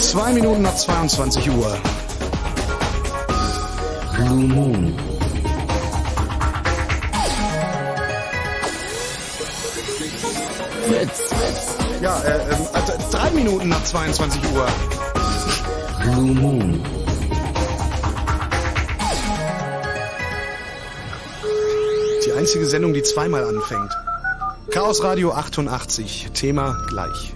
Zwei Minuten nach 22 Uhr. Blue Moon. Ja, äh, also drei Minuten nach 22 Uhr. Blue Moon. Die einzige Sendung, die zweimal anfängt. Chaos Radio 88, Thema gleich.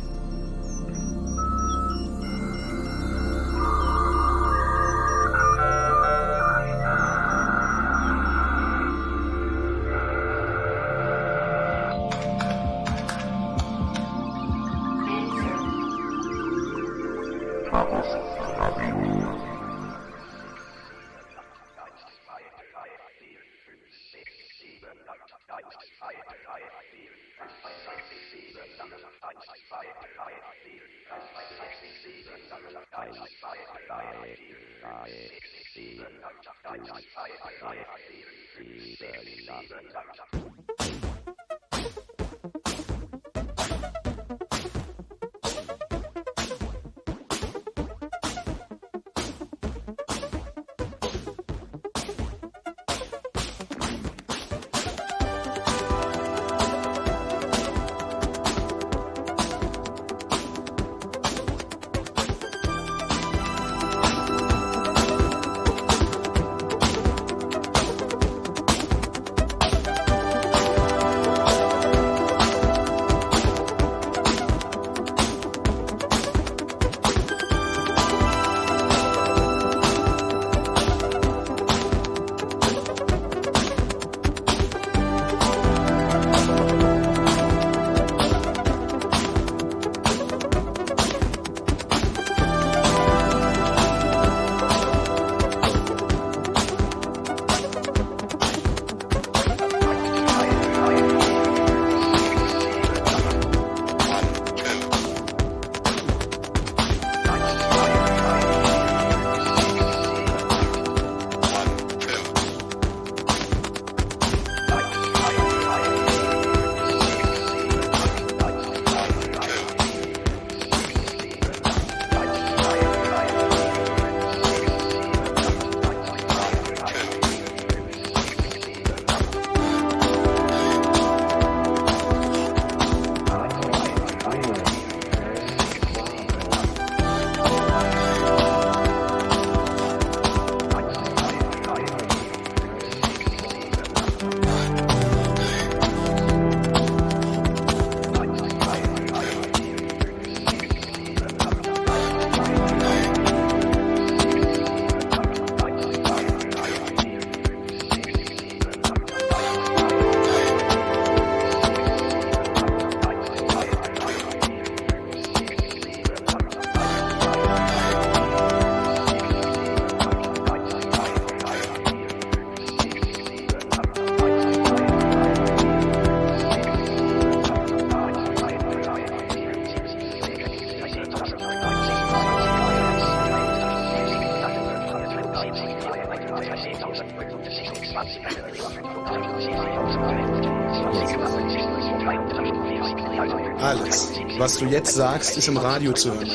Was du jetzt sagst, ist im Radio zu hören.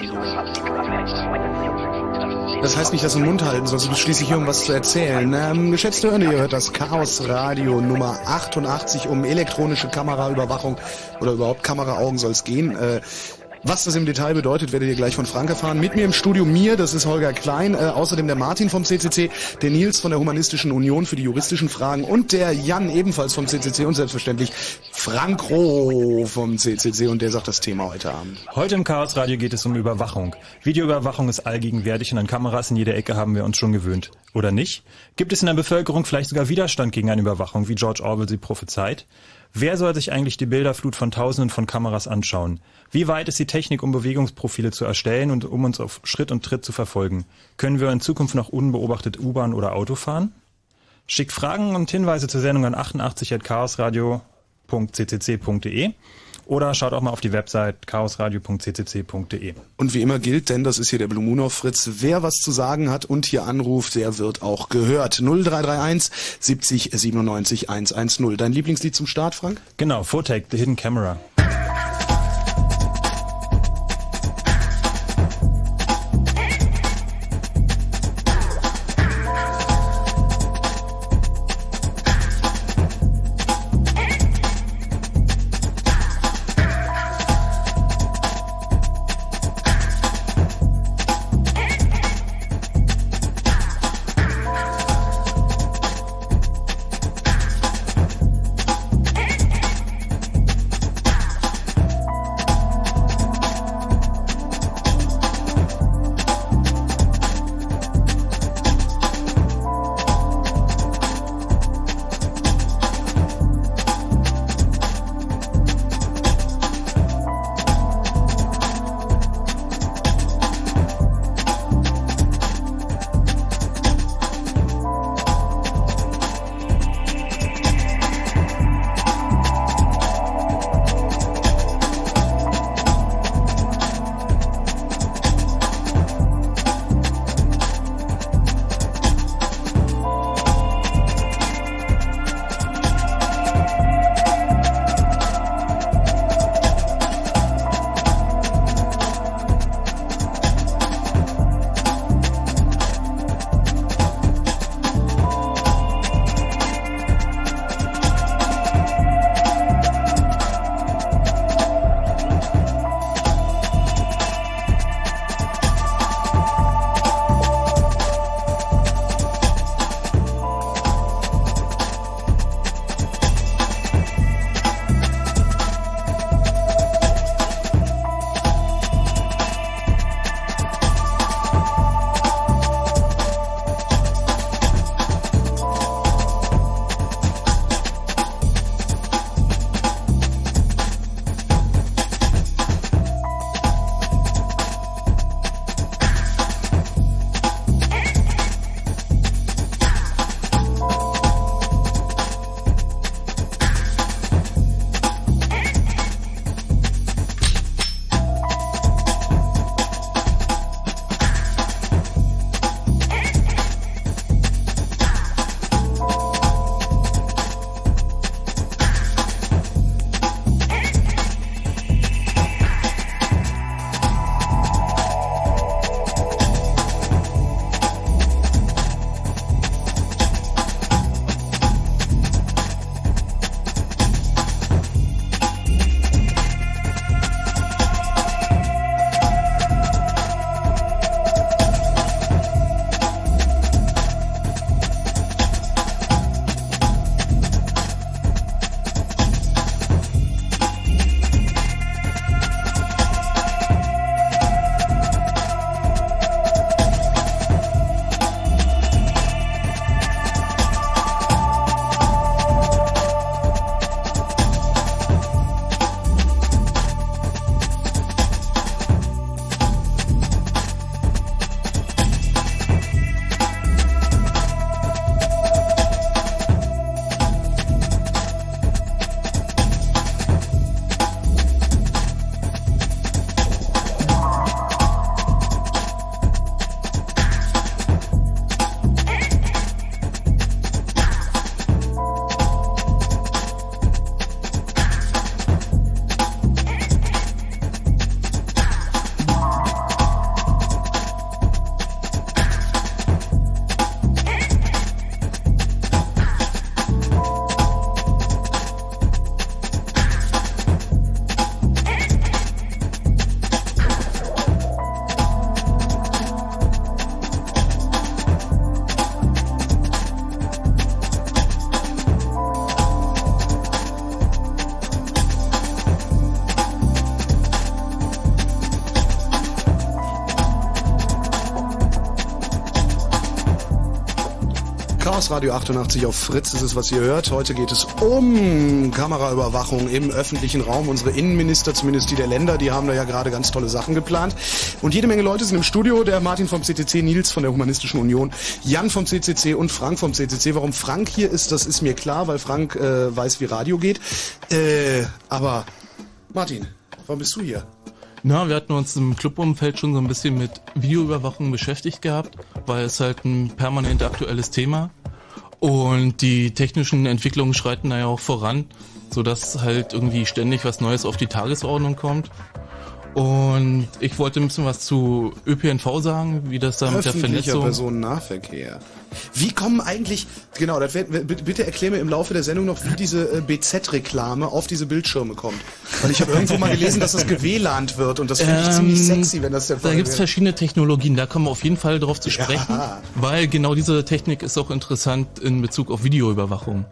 Das heißt nicht, dass du den Mund halten sollst, du bist schließlich irgendwas zu erzählen. Ähm, geschätzte Hörner, ihr hört das Chaos Radio Nummer 88 um elektronische Kameraüberwachung oder überhaupt Kameraaugen soll es gehen. Äh, was das im Detail bedeutet, werdet ihr gleich von Frank erfahren. Mit mir im Studio mir, das ist Holger Klein, äh, außerdem der Martin vom CCC, der Nils von der Humanistischen Union für die juristischen Fragen und der Jan ebenfalls vom CCC und selbstverständlich Frank Roh vom CCC und der sagt das Thema heute Abend. Heute im Chaos Radio geht es um Überwachung. Videoüberwachung ist allgegenwärtig und an Kameras in jeder Ecke haben wir uns schon gewöhnt. Oder nicht? Gibt es in der Bevölkerung vielleicht sogar Widerstand gegen eine Überwachung, wie George Orwell sie prophezeit? Wer soll sich eigentlich die Bilderflut von Tausenden von Kameras anschauen? Wie weit ist die Technik, um Bewegungsprofile zu erstellen und um uns auf Schritt und Tritt zu verfolgen? Können wir in Zukunft noch unbeobachtet U-Bahn oder Auto fahren? Schickt Fragen und Hinweise zur Sendung an 88.chaosradio.ccc.de oder schaut auch mal auf die Website chaosradio.ccc.de. Und wie immer gilt, denn das ist hier der Blue Moon auf Fritz, wer was zu sagen hat und hier anruft, der wird auch gehört. 0331 70 97 110. Dein Lieblingslied zum Start, Frank? Genau, Photech, The Hidden Camera. Radio 88 auf Fritz ist was ihr hört. Heute geht es um Kameraüberwachung im öffentlichen Raum. Unsere Innenminister, zumindest die der Länder, die haben da ja gerade ganz tolle Sachen geplant. Und jede Menge Leute sind im Studio. Der Martin vom CCC, Nils von der Humanistischen Union, Jan vom CCC und Frank vom CCC. Warum Frank hier ist, das ist mir klar, weil Frank äh, weiß, wie Radio geht. Äh, aber Martin, warum bist du hier? Na, wir hatten uns im Clubumfeld schon so ein bisschen mit Videoüberwachung beschäftigt gehabt, weil es halt ein permanent aktuelles Thema und die technischen Entwicklungen schreiten da ja auch voran, sodass halt irgendwie ständig was Neues auf die Tagesordnung kommt. Und ich wollte ein bisschen was zu ÖPNV sagen, wie das da mit der Vernetzung... Personennahverkehr. Wie kommen eigentlich, genau, das wär, bitte erklär mir im Laufe der Sendung noch, wie diese äh, BZ-Reklame auf diese Bildschirme kommt. Weil ich habe irgendwo mal gelesen, dass das gewLANt wird und das finde ich ähm, ziemlich sexy, wenn das der Fall Da gibt's verschiedene Technologien, da kommen wir auf jeden Fall drauf zu sprechen, ja. weil genau diese Technik ist auch interessant in Bezug auf Videoüberwachung.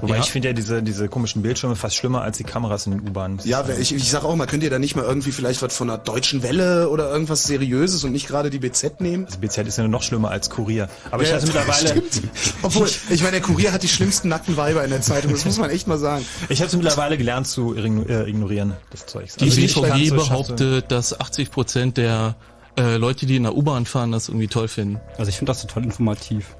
Wobei ja. ich finde ja diese, diese komischen Bildschirme fast schlimmer als die Kameras in den U-Bahnen. Ja, ich, ich sag auch mal, könnt ihr da nicht mal irgendwie vielleicht was von einer deutschen Welle oder irgendwas Seriöses und nicht gerade die BZ nehmen? Also BZ ist ja noch schlimmer als Kurier. Aber ja, ich hatte mittlerweile. Stimmt. Obwohl, ich meine, der Kurier hat die schlimmsten nackten Weiber in der Zeitung, das muss man echt mal sagen. Ich habe mittlerweile gelernt zu äh, ignorieren, das Zeug. Die also BVG behauptet, dass 80 Prozent der äh, Leute, die in der U-Bahn fahren, das irgendwie toll finden. Also ich finde das total informativ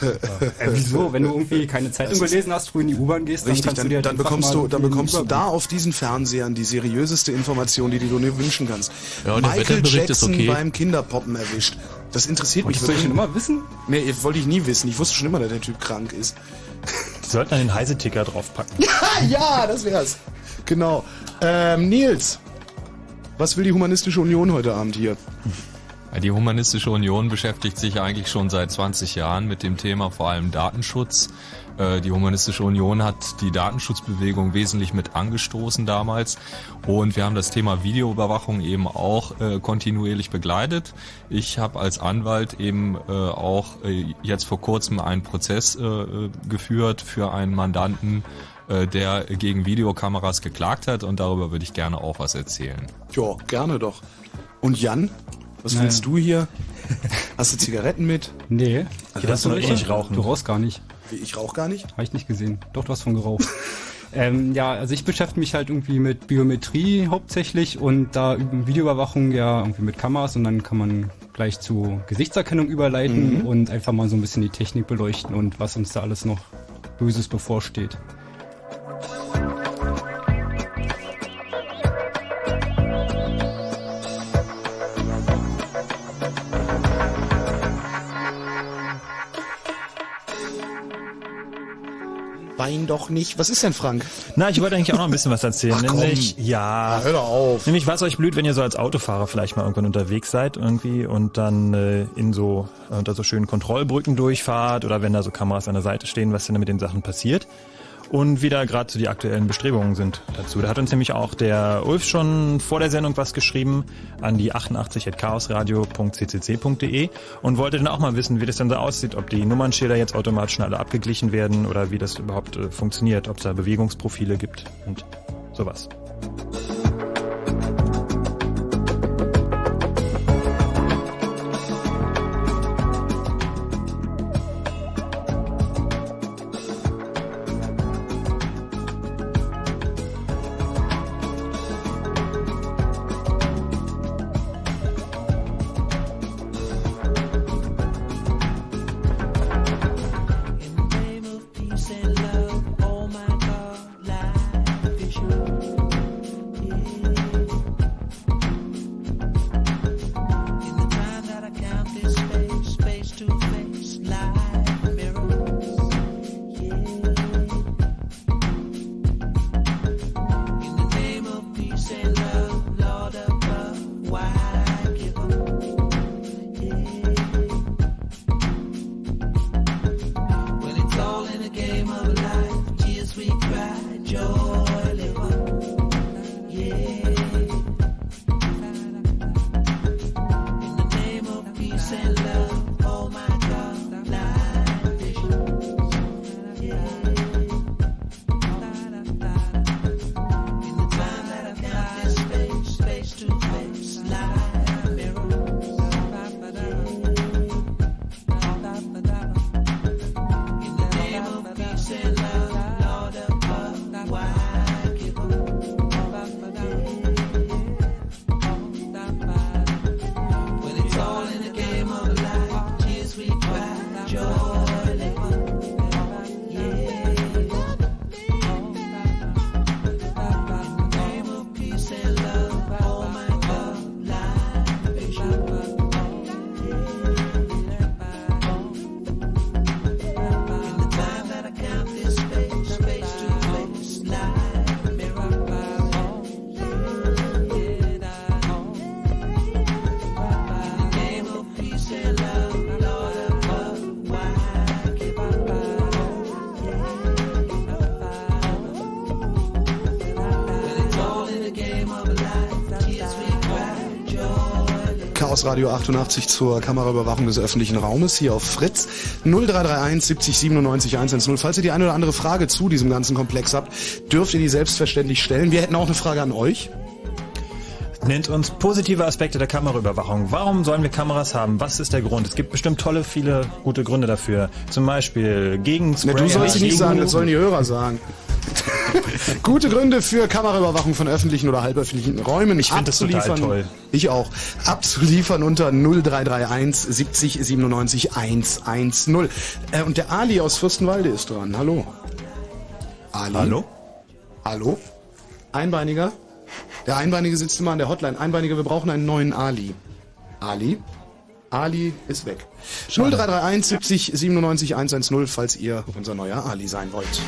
äh, wieso? Wenn du irgendwie keine Zeitung gelesen hast, früh in die U-Bahn gehst, dann, Richtig, dann, du dir dann bekommst du, dann bekommst du da auf diesen Fernsehern die seriöseste Information, die, die du dir wünschen kannst. Ja, Michael Jackson okay. beim Kinderpoppen erwischt. Das interessiert Wolltest mich wirklich. Soll ich schon immer wissen? Nee, wollte ich nie wissen. Ich wusste schon immer, dass der Typ krank ist. Die sollten einen Heiseticker draufpacken. ja, ja, das wär's. Genau. Ähm, Nils, was will die Humanistische Union heute Abend hier? Die Humanistische Union beschäftigt sich eigentlich schon seit 20 Jahren mit dem Thema vor allem Datenschutz. Äh, die Humanistische Union hat die Datenschutzbewegung wesentlich mit angestoßen damals und wir haben das Thema Videoüberwachung eben auch äh, kontinuierlich begleitet. Ich habe als Anwalt eben äh, auch jetzt vor kurzem einen Prozess geführt für einen Mandanten, der gegen Videokameras geklagt hat und darüber würde ich gerne auch was erzählen. Ja, gerne doch. Und Jan, was naja. willst du hier? Hast du Zigaretten mit? Nee. Also das du eh nicht rauchen. Du rauchst gar nicht. Ich rauch gar nicht? Habe ich nicht gesehen. Doch, du hast von geraucht. ähm, ja, also ich beschäftige mich halt irgendwie mit Biometrie hauptsächlich und da Videoüberwachung ja irgendwie mit Kameras und dann kann man gleich zu Gesichtserkennung überleiten mhm. und einfach mal so ein bisschen die Technik beleuchten und was uns da alles noch Böses bevorsteht. Wein doch nicht. Was ist denn, Frank? Na, ich wollte eigentlich auch noch ein bisschen was erzählen. Ach, nämlich, komm. ja. Na, hör doch auf. Nämlich, was euch blüht, wenn ihr so als Autofahrer vielleicht mal irgendwann unterwegs seid irgendwie und dann äh, in so, unter so schönen Kontrollbrücken durchfahrt oder wenn da so Kameras an der Seite stehen, was denn mit den Sachen passiert und wie da gerade so die aktuellen Bestrebungen sind dazu. Da hat uns nämlich auch der Ulf schon vor der Sendung was geschrieben an die 88.chaosradio.ccc.de und wollte dann auch mal wissen, wie das dann so aussieht, ob die Nummernschilder jetzt automatisch alle abgeglichen werden oder wie das überhaupt äh, funktioniert, ob es da Bewegungsprofile gibt und sowas. Chaos Radio 88 zur Kameraüberwachung des öffentlichen Raumes hier auf Fritz 0331 70 97 110. Falls ihr die eine oder andere Frage zu diesem ganzen Komplex habt, dürft ihr die selbstverständlich stellen. Wir hätten auch eine Frage an euch. Nennt uns positive Aspekte der Kameraüberwachung. Warum sollen wir Kameras haben? Was ist der Grund? Es gibt bestimmt tolle, viele gute Gründe dafür. Zum Beispiel gegen Na, du sollst sie nicht sagen, das sollen die Hörer sagen. Gute Gründe für Kameraüberwachung von öffentlichen oder halböffentlichen Räumen. Ich finde das total toll. Ich auch. Abzuliefern unter 0331 70 97 110. Äh, und der Ali aus Fürstenwalde ist dran. Hallo. Ali? Hallo? Hallo? Einbeiniger? Der Einbeinige sitzt immer an der Hotline. Einbeiniger, wir brauchen einen neuen Ali. Ali? Ali ist weg. Schade. 0331 70 97 110, falls ihr unser neuer Ali sein wollt.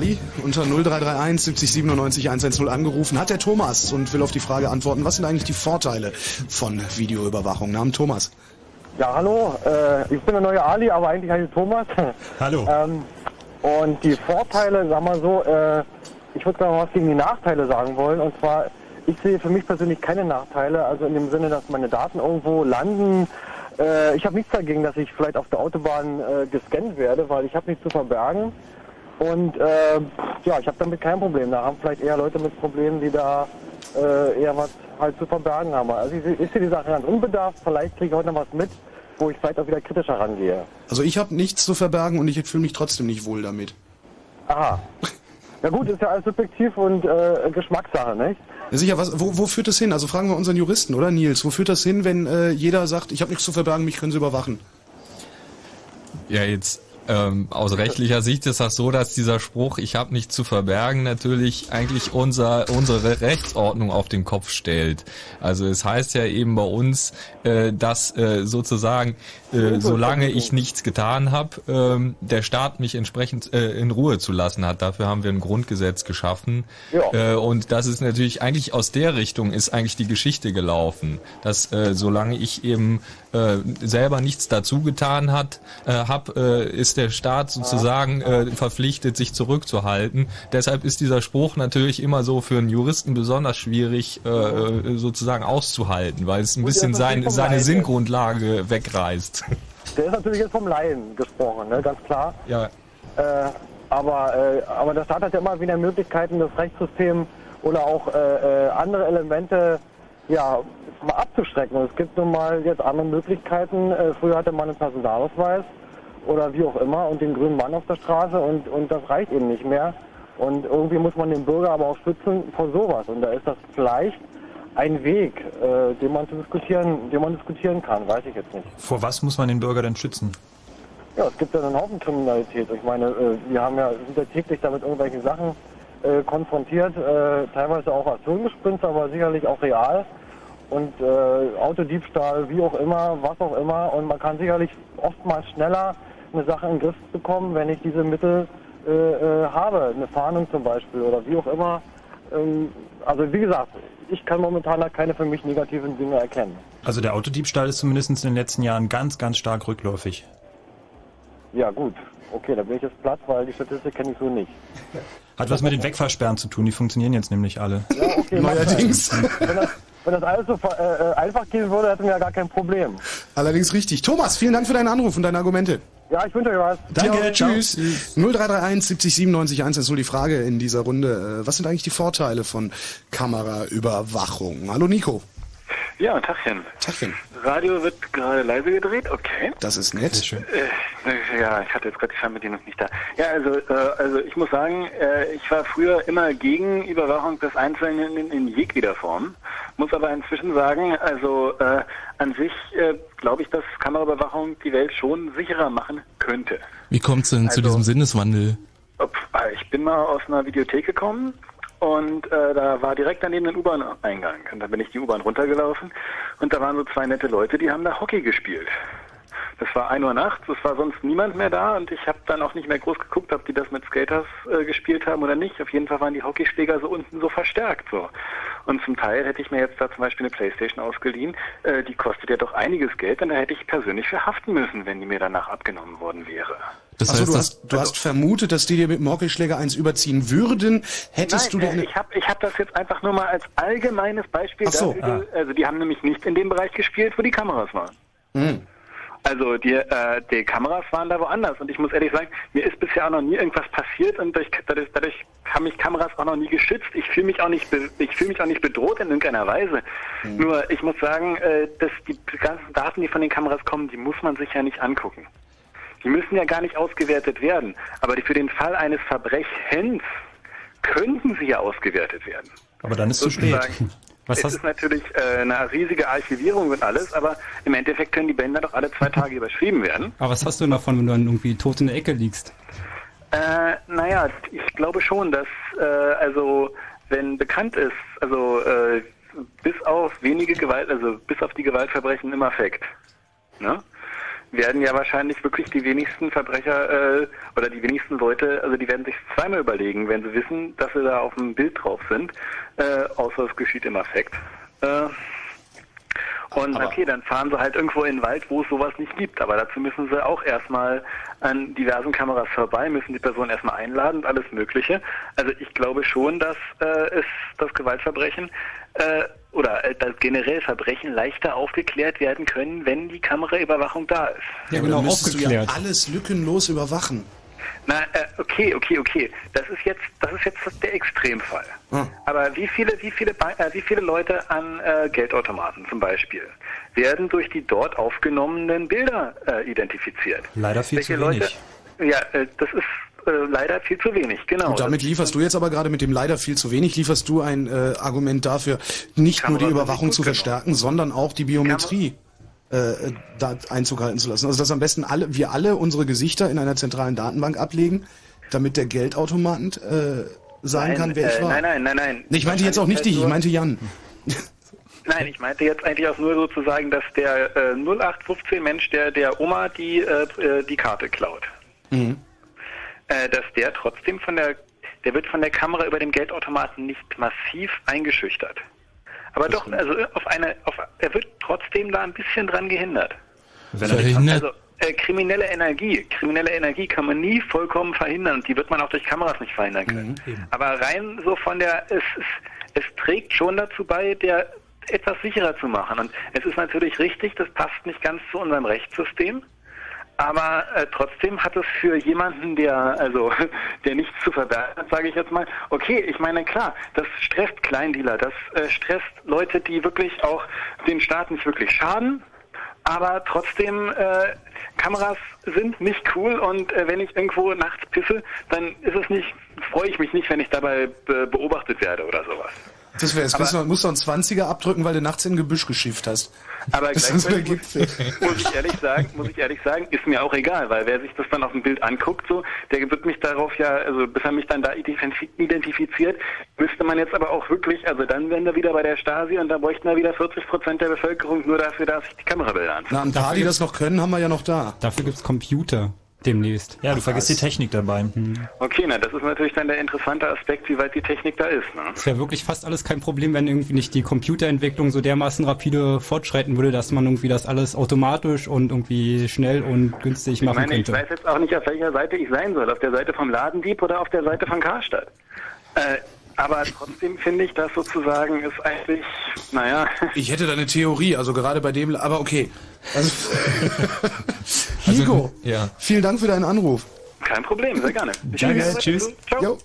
Ali unter 0331 70 97 110 angerufen. Hat der Thomas und will auf die Frage antworten, was sind eigentlich die Vorteile von Videoüberwachung? Namen Thomas. Ja, hallo. Äh, ich bin der neue Ali, aber eigentlich heiße ich Thomas. Hallo. Ähm, und die Vorteile, sag mal so, äh, ich würde mal was gegen die Nachteile sagen wollen. Und zwar, ich sehe für mich persönlich keine Nachteile. Also in dem Sinne, dass meine Daten irgendwo landen. Äh, ich habe nichts dagegen, dass ich vielleicht auf der Autobahn äh, gescannt werde, weil ich habe nichts zu verbergen. Und äh, ja, ich habe damit kein Problem. Da haben vielleicht eher Leute mit Problemen, die da äh, eher was halt zu verbergen haben. Also ich, ich sehe die Sache ganz unbedarft. Vielleicht kriege ich heute noch was mit, wo ich vielleicht auch wieder kritischer rangehe. Also ich habe nichts zu verbergen und ich fühle mich trotzdem nicht wohl damit. Aha. Ja gut, ist ja alles subjektiv und äh, Geschmackssache, nicht? Ja, sicher, was, wo, wo führt das hin? Also fragen wir unseren Juristen, oder Nils? Wo führt das hin, wenn äh, jeder sagt, ich habe nichts zu verbergen, mich können Sie überwachen? Ja, jetzt ähm, aus rechtlicher Sicht ist das so, dass dieser Spruch, ich habe nichts zu verbergen, natürlich eigentlich unser, unsere Rechtsordnung auf den Kopf stellt. Also es heißt ja eben bei uns, äh, dass äh, sozusagen, äh, solange ich nichts getan habe, ähm, der Staat mich entsprechend äh, in Ruhe zu lassen hat. Dafür haben wir ein Grundgesetz geschaffen. Ja. Äh, und das ist natürlich eigentlich aus der Richtung ist eigentlich die Geschichte gelaufen, dass äh, solange ich eben äh, selber nichts dazu getan hat, äh, hab, äh, ist der Staat sozusagen äh, verpflichtet, sich zurückzuhalten. Deshalb ist dieser Spruch natürlich immer so für einen Juristen besonders schwierig äh, sozusagen auszuhalten, weil es ein bisschen sein, seine Sinngrundlage wegreißt. Der ist natürlich jetzt vom Laien gesprochen, ne? ganz klar. Ja. Äh, aber, äh, aber der Staat hat ja immer wieder Möglichkeiten, das Rechtssystem oder auch äh, äh, andere Elemente ja, mal abzuschrecken. Und es gibt nun mal jetzt andere Möglichkeiten. Äh, früher hatte man einen Personalausweis oder wie auch immer und den grünen Mann auf der Straße und, und das reicht eben nicht mehr. Und irgendwie muss man den Bürger aber auch schützen vor sowas. Und da ist das vielleicht ein Weg, äh, den man zu diskutieren, den man diskutieren kann, weiß ich jetzt nicht. Vor was muss man den Bürger denn schützen? Ja, es gibt ja einen Haufen Kriminalität. Ich meine, äh, wir haben ja, sind ja täglich damit irgendwelchen Sachen äh, konfrontiert, äh, teilweise auch als Hirngespinst, aber sicherlich auch real. Und äh, Autodiebstahl, wie auch immer, was auch immer. Und man kann sicherlich oftmals schneller eine Sache in den Griff bekommen, wenn ich diese Mittel äh, äh, habe. Eine Fahndung zum Beispiel oder wie auch immer. Ähm, also wie gesagt, ich kann momentan da keine für mich negativen Dinge erkennen. Also der Autodiebstahl ist zumindest in den letzten Jahren ganz, ganz stark rückläufig. Ja gut, okay, da bin ich jetzt platt, weil die Statistik kenne ich so nicht. Hat was mit den Wegfahrsperren zu tun, die funktionieren jetzt nämlich alle. Ja, okay, Neuerdings. Sinn. Wenn das, wenn das alles so äh, äh, einfach gehen würde, hätten wir ja gar kein Problem. Allerdings richtig. Thomas, vielen Dank für deinen Anruf und deine Argumente. Ja, ich wünsche euch was. Danke, Ja, tschüss. 0331 70 97 1 ist so die Frage in dieser Runde. Äh, Was sind eigentlich die Vorteile von Kameraüberwachung? Hallo Nico. Ja, Tachchen. Tachchen. Radio wird gerade leise gedreht, okay. Das ist nett. schön. Äh, ja, ich hatte jetzt gerade die Fernbedienung nicht da. Ja, also, äh, also ich muss sagen, äh, ich war früher immer gegen Überwachung des Einzelnen in, in jeglicher Form. Muss aber inzwischen sagen, also äh, an sich äh, glaube ich, dass Kameraüberwachung die Welt schon sicherer machen könnte. Wie kommt es denn zu Also- diesem Sinneswandel? Äh, Ich bin mal aus einer Videothek gekommen und äh, da war direkt daneben ein U-Bahn-Eingang. Und da bin ich die U-Bahn runtergelaufen und da waren so zwei nette Leute, die haben da Hockey gespielt. Das war 1 Uhr nachts, es war sonst niemand mehr da und ich habe dann auch nicht mehr groß geguckt, ob die das mit Skaters äh, gespielt haben oder nicht. Auf jeden Fall waren die Hockeyschläger so unten so verstärkt so. Und zum Teil hätte ich mir jetzt da zum Beispiel eine Playstation ausgeliehen, äh, die kostet ja doch einiges Geld und da hätte ich persönlich verhaften müssen, wenn die mir danach abgenommen worden wäre. Das Achso, heißt, du dass, hast, du hast vermutet, dass die dir mit dem Hockeyschläger eins überziehen würden. Hättest Nein, du dir äh, ich habe ich hab das jetzt einfach nur mal als allgemeines Beispiel Ach so, dafür, ge- also die haben nämlich nicht in dem Bereich gespielt, wo die Kameras waren. Hm. Also die, äh, die Kameras waren da woanders und ich muss ehrlich sagen, mir ist bisher auch noch nie irgendwas passiert und durch, dadurch, dadurch haben mich Kameras auch noch nie geschützt. Ich fühle mich auch nicht, be, ich fühle mich auch nicht bedroht in irgendeiner Weise. Hm. Nur ich muss sagen, äh, dass die ganzen Daten, die von den Kameras kommen, die muss man sich ja nicht angucken. Die müssen ja gar nicht ausgewertet werden. Aber die, für den Fall eines Verbrechens könnten sie ja ausgewertet werden. Aber dann ist zu spät. Was es hast ist natürlich äh, eine riesige Archivierung und alles, aber im Endeffekt können die Bänder doch alle zwei Tage überschrieben werden. Aber was hast du denn davon, wenn du dann irgendwie tot in der Ecke liegst? Äh, naja, ich glaube schon, dass äh, also wenn bekannt ist, also äh, bis auf wenige Gewalt, also bis auf die Gewaltverbrechen im Affekt, ne? Werden ja wahrscheinlich wirklich die wenigsten Verbrecher äh, oder die wenigsten Leute, also die werden sich zweimal überlegen, wenn sie wissen, dass sie da auf dem Bild drauf sind, äh, außer es geschieht im Affekt. Äh, und okay, dann fahren sie halt irgendwo in den Wald, wo es sowas nicht gibt. Aber dazu müssen sie auch erstmal an diversen Kameras vorbei, müssen die Person erstmal einladen und alles Mögliche. Also ich glaube schon, dass äh, es das Gewaltverbrechen äh, oder äh, das generell Verbrechen leichter aufgeklärt werden können, wenn die Kameraüberwachung da ist. Ja, genau, du ja aufgeklärt. alles lückenlos überwachen. Na, äh, okay, okay, okay. Das ist jetzt, das ist jetzt der Extremfall. Hm. Aber wie viele, wie viele, Ba- äh, wie viele Leute an äh, Geldautomaten zum Beispiel werden durch die dort aufgenommenen Bilder äh, identifiziert? Leider viel Welche zu wenig. Leute? Ja, äh, das ist leider viel zu wenig. Genau. Und damit lieferst du jetzt aber gerade mit dem leider viel zu wenig, lieferst du ein äh, Argument dafür, nicht nur die Überwachung zu verstärken, sondern auch die Biometrie äh, da Einzug halten zu lassen. Also dass am besten alle, wir alle unsere Gesichter in einer zentralen Datenbank ablegen, damit der Geldautomat äh, sagen nein, kann, wer ich äh, war. Nein, nein, nein, nein. Ich meinte jetzt auch nicht dich, ich meinte Jan. Nein, ich meinte jetzt eigentlich auch nur sozusagen, dass der äh, 0815 Mensch, der der Oma die äh, äh, die Karte klaut, Mhm. Äh, dass der trotzdem von der der wird von der Kamera über dem Geldautomaten nicht massiv eingeschüchtert. Aber doch, also auf eine, auf, er wird trotzdem da ein bisschen dran gehindert. verhindert, Also äh, kriminelle Energie, kriminelle Energie kann man nie vollkommen verhindern und die wird man auch durch Kameras nicht verhindern können. Aber rein so von der, es, es, es trägt schon dazu bei, der etwas sicherer zu machen. Und es ist natürlich richtig, das passt nicht ganz zu unserem Rechtssystem. Aber äh, trotzdem hat es für jemanden, der also der nichts zu verbergen hat, sage ich jetzt mal, okay, ich meine klar, das stresst Kleindealer, das äh, stresst Leute, die wirklich auch dem Staat nicht wirklich schaden, aber trotzdem, äh, Kameras sind nicht cool und äh, wenn ich irgendwo nachts pisse, dann ist es nicht, freue ich mich nicht, wenn ich dabei be beobachtet werde oder sowas. Das wäre es. Musst du einen 20er abdrücken, weil du nachts im Gebüsch geschifft hast. Aber Das ist mir gleichzeitig muss, muss ich ehrlich sagen, muss ich ehrlich sagen, ist mir auch egal, weil wer sich das dann auf dem Bild anguckt, so, der wird mich darauf ja, also bis er mich dann da identif- identifiziert, müsste man jetzt aber auch wirklich, also dann wären wir wieder bei der Stasi und da bräuchten wir wieder 40 Prozent der Bevölkerung nur dafür, dass sich die Kamerabilder anschauen. Na, ein paar, die das noch können, haben wir ja noch da. Dafür gibt's Computer demnächst. Ja, du vergisst die Technik dabei. Okay, na, das ist natürlich dann der interessante Aspekt, wie weit die Technik da ist, ne? Es wäre wirklich fast alles kein Problem, wenn irgendwie nicht die Computerentwicklung so dermaßen rapide fortschreiten würde, dass man irgendwie das alles automatisch und irgendwie schnell und günstig Ich machen meine, ich könnte. weiß jetzt auch nicht, auf welcher Seite ich sein soll. Auf der Seite vom Ladendieb oder auf der Seite von Karstadt. Äh, aber trotzdem finde ich, das sozusagen ist eigentlich, naja, Ich hätte da eine Theorie, also gerade bei dem, aber okay. Also, Nico, ja. vielen Dank für deinen Anruf. kein Problem, sehr gerne. Ich Danke, tschüss. Ciao. Jo.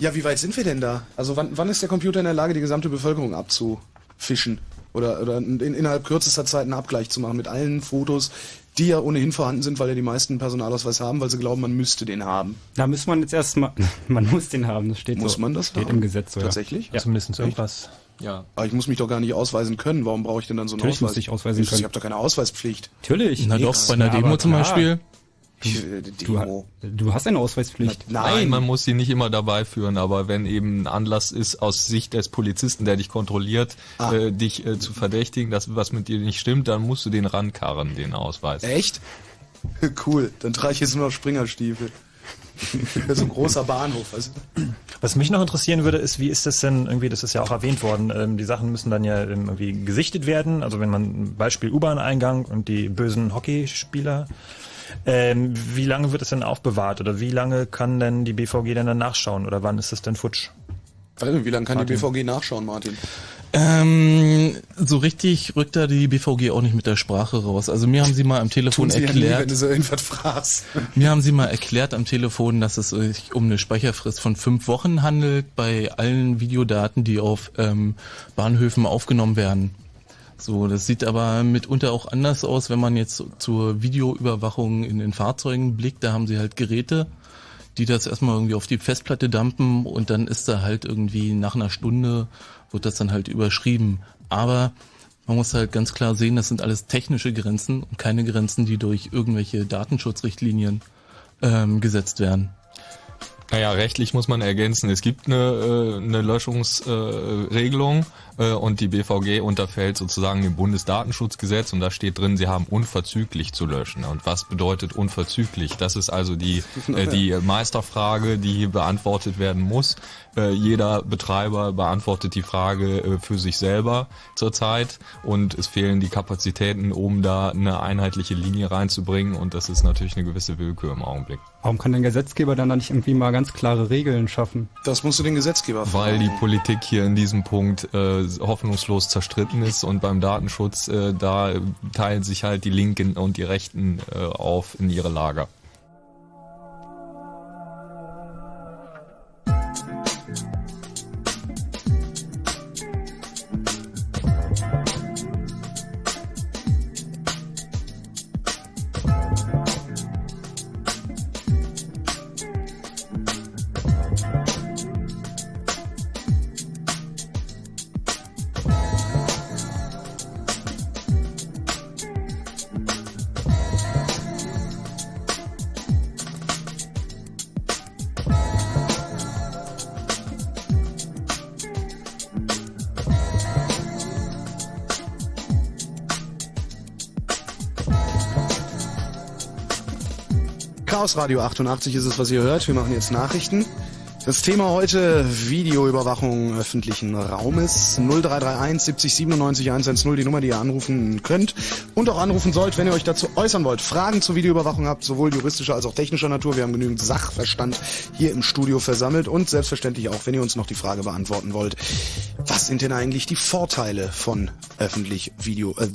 Ja, wie weit sind wir denn da? Also wann, wann ist der Computer in der Lage, die gesamte Bevölkerung abzufischen? Oder, oder in, innerhalb kürzester Zeit einen Abgleich zu machen mit allen Fotos, die ja ohnehin vorhanden sind, weil ja die meisten einen Personalausweis haben, weil sie glauben, man müsste den haben. Da muss man jetzt erstmal, man muss den haben, das steht Muss so. man das Steht haben? im Gesetz so, ja. Tatsächlich? Ja. Zumindest irgendwas. Ja. Aber ich muss mich doch gar nicht ausweisen können. Warum brauche ich denn dann so einen Natürlich Ausweis? musst du dich ausweisen Ich- können. Ich habe doch keine Ausweispflicht. Natürlich. Na doch, Nix. bei einer Demo zum. Beispiel. Ich, äh, Du, Demo. du hast eine Ausweispflicht. Nein, man muss sie nicht immer dabei führen, aber wenn eben ein Anlass ist aus Sicht des Polizisten, der dich kontrolliert, Ah. äh, dich äh, zu verdächtigen, dass was mit dir nicht stimmt, dann musst du den rankarren, den Ausweis. Echt? Cool. Dann trage ich jetzt nur noch Springerstiefel. so ein großer Bahnhof. Also, Was mich noch interessieren würde, ist, wie ist das denn irgendwie, das ist ja auch erwähnt worden, ähm, die Sachen müssen dann ja ähm, irgendwie gesichtet werden. Also wenn man Beispiel U-Bahn-Eingang und die bösen Hockeyspieler, ähm, wie lange wird es denn aufbewahrt oder wie lange kann denn die BVG denn dann nachschauen oder wann ist das denn futsch? weiß nicht, wie lange kann die BVG nachschauen, Martin? Ähm, so richtig rückt da die BVG auch nicht mit der Sprache raus. Also mir haben sie mal am Telefon sie ja nie, wenn erklärt, du so irgendwas fragst. mir haben sie mal erklärt am Telefon, dass es sich um eine Speicherfrist von fünf Wochen handelt bei allen Videodaten, die auf ähm, Bahnhöfen aufgenommen werden. So, das sieht aber mitunter auch anders aus, wenn man jetzt zur Videoüberwachung in den Fahrzeugen blickt. Da haben sie halt Geräte, die das erstmal irgendwie auf die Festplatte dumpen und dann ist da halt irgendwie nach einer Stunde wird das dann halt überschrieben. Aber man muss halt ganz klar sehen, das sind alles technische Grenzen und keine Grenzen, die durch irgendwelche Datenschutzrichtlinien ähm, gesetzt werden. Naja, rechtlich muss man ergänzen, es gibt eine, äh, eine Löschungsregelung äh, und die BVG unterfällt sozusagen dem Bundesdatenschutzgesetz und da steht drin, sie haben unverzüglich zu löschen. Und was bedeutet unverzüglich? Das ist also die, äh, die Meisterfrage, die hier beantwortet werden muss. Äh, jeder Betreiber beantwortet die Frage äh, für sich selber zurzeit und es fehlen die Kapazitäten, um da eine einheitliche Linie reinzubringen und das ist natürlich eine gewisse Willkür im Augenblick. Warum kann der Gesetzgeber dann da nicht irgendwie mal ganz klare Regeln schaffen? Das musst du den Gesetzgeber Weil fragen. die Politik hier in diesem Punkt äh, hoffnungslos zerstritten ist und beim Datenschutz äh, da teilen sich halt die Linken und die Rechten äh, auf in ihre Lager. Radio 88 ist es, was ihr hört. Wir machen jetzt Nachrichten. Das Thema heute Videoüberwachung öffentlichen Raumes 0331 70 97 110 die Nummer, die ihr anrufen könnt und auch anrufen sollt, wenn ihr euch dazu äußern wollt. Fragen zur Videoüberwachung habt, sowohl juristischer als auch technischer Natur. Wir haben genügend Sachverstand hier im Studio versammelt und selbstverständlich auch, wenn ihr uns noch die Frage beantworten wollt, was sind denn eigentlich die Vorteile von öffentlich Video äh,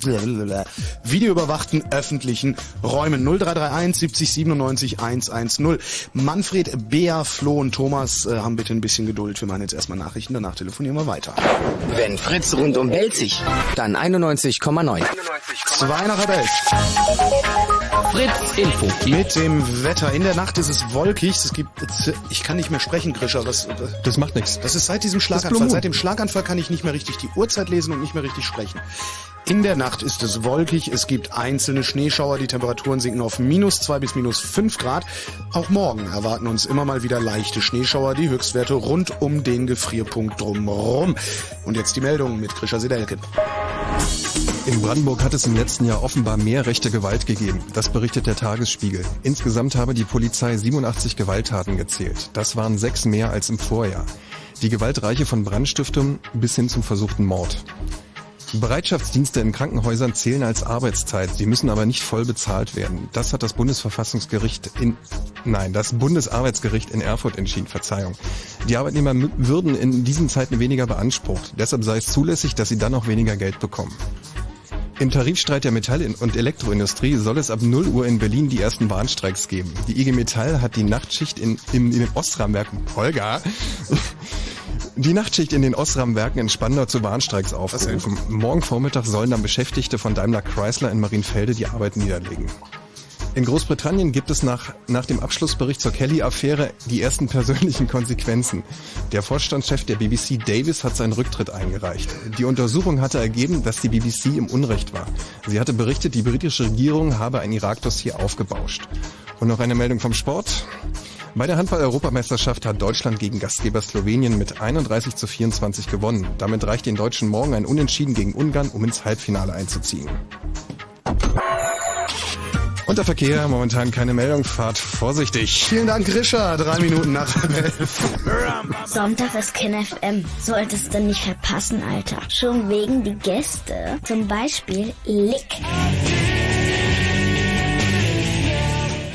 videoüberwachten öffentlichen Räumen 0331 70 97 110. Manfred, Bea, Flo und Thomas äh, haben bitte ein bisschen Geduld. Wir machen jetzt erstmal Nachrichten, danach telefonieren wir weiter. Wenn Fritz rundum bellt sich, dann 91,9. Weihnachten Welt. Fritz Info. Mit dem Wetter. In der Nacht ist es wolkig. Es gibt, ich kann nicht mehr sprechen, Grischer. Was, das macht nichts. Das ist seit diesem Schlaganfall. Seit dem Schlaganfall kann ich nicht mehr richtig die Uhrzeit lesen und nicht mehr richtig sprechen. In der Nacht ist es wolkig, es gibt einzelne Schneeschauer, die Temperaturen sinken auf minus zwei bis minus fünf Grad. Auch morgen erwarten uns immer mal wieder leichte Schneeschauer, die Höchstwerte rund um den Gefrierpunkt drumherum. Und jetzt die Meldung mit Krischer Sedelke. In Brandenburg hat es im letzten Jahr offenbar mehr rechte Gewalt gegeben. Das berichtet der Tagesspiegel. Insgesamt habe die Polizei 87 Gewalttaten gezählt. Das waren sechs mehr als im Vorjahr. Die Gewalt reiche von Brandstiftung bis hin zum versuchten Mord. Bereitschaftsdienste in Krankenhäusern zählen als Arbeitszeit. Sie müssen aber nicht voll bezahlt werden. Das hat das Bundesverfassungsgericht in, nein, das Bundesarbeitsgericht in Erfurt entschieden. Verzeihung. Die Arbeitnehmer würden in diesen Zeiten weniger beansprucht. Deshalb sei es zulässig, dass sie dann auch weniger Geld bekommen. Im Tarifstreit der Metall- und Elektroindustrie soll es ab 0 Uhr in Berlin die ersten Bahnstreiks geben. Die IG Metall hat die Nachtschicht in, in, in den Ostrahmenwerken, Holger, die Nachtschicht in den Osram-Werken in Spandau zu Warnstreiks aufgerufen. Morgen Vormittag sollen dann Beschäftigte von Daimler Chrysler in Marienfelde die Arbeit niederlegen. In Großbritannien gibt es nach, nach dem Abschlussbericht zur Kelly-Affäre die ersten persönlichen Konsequenzen. Der Vorstandschef der BBC Davis hat seinen Rücktritt eingereicht. Die Untersuchung hatte ergeben, dass die BBC im Unrecht war. Sie hatte berichtet, die britische Regierung habe ein Irak-Dossier aufgebauscht. Und noch eine Meldung vom Sport. Bei der Handball-Europameisterschaft hat Deutschland gegen Gastgeber Slowenien mit 31 zu 24 gewonnen. Damit reicht den Deutschen morgen ein Unentschieden gegen Ungarn, um ins Halbfinale einzuziehen. Und der Verkehr, momentan keine Meldung, fahrt vorsichtig. Vielen Dank, Grisha. Drei Minuten nach Sonntag ist KenFM. Solltest du nicht verpassen, Alter. Schon wegen die Gäste. Zum Beispiel Lick.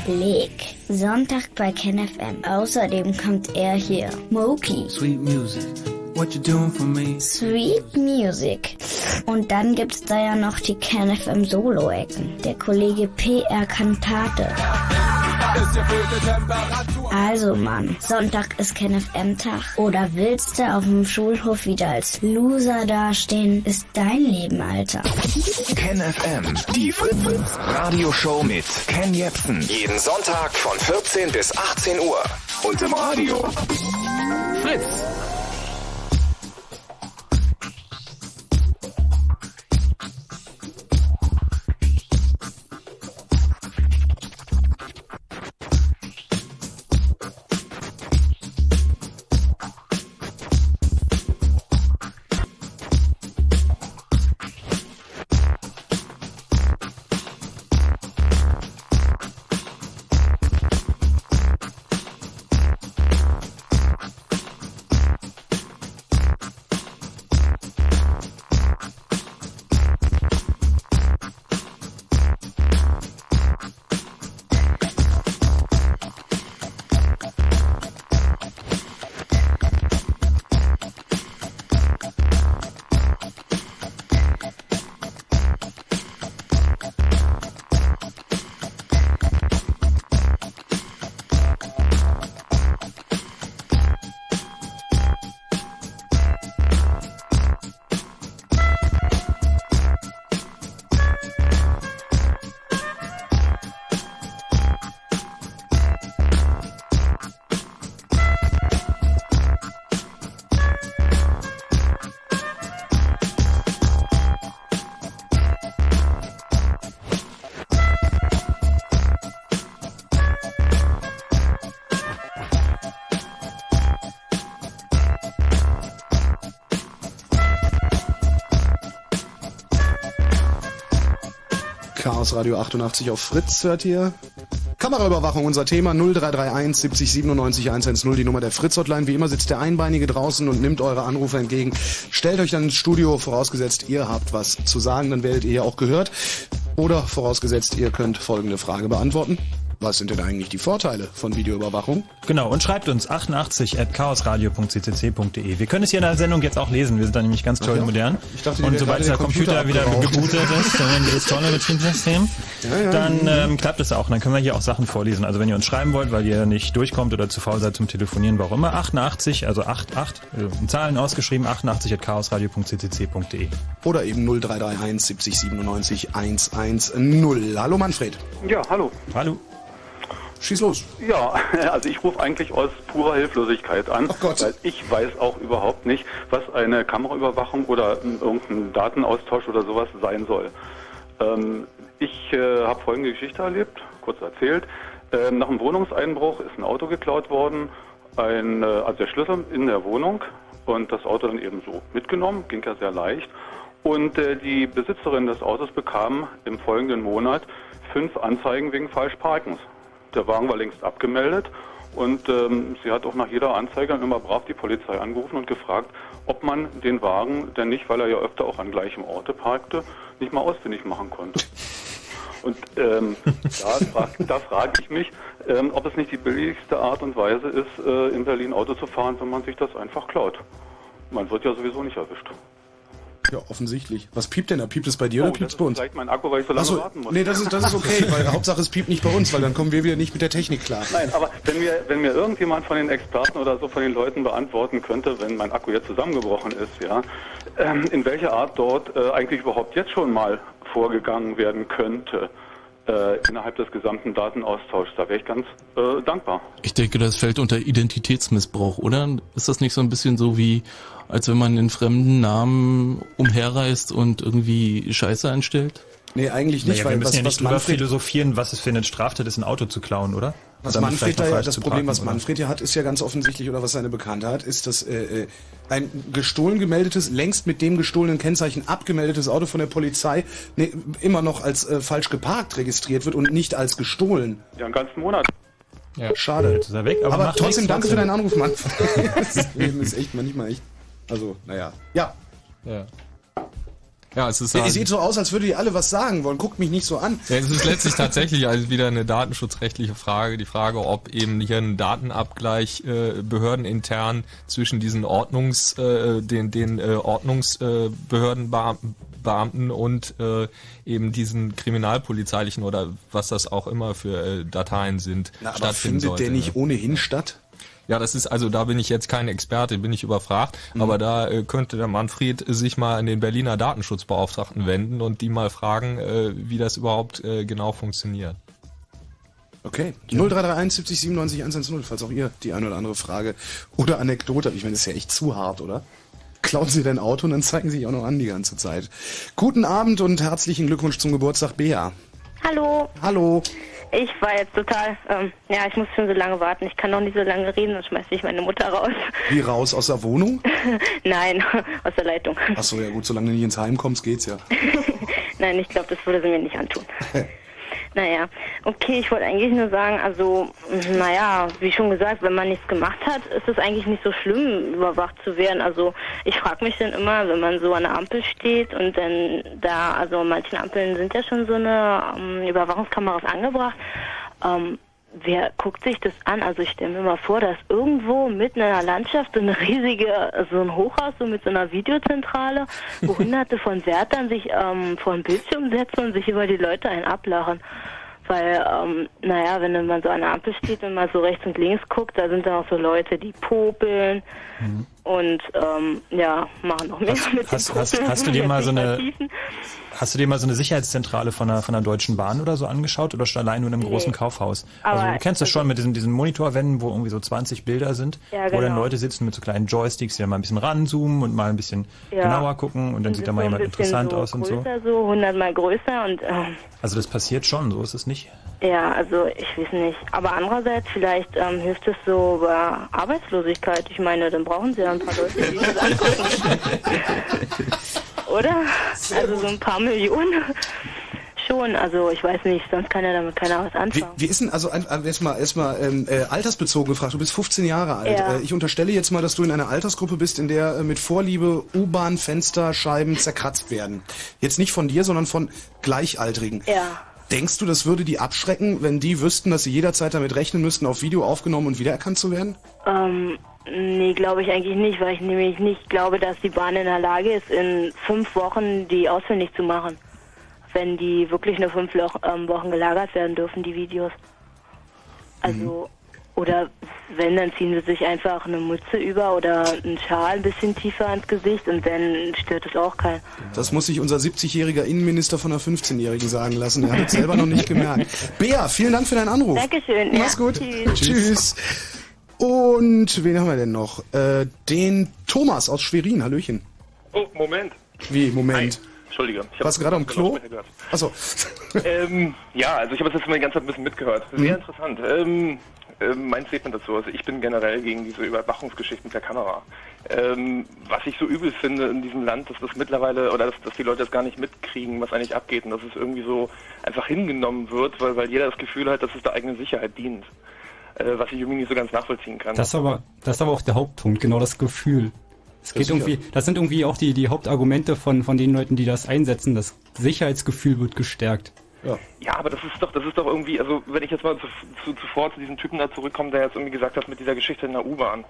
Leg. Sonntag bei KenFM. Außerdem kommt er hier. Moki. Sweet Music. What you doing for me? Sweet Music. Und dann gibt's da ja noch die KenFM Solo-Ecken. Der Kollege PR Kantate. Also Mann, Sonntag ist kein FM-Tag. Oder willst du auf dem Schulhof wieder als Loser dastehen? Ist dein Leben, Alter. Ken FM, die Fritz Radioshow mit Ken Jepsen. Jeden Sonntag von 14 bis 18 Uhr. Und im Radio. Fritz. Chaos Radio 88 auf Fritz hört ihr. Kameraüberwachung, unser Thema 0331 70 97 110, die Nummer der Fritz-Hotline. Wie immer sitzt der Einbeinige draußen und nimmt eure Anrufe entgegen. Stellt euch dann ins Studio, vorausgesetzt ihr habt was zu sagen, dann werdet ihr ja auch gehört. Oder vorausgesetzt ihr könnt folgende Frage beantworten. Was sind denn eigentlich die Vorteile von Videoüberwachung? Genau, und schreibt uns 88 at chaosradio.ccc.de. Wir können es hier in der Sendung jetzt auch lesen, wir sind da nämlich ganz toll ja? modern. Ich dachte, und sobald der Computer, Computer wieder gebootet ist, dann dieses tolle Betriebssystem, Ja, ja. dann ähm, klappt es auch. Dann können wir hier auch Sachen vorlesen. Also wenn ihr uns schreiben wollt, weil ihr nicht durchkommt oder zu faul seid zum Telefonieren, warum immer, 88, also 88, also in Zahlen ausgeschrieben, 88 at chaosradio.ccc.de. Oder eben 0331 70 97 110. Hallo Manfred. Ja, hallo. Hallo. Schieß los. Ja, also ich rufe eigentlich aus purer Hilflosigkeit an, weil ich weiß auch überhaupt nicht, was eine Kameraüberwachung oder ähm, irgendein Datenaustausch oder sowas sein soll. Ähm, ich äh, habe folgende Geschichte erlebt, kurz erzählt. Ähm, nach einem Wohnungseinbruch ist ein Auto geklaut worden, ein, äh, also der Schlüssel in der Wohnung und das Auto dann eben so mitgenommen, ging ja sehr leicht. Und äh, die Besitzerin des Autos bekam im folgenden Monat fünf Anzeigen wegen Falschparkens. Der Wagen war längst abgemeldet und ähm, sie hat auch nach jeder Anzeige immer brav die Polizei angerufen und gefragt, ob man den Wagen denn nicht, weil er ja öfter auch an gleichem Orte parkte, nicht mal ausfindig machen konnte. Und ähm, da frage frag ich mich, ähm, ob es nicht die billigste Art und Weise ist, äh, in Berlin Auto zu fahren, wenn man sich das einfach klaut. Man wird ja sowieso nicht erwischt. Ja, offensichtlich. Was piept denn da? Piept es bei dir oder Oh, piept das es bei uns? vielleicht mein Akku, weil ich so lange Achso, warten muss. nee, das ist, das ist okay, weil Hauptsache es piept nicht bei uns, weil dann kommen wir wieder nicht mit der Technik klar. Nein, aber wenn mir, wenn mir irgendjemand von den Experten oder so von den Leuten beantworten könnte, wenn mein Akku jetzt zusammengebrochen ist, ja, ähm, in welcher Art dort äh, eigentlich überhaupt jetzt schon mal vorgegangen werden könnte äh, innerhalb des gesamten Datenaustauschs, da wäre ich ganz äh, dankbar. Ich denke, das fällt unter Identitätsmissbrauch, oder? Ist das nicht so ein bisschen so wie, als wenn man in fremden Namen umherreist und irgendwie Scheiße anstellt? Nee, eigentlich nicht, Naja, weil wir müssen was, ja nicht drüber Manfred, philosophieren, was es für eine Straftat ist, ein Auto zu klauen, oder? was Damit Manfred da ja, das Problem, parken, was? Manfred ja hat, ist ja ganz offensichtlich, oder was seine Bekannte hat, ist, dass äh, äh, ein gestohlen gemeldetes, längst mit dem gestohlenen Kennzeichen abgemeldetes Auto von der Polizei nee, immer noch als äh, falsch geparkt registriert wird und nicht als gestohlen. Ja, einen ganzen Monat. Ja. Schade. Jetzt ist er weg, aber, Aber, trotzdem danke für deinen Anruf, Manfred. das Leben ist echt manchmal echt. Also, naja. Ja. Ja. Ja, es ist Ihr halt- seht so aus, als würdet ihr alle was sagen wollen. Guckt mich nicht so an. Ja, es ist letztlich tatsächlich also wieder eine datenschutzrechtliche Frage. Die Frage, ob eben hier ein Datenabgleich äh, behördenintern zwischen diesen Ordnungs, äh, den, den äh, Ordnungsbehördenbeamten Beamten und äh, eben diesen kriminalpolizeilichen oder was das auch immer für äh, Dateien sind, Na, aber findet sollte. der nicht ohnehin statt? Ja, das ist also, da bin ich jetzt kein Experte, bin ich überfragt, Mhm. aber da äh, könnte der Manfred sich mal an den Berliner Datenschutzbeauftragten wenden und die mal fragen, äh, wie das überhaupt äh, genau funktioniert. Okay. 0331 70 97 110, falls auch ihr die eine oder andere Frage oder Anekdote habt. Ich meine, das ist ja echt zu hart, oder? Klauen Sie dein Auto und dann zeigen Sie sich auch noch an die ganze Zeit. Guten Abend und herzlichen Glückwunsch zum Geburtstag, Bea. Hallo. Hallo. Ich war jetzt total, ähm, ja, ich muss schon so lange warten. Ich kann noch nicht so lange reden, dann schmeißt mich meine Mutter raus. Wie raus aus der Wohnung? Nein, aus der Leitung. Ach so, ja gut, solange du nicht ins Heim kommst, geht's ja. Nein, ich glaube, das würde sie mir nicht antun. Naja, okay, ich wollte eigentlich nur sagen, also, naja, wie schon gesagt, wenn man nichts gemacht hat, ist es eigentlich nicht so schlimm, überwacht zu werden. Also, ich frage mich dann immer, wenn man so an der Ampel steht und dann da, also an manchen Ampeln sind ja schon so eine ähm, Überwachungskameras angebracht, ähm, wer guckt sich das an? Also ich stelle mir mal vor, dass irgendwo mitten in einer Landschaft so eine riesige, so ein Hochhaus so mit so einer Videozentrale, wo hunderte von Wärtern sich ähm, vor ein Bildschirm setzen und sich über die Leute einen ablachen. Weil, ähm, naja, wenn man so an der Ampel steht und mal so rechts und links guckt, da sind dann auch so Leute, die popeln und ähm, ja, machen noch mehr Hast- mit hast- den hast- hast du dir mal so eine-. Hast du dir mal so eine Sicherheitszentrale von der, von der Deutschen Bahn oder so angeschaut oder schon allein nur in einem Nee. großen Kaufhaus? Aber- also du kennst das schon mit diesen, diesen Monitorwänden, wo irgendwie so 20 Bilder sind, Ja, wo dann genau. Leute sitzen mit so kleinen Joysticks, die dann mal ein bisschen ranzoomen und mal ein bisschen Ja. genauer gucken und dann sieht da mal so jemand interessant so aus und so. so hundertmal größer und ähm, Also das passiert schon, so ist es nicht. Ja, also ich weiß nicht. Aber andererseits, vielleicht ähm, hilft es so bei Arbeitslosigkeit. Ich meine, dann brauchen sie ja ein paar Leute, die das angucken. Oder? also so ein paar Millionen. Schon, also ich weiß nicht, sonst kann ja damit keiner was Wie, anfangen. wie ist denn, also erstmal erstmal ähm, äh, altersbezogen gefragt, du bist 15 Jahre alt. Ja. Äh, ich unterstelle jetzt mal, dass du in einer Altersgruppe bist, in der äh, mit Vorliebe U-Bahn-Fensterscheiben zerkratzt werden. Jetzt nicht von dir, sondern von Gleichaltrigen. Ja. Denkst du, das würde die abschrecken, wenn die wüssten, dass sie jederzeit damit rechnen müssten, auf Video aufgenommen und wiedererkannt zu werden? Ähm, nee, glaube ich eigentlich nicht, weil ich nämlich nicht glaube, dass die Bahn in der Lage ist, in fünf Wochen die ausfindig zu machen. Wenn die wirklich nur fünf ähm, Wochen gelagert werden dürfen, die Videos. Also, oder wenn, dann ziehen sie sich einfach eine Mütze über oder einen Schal ein bisschen tiefer ans Gesicht und dann stört es auch keinen. Das muss sich unser 70-jähriger Innenminister von einer 15-Jährigen sagen lassen. Er hat es selber noch nicht gemerkt. Bea, vielen Dank für deinen Anruf. Dankeschön. Mach's ja, gut. Tschüss. Tschüss. Und wen haben wir denn noch? Äh, den Thomas aus Schwerin. Hallöchen. Oh, Moment. Wie, Moment? Entschuldige. Ich Warst du gerade am Klo? Achso. ähm, ja, also ich habe das jetzt mal die ganze Zeit ein bisschen mitgehört. Sehr Mhm. interessant. Ähm, ähm, mein Statement dazu, also ich bin generell gegen diese Überwachungsgeschichten per Kamera. Ähm, was ich so übel finde in diesem Land, dass das mittlerweile, oder dass, dass die Leute das gar nicht mitkriegen, was eigentlich abgeht und dass es irgendwie so einfach hingenommen wird, weil, weil jeder das Gefühl hat, dass es der eigenen Sicherheit dient. Äh, was ich irgendwie nicht so ganz nachvollziehen kann. Das ist aber, das ist aber auch der Hauptpunkt, genau das Gefühl. Es geht sicher. irgendwie, das sind irgendwie auch die, die Hauptargumente von, von den Leuten, die das einsetzen. Das Sicherheitsgefühl wird gestärkt. Ja. Ja, aber das ist doch, das ist doch irgendwie, also wenn ich jetzt mal zu, zu, zuvor zu diesem Typen da zurückkomme, der jetzt irgendwie gesagt hat mit dieser Geschichte in der U-Bahn.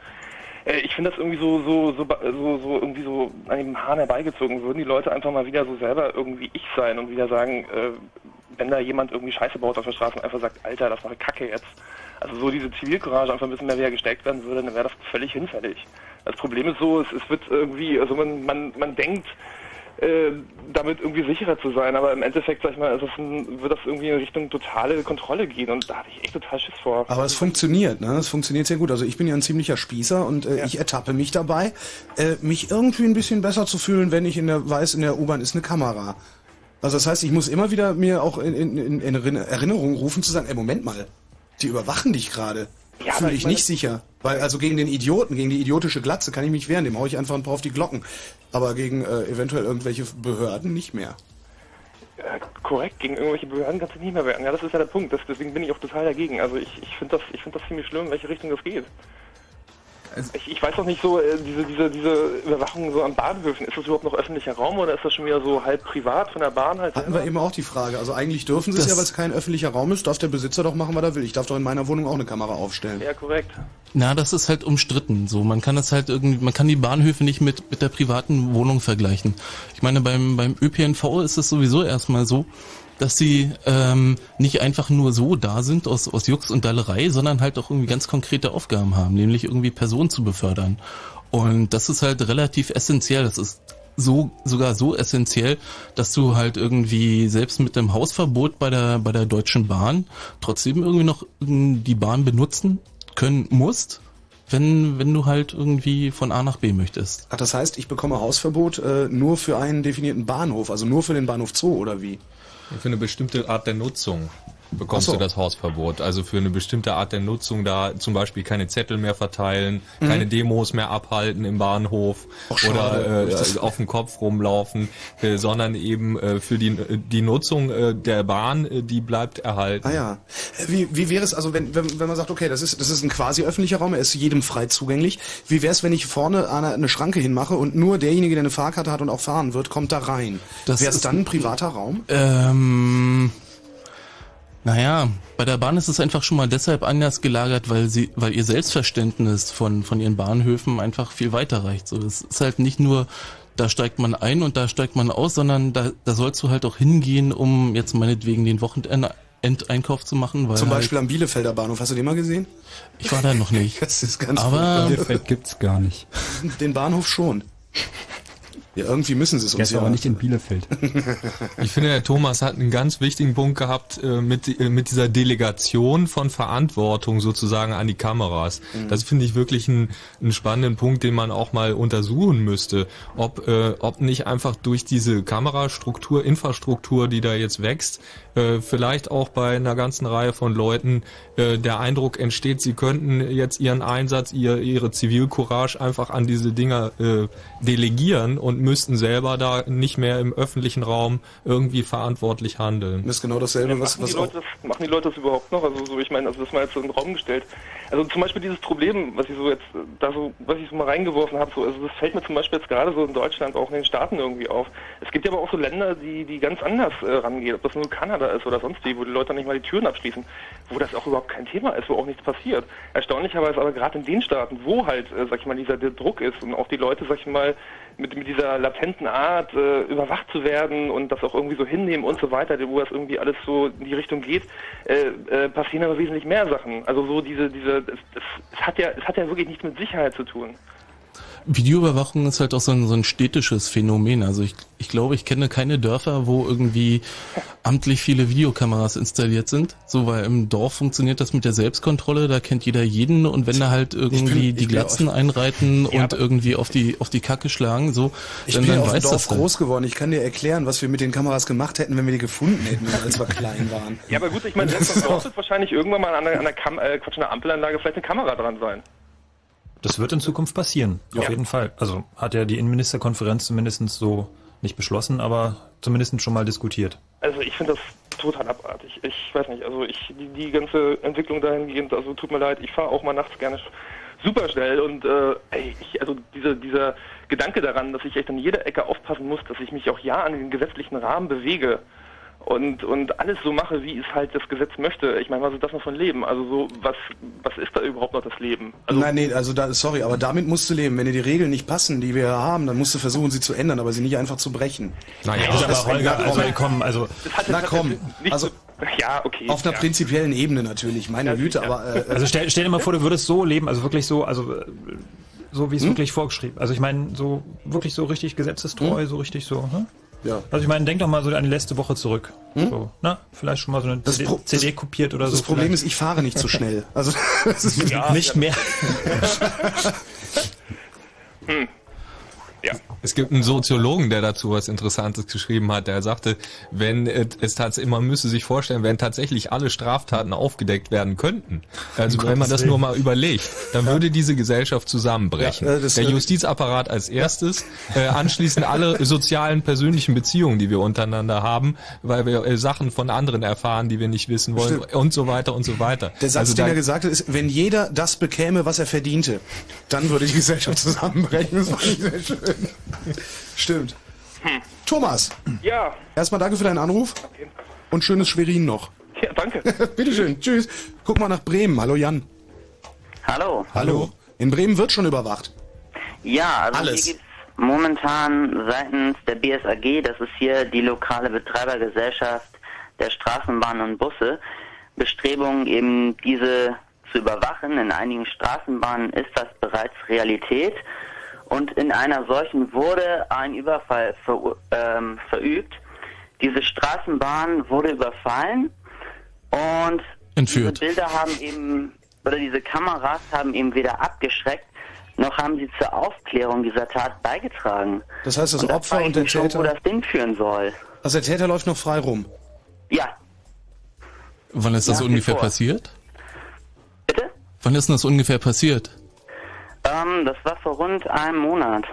Äh, ich finde das irgendwie so, so, so, so, so irgendwie so an dem Hahn herbeigezogen. Würden die Leute einfach mal wieder so selber irgendwie ich sein und wieder sagen, äh, wenn da jemand irgendwie Scheiße baut auf der Straße und einfach sagt, Alter, das war eine Kacke jetzt. Also so diese Zivilcourage einfach ein bisschen mehr wieder gestärkt werden würde, dann wäre das völlig hinfällig. Das Problem ist so, es, es wird irgendwie, also man, man, man denkt, äh, damit irgendwie sicherer zu sein, aber im Endeffekt, sag ich mal, das ein, wird das irgendwie in Richtung totale Kontrolle gehen und da hatte ich echt total Schiss vor. Aber es funktioniert, ne? Es funktioniert sehr gut. Also ich bin ja ein ziemlicher Spießer und äh, ich ertappe mich dabei, äh, mich irgendwie ein bisschen besser zu fühlen, wenn ich in der weiß, in der U-Bahn ist eine Kamera. Also das heißt, ich muss immer wieder mir auch in, in, in, in Erinner- Erinnerung rufen zu sagen, ey, Moment mal, die überwachen dich gerade. Ja, Fühle ich nicht sicher. Weil also gegen den Idioten, gegen die idiotische Glatze kann ich mich wehren, dem hau ich einfach ein paar auf die Glocken. Aber gegen äh, eventuell irgendwelche Behörden nicht mehr. Äh, korrekt, gegen irgendwelche Behörden kannst du nicht mehr werden. Ja, das ist ja der Punkt. Das, deswegen bin ich auch total dagegen. Also ich, ich finde das, ich finde das ziemlich schlimm, in welche Richtung das geht. Ich, ich weiß noch nicht so, äh, diese, diese, diese Überwachung so an Bahnhöfen, ist das überhaupt noch öffentlicher Raum oder ist das schon wieder so halb privat von der Bahn halt? Hatten wir eben auch die Frage. Also eigentlich dürfen sie es ja, weil es kein öffentlicher Raum ist, darf der Besitzer doch machen, was er will. Ich darf doch in meiner Wohnung auch eine Kamera aufstellen. Ja, korrekt. Na, das ist halt umstritten. So, man kann das halt irgendwie, man kann die Bahnhöfe nicht mit mit der privaten Wohnung vergleichen. Ich meine, beim beim ÖPNV ist es sowieso erstmal so, dass sie ähm, nicht einfach nur so da sind aus aus Jux und Dallerei, sondern halt auch irgendwie ganz konkrete Aufgaben haben, nämlich irgendwie Personen zu befördern. Und das ist halt relativ essentiell. Das ist so sogar so essentiell, dass du halt irgendwie selbst mit dem Hausverbot bei der bei der Deutschen Bahn trotzdem irgendwie noch ähm, die Bahn benutzen können musst, wenn wenn du halt irgendwie von A nach B möchtest. Ach, das heißt, ich bekomme Hausverbot äh, nur für einen definierten Bahnhof, also nur für den Bahnhof Zoo oder wie? Für eine bestimmte Art der Nutzung bekommst so. du das Hausverbot. Also für eine bestimmte Art der Nutzung, da zum Beispiel keine Zettel mehr verteilen, Mhm. keine Demos mehr abhalten im Bahnhof Ach, schade. oder Das- äh, auf dem Kopf rumlaufen, äh, sondern eben äh, für die, die Nutzung äh, der Bahn, äh, die bleibt erhalten. Ah ja. Äh, Wie, wie wäre es, also wenn, wenn, wenn man sagt, okay, das ist, das ist ein quasi öffentlicher Raum, er ist jedem frei zugänglich. Wie wäre es, wenn ich vorne eine, eine Schranke hinmache und nur derjenige, der eine Fahrkarte hat und auch fahren wird, kommt da rein? Das Wäre es dann ein privater Raum? Ähm, naja, bei der Bahn ist es einfach schon mal deshalb anders gelagert, weil sie, weil ihr Selbstverständnis von, von ihren Bahnhöfen einfach viel weiter reicht. So, es ist halt nicht nur, da steigt man ein und da steigt man aus, sondern da, da sollst du halt auch hingehen, um jetzt meinetwegen den Wochenendeinkauf zu machen, weil Zum halt, Beispiel am Bielefelder Bahnhof. Hast du den mal gesehen? ich war da noch nicht. Das ist ganz Aber. Bielefeld gibt's gar nicht. Den Bahnhof schon. Ja, irgendwie müssen sie es uns ist ja. aber nicht in Bielefeld. Ich finde, der Thomas hat einen ganz wichtigen Punkt gehabt äh, mit, äh, mit dieser Delegation von Verantwortung sozusagen an die Kameras. Mhm. Das finde ich wirklich einen, einen spannenden Punkt, den man auch mal untersuchen müsste, ob, äh, ob nicht einfach durch diese Kamerastruktur, Infrastruktur, die da jetzt wächst, äh, vielleicht auch bei einer ganzen Reihe von Leuten äh, der Eindruck entsteht, sie könnten jetzt ihren Einsatz, ihr, ihre Zivilcourage einfach an diese Dinger äh, delegieren und müssten selber da nicht mehr im öffentlichen Raum irgendwie verantwortlich handeln. Das ist genau dasselbe, was, machen, was die Leute das, machen die Leute das überhaupt noch? Also so, ich meine, also das mal jetzt so in den Raum gestellt. Also zum Beispiel dieses Problem, was ich so jetzt da so, was ich so mal reingeworfen habe, so, also das fällt mir zum Beispiel jetzt gerade so in Deutschland, auch in den Staaten irgendwie auf. Es gibt ja aber auch so Länder, die, die ganz anders äh, rangehen, ob das nur Kanada ist oder sonst wie, wo die Leute nicht mal die Türen abschließen, wo das auch überhaupt kein Thema ist, wo auch nichts passiert. Erstaunlicherweise aber gerade in den Staaten, wo halt, äh, sag ich mal, dieser der Druck ist und auch die Leute, sag ich mal, mit, mit dieser latenten Art äh, überwacht zu werden und das auch irgendwie so hinnehmen und so weiter, wo das irgendwie alles so in die Richtung geht, äh, äh, passieren aber wesentlich mehr Sachen. Also so diese, diese, es, es, es hat ja, es hat ja wirklich nichts mit Sicherheit zu tun. Videoüberwachung ist halt auch so ein, so ein städtisches Phänomen. Also ich, ich glaube, ich kenne keine Dörfer, wo irgendwie amtlich viele Videokameras installiert sind. So, weil im Dorf funktioniert das mit der Selbstkontrolle, da kennt jeder jeden und wenn da halt irgendwie bin- die Glatzen einreiten Ja, und irgendwie auf die auf die Kacke schlagen, so, Ich dann, bin ja dann auf dem weiß Dorf das halt. groß geworden. Ich kann dir erklären, was wir mit den Kameras gemacht hätten, wenn wir die gefunden hätten, als wir klein waren. Ja, aber gut, ich meine, selbst im Dorf wird wahrscheinlich irgendwann mal an einer, an einer, Kam äh, Quatsch, an einer Ampelanlage vielleicht eine Kamera dran sein. Das wird in Zukunft passieren, auf Ja. jeden Fall. Also hat ja die Innenministerkonferenz zumindest so nicht beschlossen, aber zumindest schon mal diskutiert. Also ich finde das total abartig. Ich weiß nicht, also ich die, die ganze Entwicklung dahingehend, also tut mir leid, ich fahre auch mal nachts gerne super schnell und äh, ey, ich, also diese, dieser Gedanke daran, dass ich echt an jeder Ecke aufpassen muss, dass ich mich auch ja an den gesetzlichen Rahmen bewege und und alles so mache, wie es halt das Gesetz möchte. Ich meine, was ist das noch von Leben? Also so was was ist da überhaupt noch das Leben? Also Nein, nee, also da, sorry, aber damit musst du leben. Wenn dir die Regeln nicht passen, die wir haben, dann musst du versuchen, sie zu ändern, aber sie nicht einfach zu brechen. Naja, aber Holger, also komm, also Na komm, also ja, okay. auf einer ja. prinzipiellen Ebene natürlich, meine Güte, aber äh, Also stell, stell dir mal vor, du würdest so leben, also wirklich so, also so wie es Hm? wirklich vorgeschrieben. Also ich meine, so wirklich so richtig gesetzestreu, Hm? so richtig so. Ne? Ja. Also ich meine, denk doch mal so an die letzte Woche zurück. So, na, vielleicht schon mal so eine Das CD, Pro- CD kopiert oder so. das Problem vielleicht. ist, ich fahre nicht so schnell. Also das ist Ja, nicht mehr. Hm. Es gibt einen Soziologen, der dazu was Interessantes geschrieben hat, der sagte, wenn es tatsächlich, man müsse sich vorstellen, wenn tatsächlich alle Straftaten aufgedeckt werden könnten, also Um wenn man das nur mal überlegt, dann würde diese Gesellschaft zusammenbrechen. Ja, äh, der Justizapparat als erstes, äh, anschließend alle sozialen, persönlichen Beziehungen, die wir untereinander haben, weil wir äh, Sachen von anderen erfahren, die wir nicht wissen wollen Stimmt. und so weiter und so weiter. Der Satz, also den da- er gesagt hat, ist, wenn jeder das bekäme, was er verdiente, dann würde die Gesellschaft zusammenbrechen. Das fand ich sehr schön. Stimmt. Thomas, Ja, erstmal danke für deinen Anruf und schönes Schwerin noch. ja, danke. Bitteschön, tschüss. Guck mal nach Bremen. Hallo Jan. Hallo. Hallo. In Bremen wird schon überwacht. Ja, also Alles. hier gibt's momentan seitens der BSAG, das ist hier die lokale Betreibergesellschaft der Straßenbahnen und Busse, Bestrebungen eben diese zu überwachen. In einigen Straßenbahnen ist das bereits Realität. Und in einer solchen wurde ein Überfall ver, ähm, verübt. Diese Straßenbahn wurde überfallen und Entführt. diese Bilder haben eben, oder diese Kameras haben eben weder abgeschreckt, noch haben sie zur Aufklärung dieser Tat beigetragen. Das heißt, das und das Opfer und der mich schon, Täter- Wo das hinführen soll. Also der Täter läuft noch frei rum. Ja, Wann ist das wie ungefähr passiert? Bitte? Wann ist denn das ungefähr passiert? Ähm, das war vor rund einem Monat.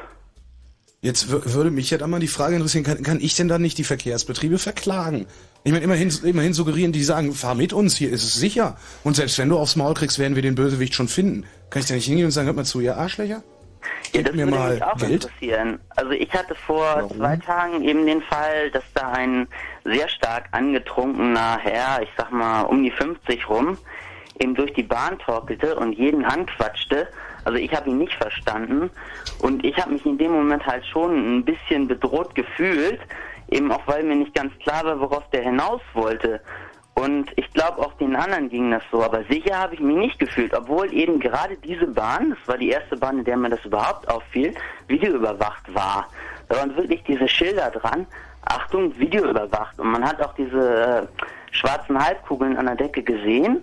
Jetzt wür- würde mich ja dann mal die Frage interessieren, kann, kann ich denn dann nicht die Verkehrsbetriebe verklagen? Ich meine, immerhin, immerhin suggerieren die sagen, fahr mit uns, hier ist es sicher. Und selbst wenn du aufs Maul kriegst, werden wir den Bösewicht schon finden. Kann ich da nicht hingehen und sagen, hört mal zu, ihr Arschlöcher? Ja, das mir würde mal mich auch Geld. interessieren. Also ich hatte vor Warum? zwei Tagen eben den Fall, dass da ein sehr stark angetrunkener Herr, ich sag mal um die 50 rum, eben durch die Bahn torkelte und jeden anquatschte. Also ich habe ihn nicht verstanden und ich habe mich in dem Moment halt schon ein bisschen bedroht gefühlt, eben auch weil mir nicht ganz klar war, worauf der hinaus wollte. Und ich glaube, auch den anderen ging das so. Aber sicher habe ich mich nicht gefühlt, obwohl eben gerade diese Bahn, das war die erste Bahn, in der mir das überhaupt auffiel, videoüberwacht war. Da waren wirklich diese Schilder dran, Achtung, videoüberwacht. Und man hat auch diese äh, schwarzen Halbkugeln an der Decke gesehen.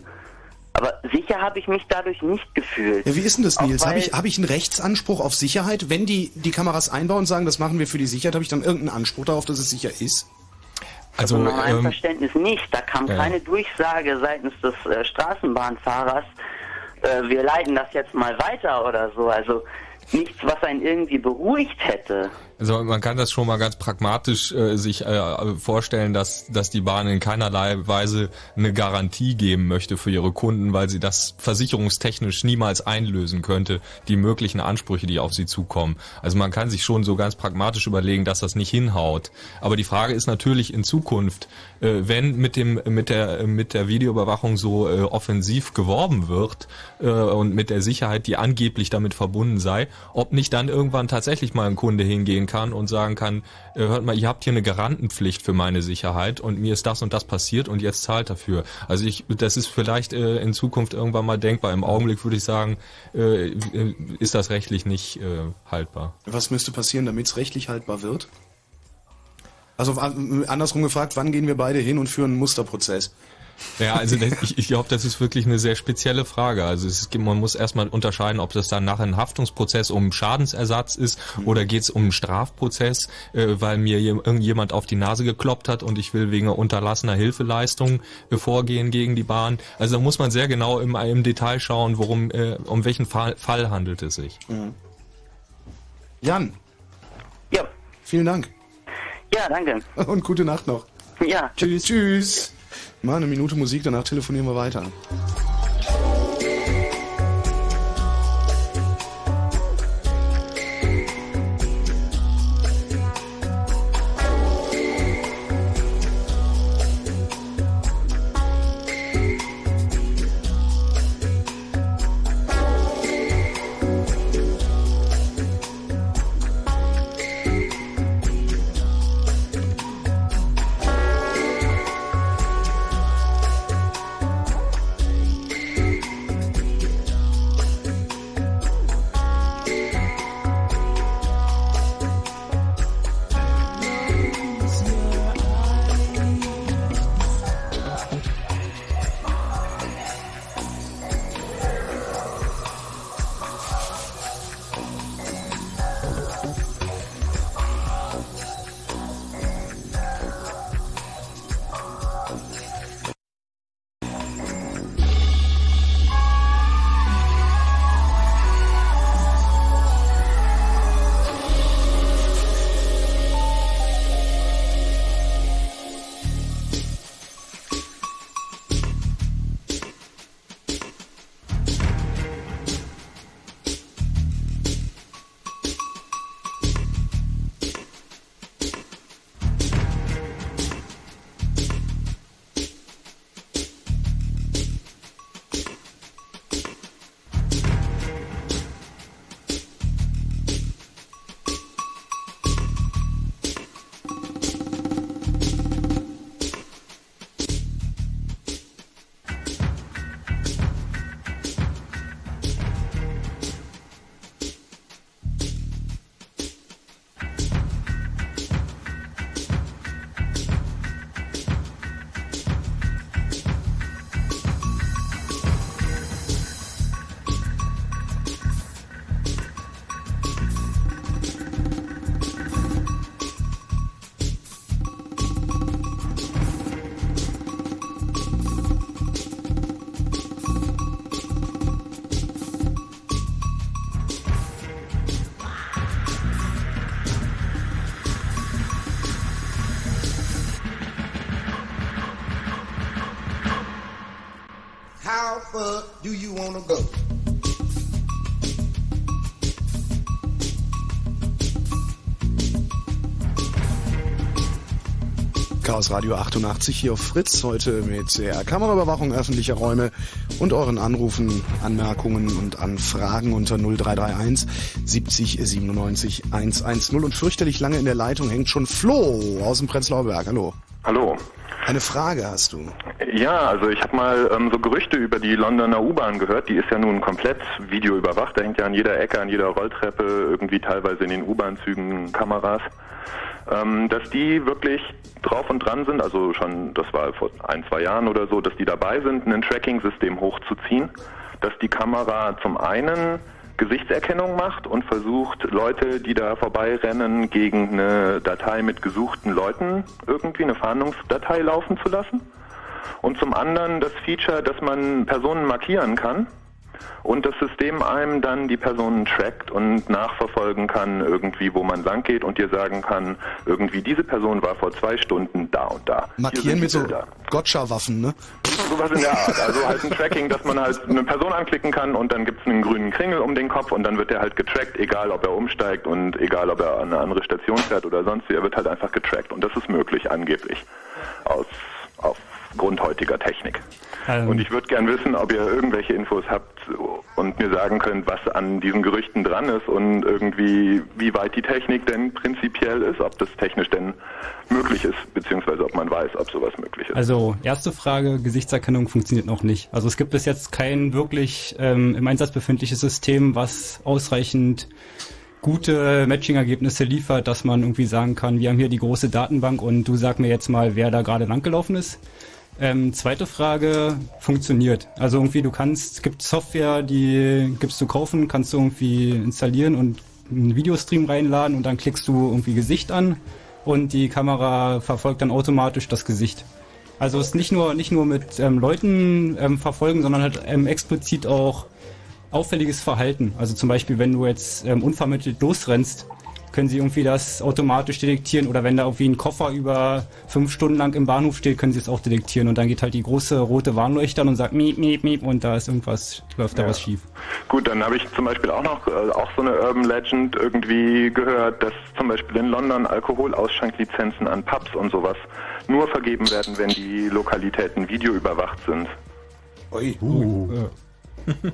Aber sicher habe ich mich dadurch nicht gefühlt. Ja, wie ist denn das, Nils? Habe ich, hab ich einen Rechtsanspruch auf Sicherheit? Wenn die die Kameras einbauen und sagen, das machen wir für die Sicherheit, habe ich dann irgendeinen Anspruch darauf, dass es sicher ist? Also, nach meinem ähm, Verständnis nicht. Da kam ja. keine Durchsage seitens des äh, Straßenbahnfahrers, äh, wir leiten das jetzt mal weiter oder so. Also nichts, was einen irgendwie beruhigt hätte. Also man kann das schon mal ganz pragmatisch äh, sich äh, vorstellen, dass, dass die Bahn in keinerlei Weise eine Garantie geben möchte für ihre Kunden, weil sie das versicherungstechnisch niemals einlösen könnte, die möglichen Ansprüche, die auf sie zukommen. Also man kann sich schon so ganz pragmatisch überlegen, dass das nicht hinhaut. Aber die Frage ist natürlich in Zukunft, äh, wenn mit dem mit der mit der Videoüberwachung so äh, offensiv geworben wird äh, und mit der Sicherheit, die angeblich damit verbunden sei, ob nicht dann irgendwann tatsächlich mal ein Kunde hingehen kann und sagen kann, äh, hört mal, ihr habt hier eine Garantenpflicht für meine Sicherheit und mir ist das und das passiert und jetzt zahlt dafür. Also ich, das ist vielleicht äh, in Zukunft irgendwann mal denkbar. Im Augenblick würde ich sagen, äh, ist das rechtlich nicht äh, haltbar. Was müsste passieren, damit es rechtlich haltbar wird? Also andersrum gefragt, wann gehen wir beide hin und führen einen Musterprozess? Ja, also das, ich, ich glaube, das ist wirklich eine sehr spezielle Frage. Also es gibt, man muss erstmal unterscheiden, ob das dann nachher ein Haftungsprozess um Schadensersatz ist mhm. oder geht es um einen Strafprozess, äh, weil mir irgendjemand auf die Nase gekloppt hat und ich will wegen unterlassener Hilfeleistung äh, vorgehen gegen die Bahn. Also da muss man sehr genau im, im Detail schauen, worum äh, um welchen Fall, Fall handelt es sich. Mhm. Jan. Ja. Vielen Dank. Ja, danke. Und gute Nacht noch. Ja. Tschüss. Tschüss. Mal eine Minute Musik, danach telefonieren wir weiter. Chaos Radio 88 hier auf Fritz. Heute mit der Kameraüberwachung öffentlicher Räume und euren Anrufen, Anmerkungen und Anfragen unter 0331 70 97 110. Und fürchterlich lange in der Leitung hängt schon Flo aus dem Prenzlauer Berg. Hallo. Hallo. Eine Frage hast du. Ja, also ich habe mal ähm, so Gerüchte über die Londoner U-Bahn gehört. Die ist ja nun komplett videoüberwacht. Da hängt ja an jeder Ecke, an jeder Rolltreppe, irgendwie teilweise in den U-Bahn-Zügen Kameras ähm, dass die wirklich drauf und dran sind, also schon, das war vor ein, zwei Jahren oder so, dass die dabei sind, ein Tracking-System hochzuziehen, dass die Kamera zum einen Gesichtserkennung macht und versucht, Leute, die da vorbeirennen, gegen eine Datei mit gesuchten Leuten irgendwie eine Fahndungsdatei laufen zu lassen. Und zum anderen das Feature, dass man Personen markieren kann und das System einem dann die Personen trackt und nachverfolgen kann, irgendwie, wo man lang geht und dir sagen kann, irgendwie, diese Person war vor zwei Stunden da und da. Markieren mit so. Gotcha-Waffen, ne? Sowas in der Art. Also halt ein Tracking, dass man halt eine Person anklicken kann und dann gibt's einen grünen Kringel um den Kopf und dann wird er halt getrackt, egal ob er umsteigt und egal ob er an eine andere Station fährt oder sonst wie, er wird halt einfach getrackt. Und das ist möglich, angeblich, aus, aufgrund heutiger Technik. Und ich würde gern wissen, ob ihr irgendwelche Infos habt und mir sagen könnt, was an diesen Gerüchten dran ist und irgendwie, wie weit die Technik denn prinzipiell ist, ob das technisch denn möglich ist, beziehungsweise ob man weiß, ob sowas möglich ist. Also erste Frage, Gesichtserkennung funktioniert noch nicht. Also es gibt bis jetzt kein wirklich ähm, im Einsatz befindliches System, was ausreichend gute Matching-Ergebnisse liefert, dass man irgendwie sagen kann, wir haben hier die große Datenbank und du sag mir jetzt mal, wer da gerade langgelaufen ist. Ähm, zweite Frage, funktioniert. Also irgendwie du kannst, es gibt Software, die gibst du kaufen, kannst du irgendwie installieren und einen Videostream reinladen und dann klickst du irgendwie Gesicht an und die Kamera verfolgt dann automatisch das Gesicht. Also es ist nicht nur nicht nur mit ähm, Leuten ähm, verfolgen, sondern halt ähm, explizit auch auffälliges Verhalten. Also zum Beispiel, wenn du jetzt ähm, unvermittelt losrennst, können sie irgendwie das automatisch detektieren oder wenn da irgendwie ein Koffer über fünf Stunden lang im Bahnhof steht, können sie es auch detektieren und dann geht halt die große rote Warnleuchter an und sagt miep, miep, miep und da ist irgendwas, läuft da Ja. was schief. Gut, dann habe ich zum Beispiel auch noch äh, auch so eine Urban Legend irgendwie gehört, dass zum Beispiel in London Alkoholausschenklizenzen an Pubs und sowas nur vergeben werden, wenn die Lokalitäten videoüberwacht sind. Ui. Uh.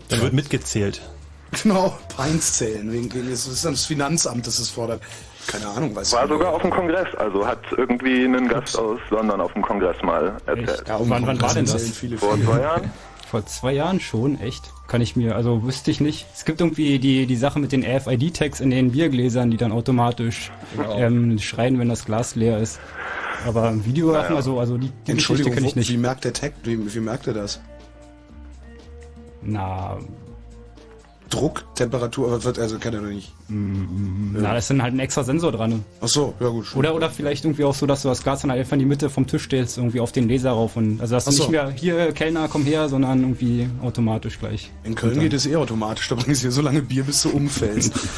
Dann wird mitgezählt. Genau, Peinszählen. Wegen, wegen, es ist das Finanzamt, das es fordert. Keine Ahnung, weiß War sogar auf dem Kongress, also hat irgendwie ein Gast aus London auf dem Kongress mal erzählt. Ja, wann, wann war denn das? Vor zwei Jahren? Vor zwei Jahren schon, echt? Kann ich mir, also wüsste ich nicht. Es gibt irgendwie die, die Sache mit den RFID-Tags in den Biergläsern, die dann automatisch Genau. ähm, schreien, wenn das Glas leer ist. Aber Videowaffen, Naja. also, also die, die Entschuldigung, Geschichte kenne ich wo- nicht. wie merkt der Tag, wie, wie merkt er das? Na, Druck, Temperatur, aber wird, also kann er doch nicht. na, da ist dann halt ein extra Sensor dran. Ach so, ja gut. Oder, oder vielleicht irgendwie auch so, dass du das Glas dann einfach in die Mitte vom Tisch stellst, irgendwie auf den Laser rauf und, also dass du Ach so. nicht mehr, hier, Kellner, komm her, sondern irgendwie automatisch gleich. In Köln geht es eh automatisch, da bringst du dir so lange Bier, bis du umfällst.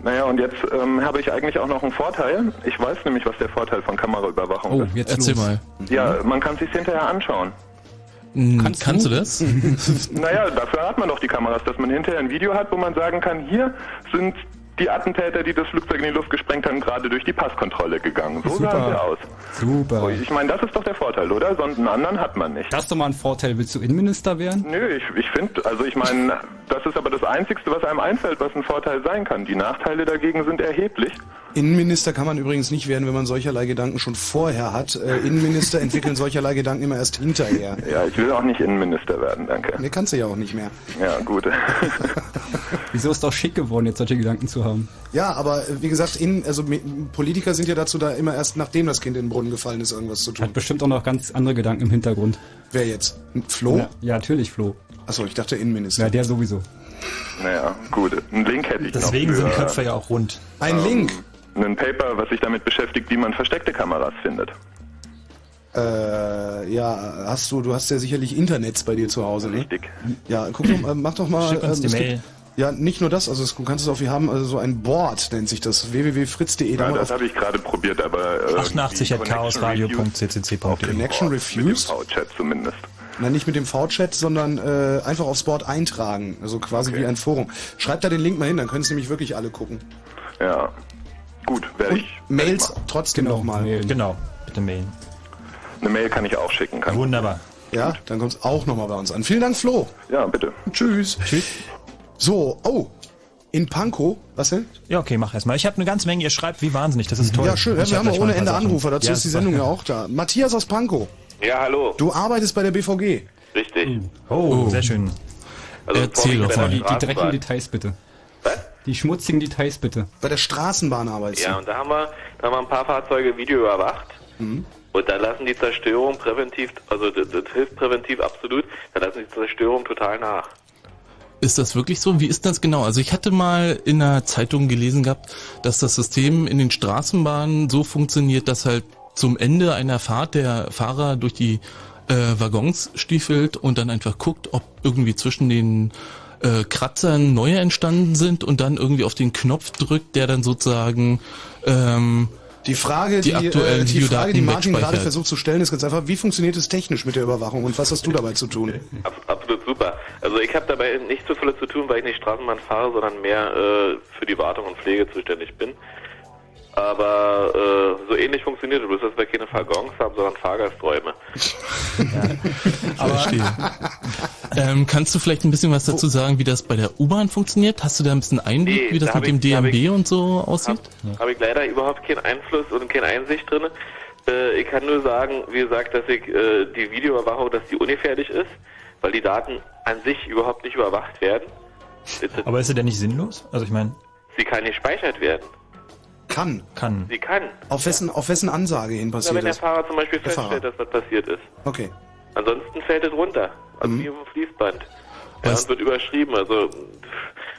Naja, und jetzt ähm, habe ich eigentlich auch noch einen Vorteil. Ich weiß nämlich, was der Vorteil von Kameraüberwachung Oh, ist. jetzt Erzähl los. mal. Ja, man kann sich hinterher anschauen. Kannst, kannst du das? naja, dafür hat man doch die Kameras, dass man hinterher ein Video hat, wo man sagen kann, hier sind die Attentäter, die das Flugzeug in die Luft gesprengt haben, gerade durch die Passkontrolle gegangen. So Super. sahen sie aus. Super. Ich meine, das ist doch der Vorteil, oder? Sonst einen anderen hat man nicht. Das ist doch mal ein Vorteil. Willst du Innenminister werden? Nö, ich, ich finde, also ich meine, das ist aber das Einzigste, was einem einfällt, was ein Vorteil sein kann. Die Nachteile dagegen sind erheblich. Innenminister kann man übrigens nicht werden, wenn man solcherlei Gedanken schon vorher hat. Äh, Innenminister entwickeln solcherlei Gedanken immer erst hinterher. Ja, ich will auch nicht Innenminister werden, danke. Nee, kannst du ja auch nicht mehr. Ja, gut. Wieso ist doch schick geworden, jetzt solche Gedanken zu haben? Ja, aber äh, wie gesagt, in, also Politiker sind ja dazu da, immer erst nachdem das Kind in den Brunnen gefallen ist, irgendwas zu tun. Hat bestimmt auch noch ganz andere Gedanken im Hintergrund. Wer jetzt? Flo? Ja, ja natürlich Flo. Achso, ich dachte Innenminister. Ja, der sowieso. Naja, gut. Einen Link hätte ich Deswegen noch. sind für, Köpfe ja auch rund. Ein Link? Ein Paper, was sich damit beschäftigt, wie man versteckte Kameras findet. Äh, ja, hast du, du hast ja sicherlich Internets bei dir zu Hause, ne? Richtig. Ja, guck doch, äh, mach doch mal. Schick uns die es Mail. Gibt, ja, nicht nur das, also es, du kannst es auch, wir haben also so ein Board, nennt sich das, www.fritz.de. Ja, mal das habe ich gerade probiert, aber... Äh, 88 at chaosradio.ccc.de. Connection Refused? V-Chat zumindest. Nein, nicht mit dem V-Chat, sondern äh, einfach aufs Board eintragen, also quasi wie ein Forum. Schreibt da den Link mal hin, dann können es nämlich wirklich alle gucken. Ja. Gut, werde ich... Mails trotzdem Genau, nochmal. Genau, bitte mailen. Eine Mail kann ich auch schicken. Kann. Wunderbar. Ja, dann kommt es auch nochmal bei uns an. Vielen Dank, Flo. Ja, bitte. Tschüss. Tschüss. So, oh, in Pankow, was denn? Ja, okay, mach erstmal. Ich habe eine ganze Menge, ihr schreibt wie wahnsinnig, das ist toll. Ja, schön, ja, Ich wir hab haben mal ohne Ende. Anrufer, dazu Ja, ist die. Sendung ja auch da. Matthias aus Pankow, Ja, hallo. du arbeitest bei der BVG. Richtig. Oh, sehr schön. Also Erzähl doch mal die, die dreckigen. Details bitte. Die schmutzigen Details bitte. Bei der Straßenbahn arbeitest Ja, und da haben wir, da haben wir ein paar Fahrzeuge Video überwacht. Mhm. Und da lassen die Zerstörung präventiv, also das, das hilft präventiv absolut, da lassen die Zerstörung total nach. Ist das wirklich so? Wie ist das genau? Also ich hatte mal in einer Zeitung gelesen gehabt, dass das System in den Straßenbahnen so funktioniert, dass halt zum Ende einer Fahrt der Fahrer durch die äh, Waggons stiefelt und dann einfach guckt, ob irgendwie zwischen den äh, Kratzern neue entstanden sind und dann irgendwie auf den Knopf drückt, der dann sozusagen ähm, Die Frage, die, die aktuellen äh, die, Frage, die Martin gerade versucht zu stellen, ist ganz einfach, wie funktioniert es technisch mit der Überwachung und was hast du dabei zu tun? Absolut super. Also ich habe dabei nicht so viel zu tun, weil ich nicht Straßenbahn fahre, sondern mehr äh, für die Wartung und Pflege zuständig bin. Aber äh, so ähnlich funktioniert es, bloß dass wir keine Waggons haben, sondern Fahrgasträume. Verstehe. ähm, kannst du vielleicht ein bisschen was dazu sagen, wie das bei der U-Bahn funktioniert? Hast du da ein bisschen Einblick, Nee, wie das da mit hab dem ich- hab DMB ich- und so aussieht? Habe ich leider überhaupt keinen Einfluss und keine Einsicht drin. Äh, ich kann nur sagen, wie gesagt, dass ich äh, die Videoüberwachung, dass die ungefährlich ist, weil die Daten an sich überhaupt nicht überwacht werden. Aber ist sie denn nicht sinnlos? Also ich meine, Sie kann nicht gespeichert werden. Kann. kann. Sie kann. Auf wessen, auf wessen Ansage hin Na, passiert wenn der das? Fahrer zum Beispiel Der feststellt, dass was passiert ist. Okay. Ansonsten fällt es runter. Also wie auf dem Fließband. Ja, und wird überschrieben. Also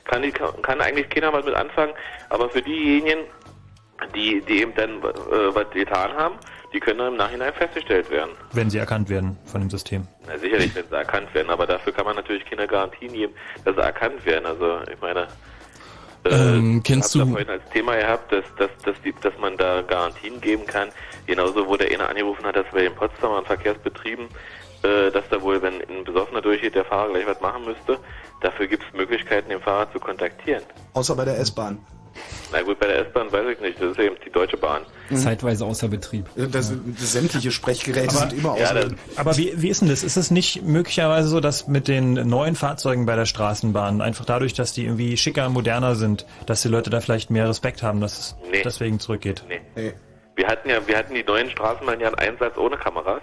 kann, die, kann eigentlich keiner was mit anfangen. Aber für diejenigen, die, die eben dann äh, was getan haben, die können dann im Nachhinein festgestellt werden. Wenn sie erkannt werden von dem System. Na, sicherlich, wenn sie erkannt werden, aber dafür kann man natürlich keine Garantien geben, dass sie erkannt werden. Also ich meine, Ähm, kennst du- vorhin als Thema gehabt, dass, dass, dass, die, dass man da Garantien geben kann. Genauso, wo der eine angerufen hat, dass bei den Potsdamer Verkehrsbetrieben, äh, dass da wohl, wenn ein Besoffener durchgeht, der Fahrer gleich was machen müsste. Dafür gibt es Möglichkeiten, den Fahrer zu kontaktieren. Außer bei der S-Bahn. Na gut, bei der S-Bahn weiß ich nicht, das ist eben die Deutsche Bahn. Zeitweise außer Betrieb. Das, sämtliche Sprechgeräte sind immer ja, außer das- Aber wie, wie ist denn das? Ist es nicht möglicherweise so, dass mit den neuen Fahrzeugen bei der Straßenbahn, einfach dadurch, dass die irgendwie schicker, moderner sind, dass die Leute da vielleicht mehr Respekt haben, dass es Nee. deswegen zurückgeht? Nee. Wir hatten ja, wir hatten die neuen Straßenbahnen ja einen Einsatz ohne Kameras.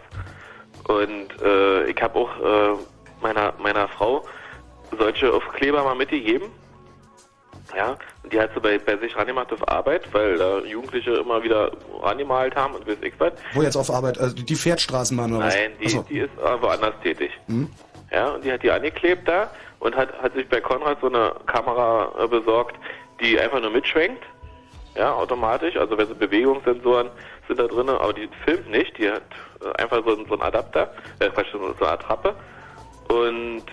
Und äh, ich habe auch äh, meiner meiner Frau solche Aufkleber mal mitgegeben. Ja, und die hat sie bei, bei sich rangemacht auf Arbeit, weil da Jugendliche immer wieder rangemalt haben und weiß ich was. Wo jetzt auf Arbeit? Also die fährt Straßenbahn oder Nein, was? die, Achso. die ist äh, woanders tätig. Hm? Ja, und die hat die angeklebt da und hat, hat sich bei Konrad so eine Kamera äh, besorgt, die einfach nur mitschwenkt. Ja, automatisch. Also wenn so Bewegungssensoren sind da drin, aber die filmt nicht. Die hat äh, einfach so, so einen Adapter, äh, Quatsch, so eine Attrappe. Und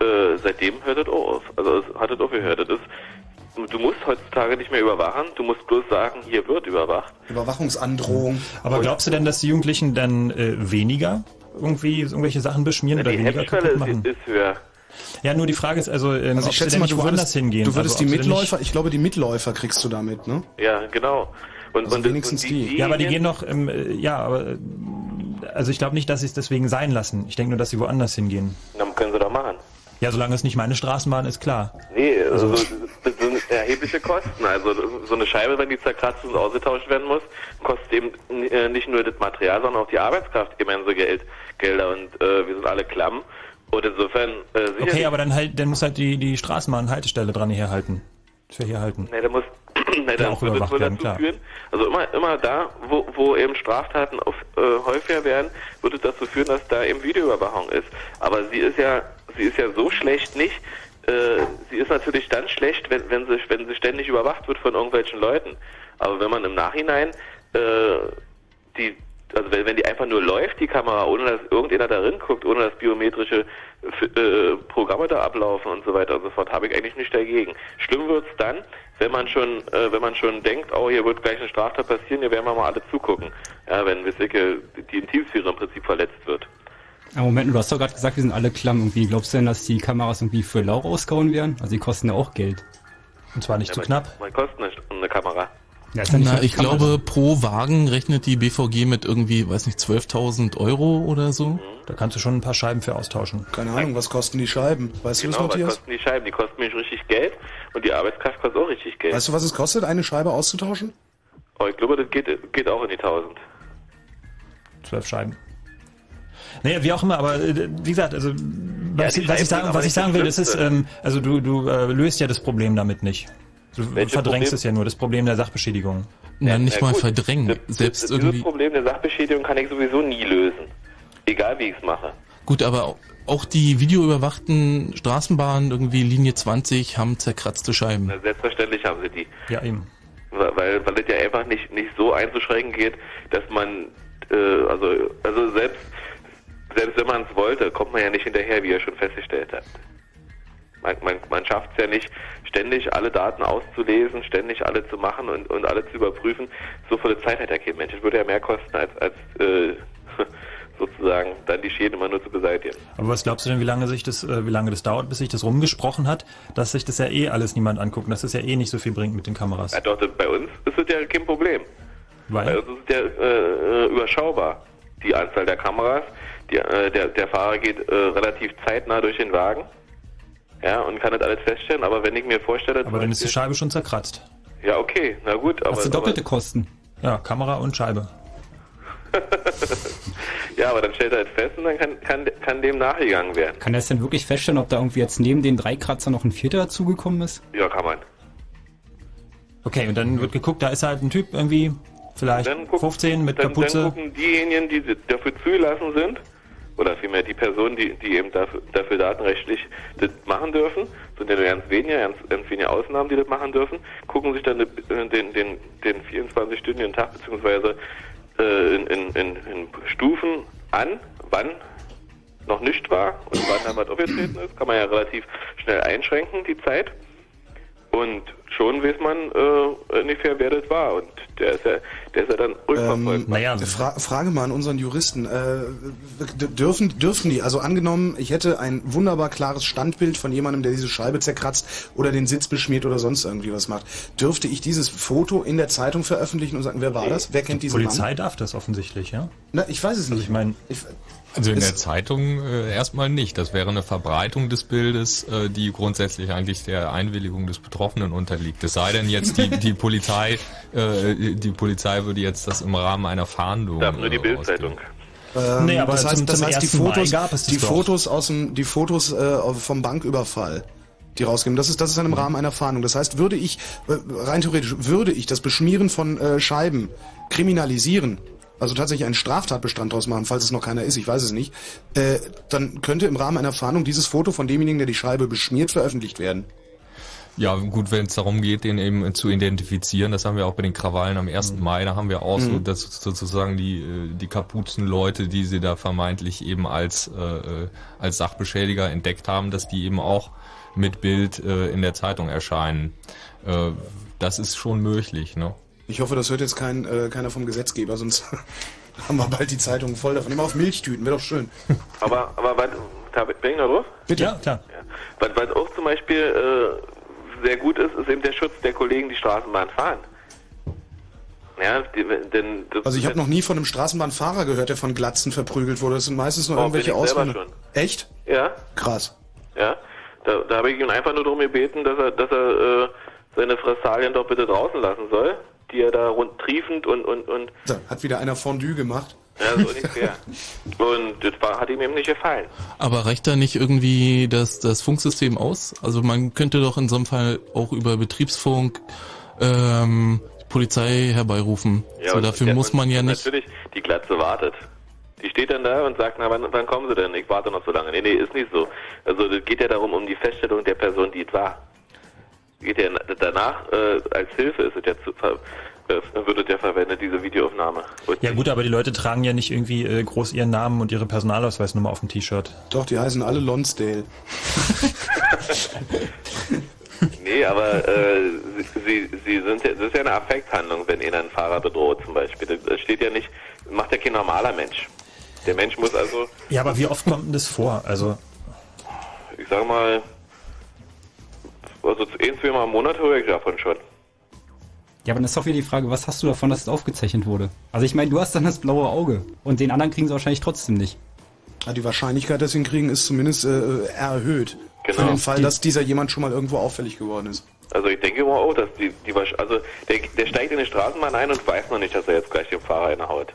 äh, seitdem hört es auch auf. Also es hat es aufgehört. Das ist, du musst heutzutage nicht mehr überwachen. Du musst bloß sagen, hier wird überwacht. Überwachungsandrohung. Aber glaubst du denn, dass die Jugendlichen dann äh, weniger irgendwie irgendwelche Sachen beschmieren oder Die weniger kaputt machen? ist, ist höher. Ja, nur die Frage ist also, ähm, Also ich schätze mal, nicht du woanders würdest, hingehen. du würdest also, die Mitläufer, ich glaube, die Mitläufer kriegst du damit, ne? Ja, genau. Und, Also und wenigstens und die. Ja, aber die gehen doch, ähm, äh, ja, aber äh, also ich glaube nicht, dass sie es deswegen sein lassen. Ich denke nur, dass sie woanders hingehen. Dann können sie doch machen. Ja, solange es nicht meine Straßenbahn ist, klar. Nee, also, das sind erhebliche Kosten. Also so eine Scheibe, wenn die zerkratzt und ausgetauscht werden muss, kostet eben äh, nicht nur das Material, sondern auch die Arbeitskraft immense Geld, Gelder und äh, wir sind alle klamm. Und insofern äh, Okay, aber dann halt, dann muss halt die, die Straßenbahn-Haltestelle dran herhalten. Für hier halten. nee, da muss nee, dann auch wird es überwacht wohl werden, dazu klar. führen. Also immer immer da, wo, wo eben Straftaten auf, äh, häufiger werden, wird es dazu führen, dass da eben Videoüberwachung ist. Aber sie ist ja sie ist ja so schlecht nicht. Äh, sie ist natürlich dann schlecht, wenn, wenn sie wenn sie ständig überwacht wird von irgendwelchen Leuten. Aber wenn man im Nachhinein äh, die also wenn, wenn die einfach nur läuft, die Kamera, ohne dass irgendjemand darin guckt, ohne dass biometrische äh, Programme da ablaufen und so weiter und so fort, habe ich eigentlich nicht dagegen. Schlimm wird's dann, wenn man schon, äh, wenn man schon denkt, oh, hier wird gleich eine Straftat passieren, hier werden wir mal alle zugucken. Ja, wenn Wissicke die Intimsphäre im Prinzip verletzt wird. Ja, Moment, du hast doch gerade gesagt, wir sind alle klamm irgendwie. Glaubst du denn, dass die Kameras irgendwie für lau rausgehauen werden? Also die kosten ja auch Geld. Und zwar nicht Ja, zu man- knapp. Man kostet eine, eine Kamera. Ja, ja Na, ich glaube, pro Wagen rechnet die BVG mit irgendwie, weiß nicht, 12.000 Euro oder so. Da kannst du schon ein paar Scheiben für austauschen. Keine Ahnung, was kosten die Scheiben? Weißt du Genau, das, was Matthias? kosten die Scheiben? Die kosten mich richtig Geld und die Arbeitskraft kostet auch richtig Geld. Weißt du, was es kostet, eine Scheibe auszutauschen? Oh, ich glaube, das geht, geht auch in die 1000. Zwölf Scheiben. Naja, wie auch immer, aber äh, wie gesagt, also was, die was Scheiben ich sagen, was ich sagen will, das ist, ähm, also du, du äh, löst ja das Problem damit nicht. Du Welches verdrängst Problem? es ja nur, das Problem der Sachbeschädigung. Na, nicht Ja, mal gut. verdrängen. Das- Selbst das, irgendwie. Dieses Problem der Sachbeschädigung kann ich sowieso nie lösen. Egal wie ich es mache. Gut, aber auch die videoüberwachten Straßenbahnen, irgendwie Linie 20, haben zerkratzte Scheiben. Na, selbstverständlich haben sie die. Ja, eben. Weil, weil weil es ja einfach nicht, nicht so einzuschränken geht, dass man, äh, also, also selbst, selbst wenn man es wollte, kommt man ja nicht hinterher, wie ihr schon festgestellt habt. Man, man, man schafft es ja nicht, ständig alle Daten auszulesen, ständig alle zu machen und, und alle zu überprüfen. So viele Zeit hat ja kein Mensch. Das würde ja mehr kosten, als, als äh, sozusagen dann die Schäden immer nur zu beseitigen. Aber was glaubst du denn, wie lange sich das, äh, wie lange das dauert, bis sich das rumgesprochen hat, dass sich das ja eh alles niemand anguckt, und dass das ja eh nicht so viel bringt mit den Kameras? Ja, doch, bei uns ist das ja kein Problem. Weil? Bei uns ist es ja äh, überschaubar, die Anzahl der Kameras. Die, äh, der, der Fahrer geht äh, relativ zeitnah durch den Wagen ja, und kann das alles feststellen. Aber wenn ich mir vorstelle... Aber dann ist die Scheibe schon zerkratzt. Ja, okay, na gut. Aber, Hast du doppelte Kosten? Ja, Kamera und Scheibe. aber, ja, aber dann stellt er es fest und dann kann, kann, kann dem nachgegangen werden. Kann er es denn wirklich feststellen, ob da irgendwie jetzt neben den drei Kratzer noch ein vierter dazugekommen ist? Ja, kann man. Okay, und dann wird geguckt, da ist halt ein Typ irgendwie, vielleicht Dann guck- 15 mit dann, Kapuze. Dann gucken diejenigen, die dafür zugelassen sind, oder vielmehr die Personen, die, die eben dafür, dafür datenrechtlich das machen dürfen, sind ja nur ganz wenige, ganz, ganz wenige Ausnahmen, die das machen dürfen, gucken sich dann den, den, den, den 24-stündigen Tag beziehungsweise äh, in, in, in, in Stufen an, wann noch nicht war und wann dann was aufgetreten ist, kann man ja relativ schnell einschränken, die Zeit. Und schon weiß man äh, ungefähr, wer das war. Und der ist ja, der ist ja dann rückverfolgbar. Ähm, Fra Frage mal an unseren Juristen. Äh, dürfen, dürfen die, also angenommen, ich hätte ein wunderbar klares Standbild von jemandem, der diese Scheibe zerkratzt oder den Sitz beschmiert oder sonst irgendwie was macht. Dürfte ich dieses Foto in der Zeitung veröffentlichen und sagen, wer war das? Wer kennt Die diesen Polizei Mann? darf das offensichtlich, ja? Na, ich weiß es nicht. ich meine, Also in der Zeitung äh, erstmal nicht. Das wäre eine Verbreitung des Bildes, äh, die grundsätzlich eigentlich der Einwilligung des Betroffenen unterliegt. Es sei denn jetzt die, die Polizei, äh, die Polizei würde jetzt das im Rahmen einer Fahndung. Darf nur die äh, Bildzeitung. Ähm, Nee, aber das heißt, zum- das zum heißt die 1. Mai Fotos, gab es das die doch. Fotos aus dem, die Fotos äh, vom Banküberfall, die rausgeben. Das ist, das ist dann im Rahmen einer Fahndung. Das heißt, würde ich äh, rein theoretisch würde ich das Beschmieren von äh, Scheiben kriminalisieren, also tatsächlich einen Straftatbestand draus machen, falls es noch keiner ist, ich weiß es nicht, äh, dann könnte im Rahmen einer Fahndung dieses Foto von demjenigen, der die Scheibe beschmiert, veröffentlicht werden. Ja, gut, wenn es darum geht, den eben zu identifizieren, das haben wir auch bei den Krawallen am 1. Mai, da haben wir auch so, Mhm. dass sozusagen die, äh, die Kapuzenleute, die sie da vermeintlich eben als, äh, als Sachbeschädiger entdeckt haben, dass die eben auch mit Bild äh, in der Zeitung erscheinen. Äh, das ist schon möglich, ne? Ich hoffe, das hört jetzt kein, äh, keiner vom Gesetzgeber, sonst haben wir bald die Zeitungen voll davon. Immer auf Milchtüten, wäre doch schön. Aber, aber was, da bin ich noch drauf? Bitte? Ja, klar. Was, was auch zum Beispiel äh, sehr gut ist, ist eben der Schutz der Kollegen, die Straßenbahn fahren. Ja, die, denn das Also ich habe noch nie von einem Straßenbahnfahrer gehört, der von Glatzen verprügelt wurde. Das sind meistens nur Oh, irgendwelche Ausländer. Echt? Ja, Krass. ja. Da, da habe ich ihn einfach nur darum gebeten, dass er, dass er äh, seine Fressalien doch bitte draußen lassen soll, die er da rund triefend und und und hat wieder einer Fondue gemacht. ja, so ungefähr. und das war, hat ihm eben nicht gefallen. Aber reicht da nicht irgendwie das, das Funksystem aus? Also man könnte doch in so einem Fall auch über Betriebsfunk ähm, die Polizei herbeirufen. so, und dafür muss man ja nicht. Natürlich, die Glatze wartet. Die steht dann da und sagt, na, wann, wann kommen Sie denn? Ich warte noch so lange. Nee, nee, ist nicht so. Also, das geht ja darum, um die Feststellung der Person, die es war. Geht ja na- danach, äh, als Hilfe ist es ja zu, ver, äh, wird es ja verwendet, diese Videoaufnahme. Und Ja gut, aber die Leute tragen ja nicht irgendwie äh, groß ihren Namen und ihre Personalausweisnummer auf dem T-Shirt. Doch, die heißen alle Lonsdale. Nee, aber äh, sie, sie, sie sind ja, das ist ja eine Affekthandlung, wenn ihnen ein Fahrer bedroht zum Beispiel. Das steht ja nicht, macht ja kein normaler Mensch. Der Mensch muss also, Ja, aber wie oft kommt denn das vor? Also ich sag mal, also ein, zwei Mal im Monat höre ich davon schon. Ja, aber dann ist doch wieder die Frage, was hast du davon, dass es aufgezeichnet wurde? Also ich meine, du hast dann das blaue Auge und den anderen kriegen sie wahrscheinlich trotzdem nicht. Ja, die Wahrscheinlichkeit, dass sie ihn kriegen, ist zumindest äh, erhöht. Für Genau. den Fall, Die- dass dieser jemand schon mal irgendwo auffällig geworden ist. Also ich denke mal auch, dass die, die also der, der steigt in die Straßenbahn ein und weiß noch nicht, dass er jetzt gleich dem Fahrer eine haut.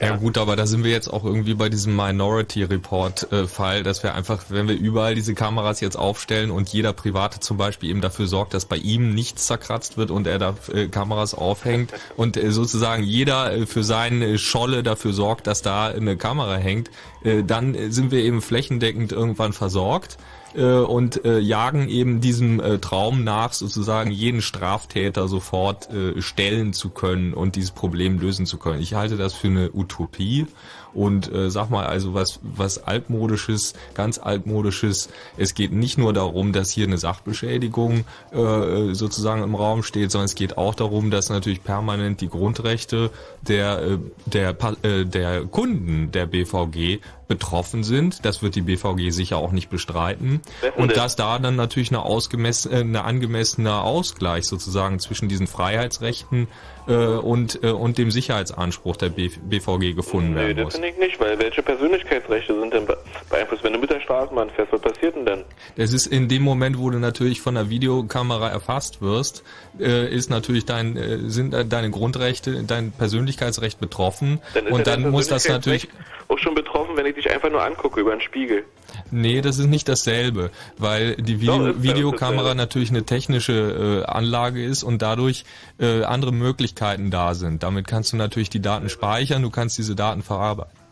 Ja gut, aber da sind wir jetzt auch irgendwie bei diesem Minority Report äh, Fall, dass wir einfach, wenn wir überall diese Kameras jetzt aufstellen und jeder Private zum Beispiel eben dafür sorgt, dass bei ihm nichts zerkratzt wird und er da äh, Kameras aufhängt und äh, sozusagen jeder äh, für seine Scholle dafür sorgt, dass da eine Kamera hängt, äh, dann äh, sind wir eben flächendeckend irgendwann versorgt. Äh, und äh, jagen eben diesem äh, Traum nach, sozusagen jeden Straftäter sofort äh, stellen zu können und dieses Problem lösen zu können. Ich halte das für eine Utopie und äh, sag mal also was was altmodisches, ganz altmodisches. Es geht nicht nur darum, dass hier eine Sachbeschädigung äh, sozusagen im Raum steht, sondern es geht auch darum, dass natürlich permanent die Grundrechte der äh, der äh, der Kunden der BVG betroffen sind. Das wird die BVG sicher auch nicht bestreiten. Und dass da dann natürlich eine, äh, eine angemessener Ausgleich sozusagen zwischen diesen Freiheitsrechten und, äh, und dem Sicherheitsanspruch der BVG gefunden Nee, werden das muss. finde ich nicht, weil welche Persönlichkeitsrechte sind denn be- beeinflusst? Wenn du mit der Straßenbahn fährst, was passiert denn dann? Es ist in dem Moment, wo du natürlich von der Videokamera erfasst wirst, äh, ist natürlich dein, äh, sind äh, deine Grundrechte, dein Persönlichkeitsrecht betroffen. Dann ist und ja dann muss das natürlich auch schon betroffen, wenn ich dich einfach nur angucke über den Spiegel. Nee, das ist nicht dasselbe, weil die Doch, Video ja Videokamera natürlich eine technische äh, Anlage ist und dadurch äh, andere Möglichkeiten da sind. Damit kannst du natürlich die Daten speichern, du kannst diese Daten verarbeiten.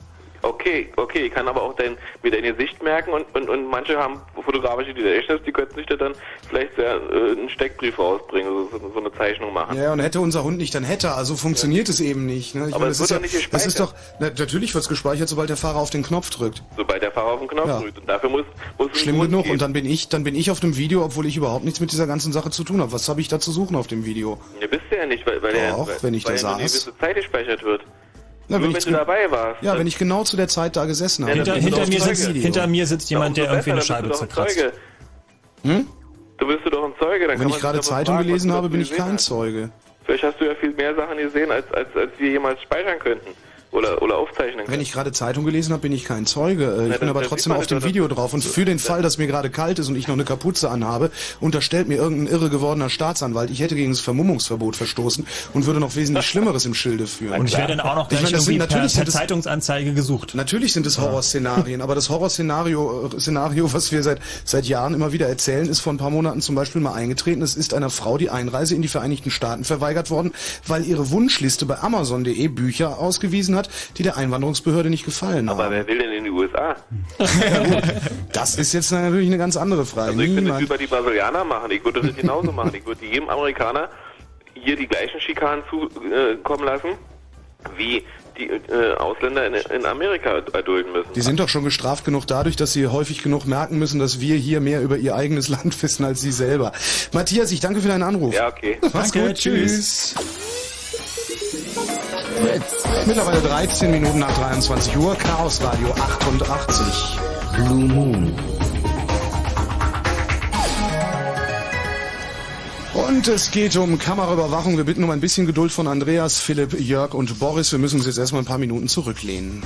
Okay, okay, ich kann aber auch dein, mir dein Gesicht merken und, und, und manche haben fotografische Gedächtnis, die könnten sich da dann vielleicht sehr, äh, einen Steckbrief rausbringen, so, so, eine Zeichnung machen. Ja, und hätte unser Hund nicht, dann hätte. Also funktioniert es eben nicht. Ne? Ich Aber meine, es das, ist wird ja, doch nicht das ist doch, gespeichert. na, natürlich wird es gespeichert, sobald der Fahrer auf den Knopf drückt. Sobald der Fahrer auf den Knopf Ja. drückt. Und dafür muss, muss es Schlimm genug. geben. Und dann bin ich, dann bin ich auf dem Video, obwohl ich überhaupt nichts mit dieser ganzen Sache zu tun habe. Was habe ich da zu suchen auf dem Video? Ja, bist du ja nicht, weil, weil Doch, der, wenn ich weil da ja eine saß. gewisse Zeit gespeichert wird. Na, nur wenn wenn, ich du dabei warst. Ja, wenn ich genau zu der Zeit da gesessen habe. Hinter, hinter, mir sitzt, hinter mir sitzt jemand, der irgendwie eine Scheibe bist du doch ein zerkratzt. Zeuge. Hm? Du bist du doch ein Zeuge. Dann Wenn kann ich man gerade Zeitung fragen, gelesen habe, bin ich kein hast. Zeuge. Vielleicht hast du ja viel mehr Sachen gesehen, als, als, als wir jemals speichern könnten. Oder, oder aufzeichnen können. Wenn ich gerade Zeitung gelesen habe, bin ich kein Zeuge. Äh, Ich bin dann- aber trotzdem auf dem Video drauf. Und für den Fall, dass mir gerade kalt ist und ich noch eine Kapuze anhabe, unterstellt mir irgendein irre gewordener Staatsanwalt, ich hätte gegen das Vermummungsverbot verstoßen und würde noch wesentlich Schlimmeres im Schilde führen. Und ich werde dann auch noch Ich gleich meine, das sind per, natürlich per sind es Zeitungsanzeige gesucht. Natürlich sind es Horrorszenarien, aber das Horrorszenario, äh, Szenario, was wir seit, seit Jahren immer wieder erzählen, ist vor ein paar Monaten zum Beispiel mal eingetreten. Es ist einer Frau die Einreise in die Vereinigten Staaten verweigert worden, weil ihre Wunschliste bei Amazon.de Bücher ausgewiesen hat, die der Einwanderungsbehörde nicht gefallen Aber haben. wer will denn in die USA? Das ist jetzt natürlich eine ganz andere Frage. Also ich würde das Niemand. über die Brasilianer machen. Ich würde das genauso machen. Ich würde jedem Amerikaner hier die gleichen Schikanen zukommen lassen, wie die äh, Ausländer in, in Amerika erdulden müssen. Die sind doch schon gestraft genug dadurch, dass sie häufig genug merken müssen, dass wir hier mehr über ihr eigenes Land wissen als sie selber. Matthias, ich danke für deinen Anruf. Ja, okay. Mach's Danke, gut, tschüss. Mittlerweile 13 Minuten nach 23 Uhr, Chaos Radio 88. Blue Moon. Und es geht um Kameraüberwachung. Wir bitten um ein bisschen Geduld von Andreas, Philipp, Jörg und Boris. Wir müssen uns jetzt erstmal ein paar Minuten zurücklehnen.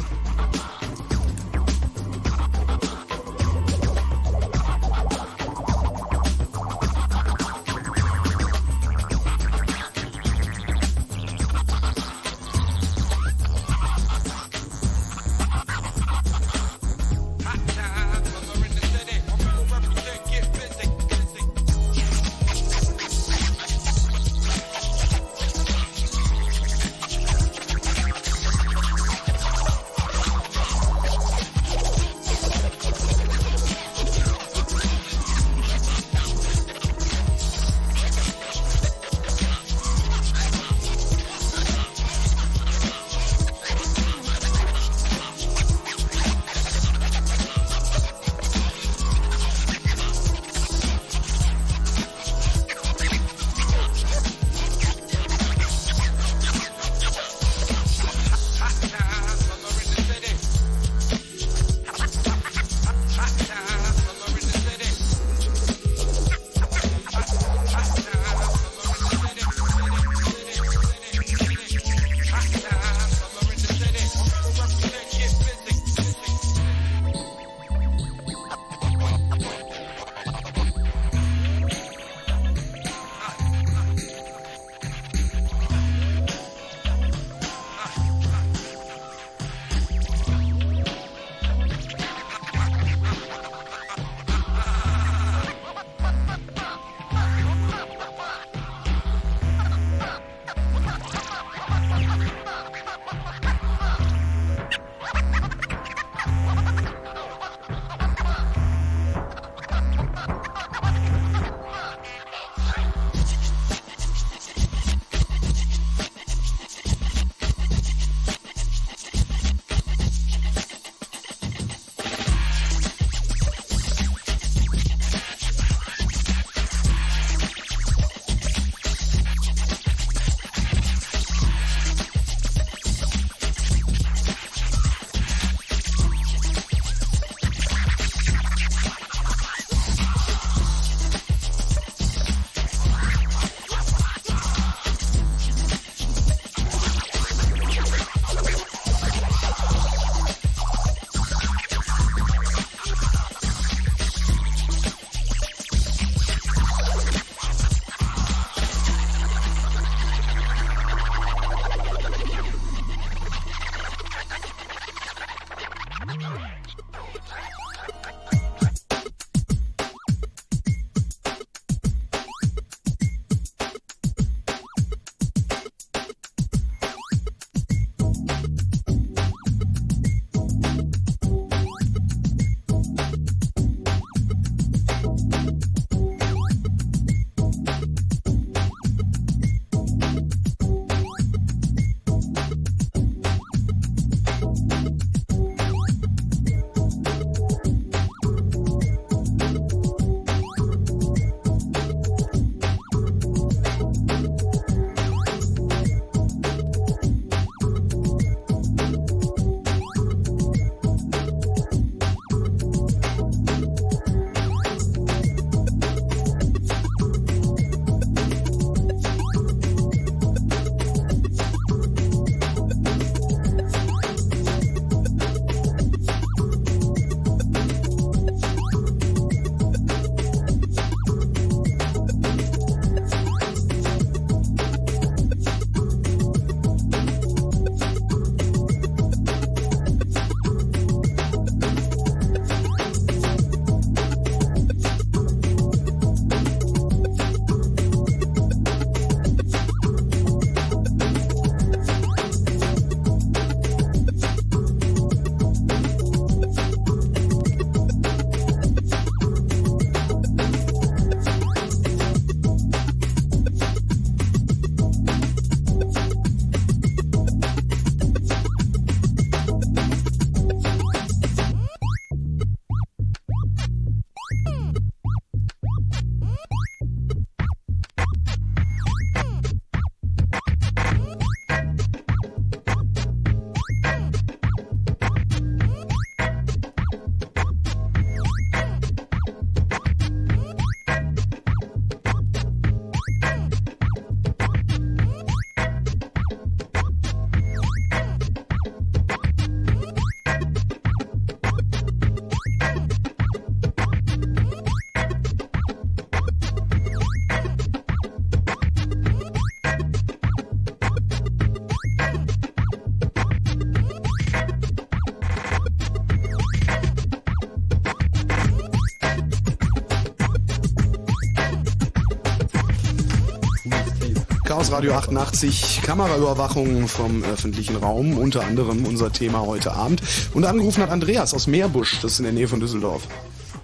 Radio 88, Kameraüberwachung vom öffentlichen Raum, unter anderem unser Thema heute Abend. Und angerufen hat Andreas aus Meerbusch, das ist in der Nähe von Düsseldorf.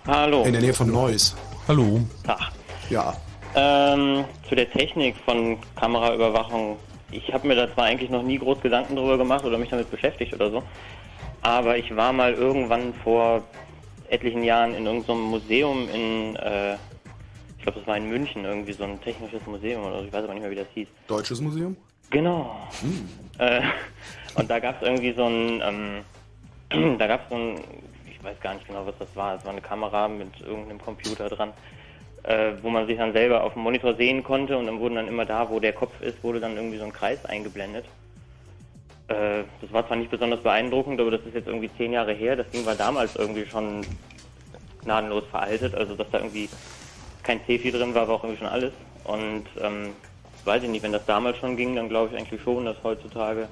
Hallo. In der Nähe von Neuss. Hallo. Tag. Ja. Ähm, zu der Technik von Kameraüberwachung. Ich habe mir da zwar eigentlich noch nie groß Gedanken drüber gemacht oder mich damit beschäftigt oder so, aber ich war mal irgendwann vor etlichen Jahren in irgendeinem Museum in, äh, war in München, irgendwie so ein technisches Museum oder so, ich weiß aber nicht mehr, wie das hieß. Deutsches Museum? Genau. Hm. Äh, und da gab es irgendwie so ein, ähm, da gab es so ein, ich weiß gar nicht genau, was das war. Es war eine Kamera mit irgendeinem Computer dran, äh, wo man sich dann selber auf dem Monitor sehen konnte und dann wurden dann immer da, wo der Kopf ist, wurde dann irgendwie so ein Kreis eingeblendet. Äh, das war zwar nicht besonders beeindruckend, aber das ist jetzt irgendwie zehn Jahre her. Das Ding war damals irgendwie schon gnadenlos veraltet, also dass da irgendwie kein CFI drin war, war auch irgendwie schon alles. Und ähm, weiß ich nicht, wenn das damals schon ging, dann glaube ich eigentlich schon, dass heutzutage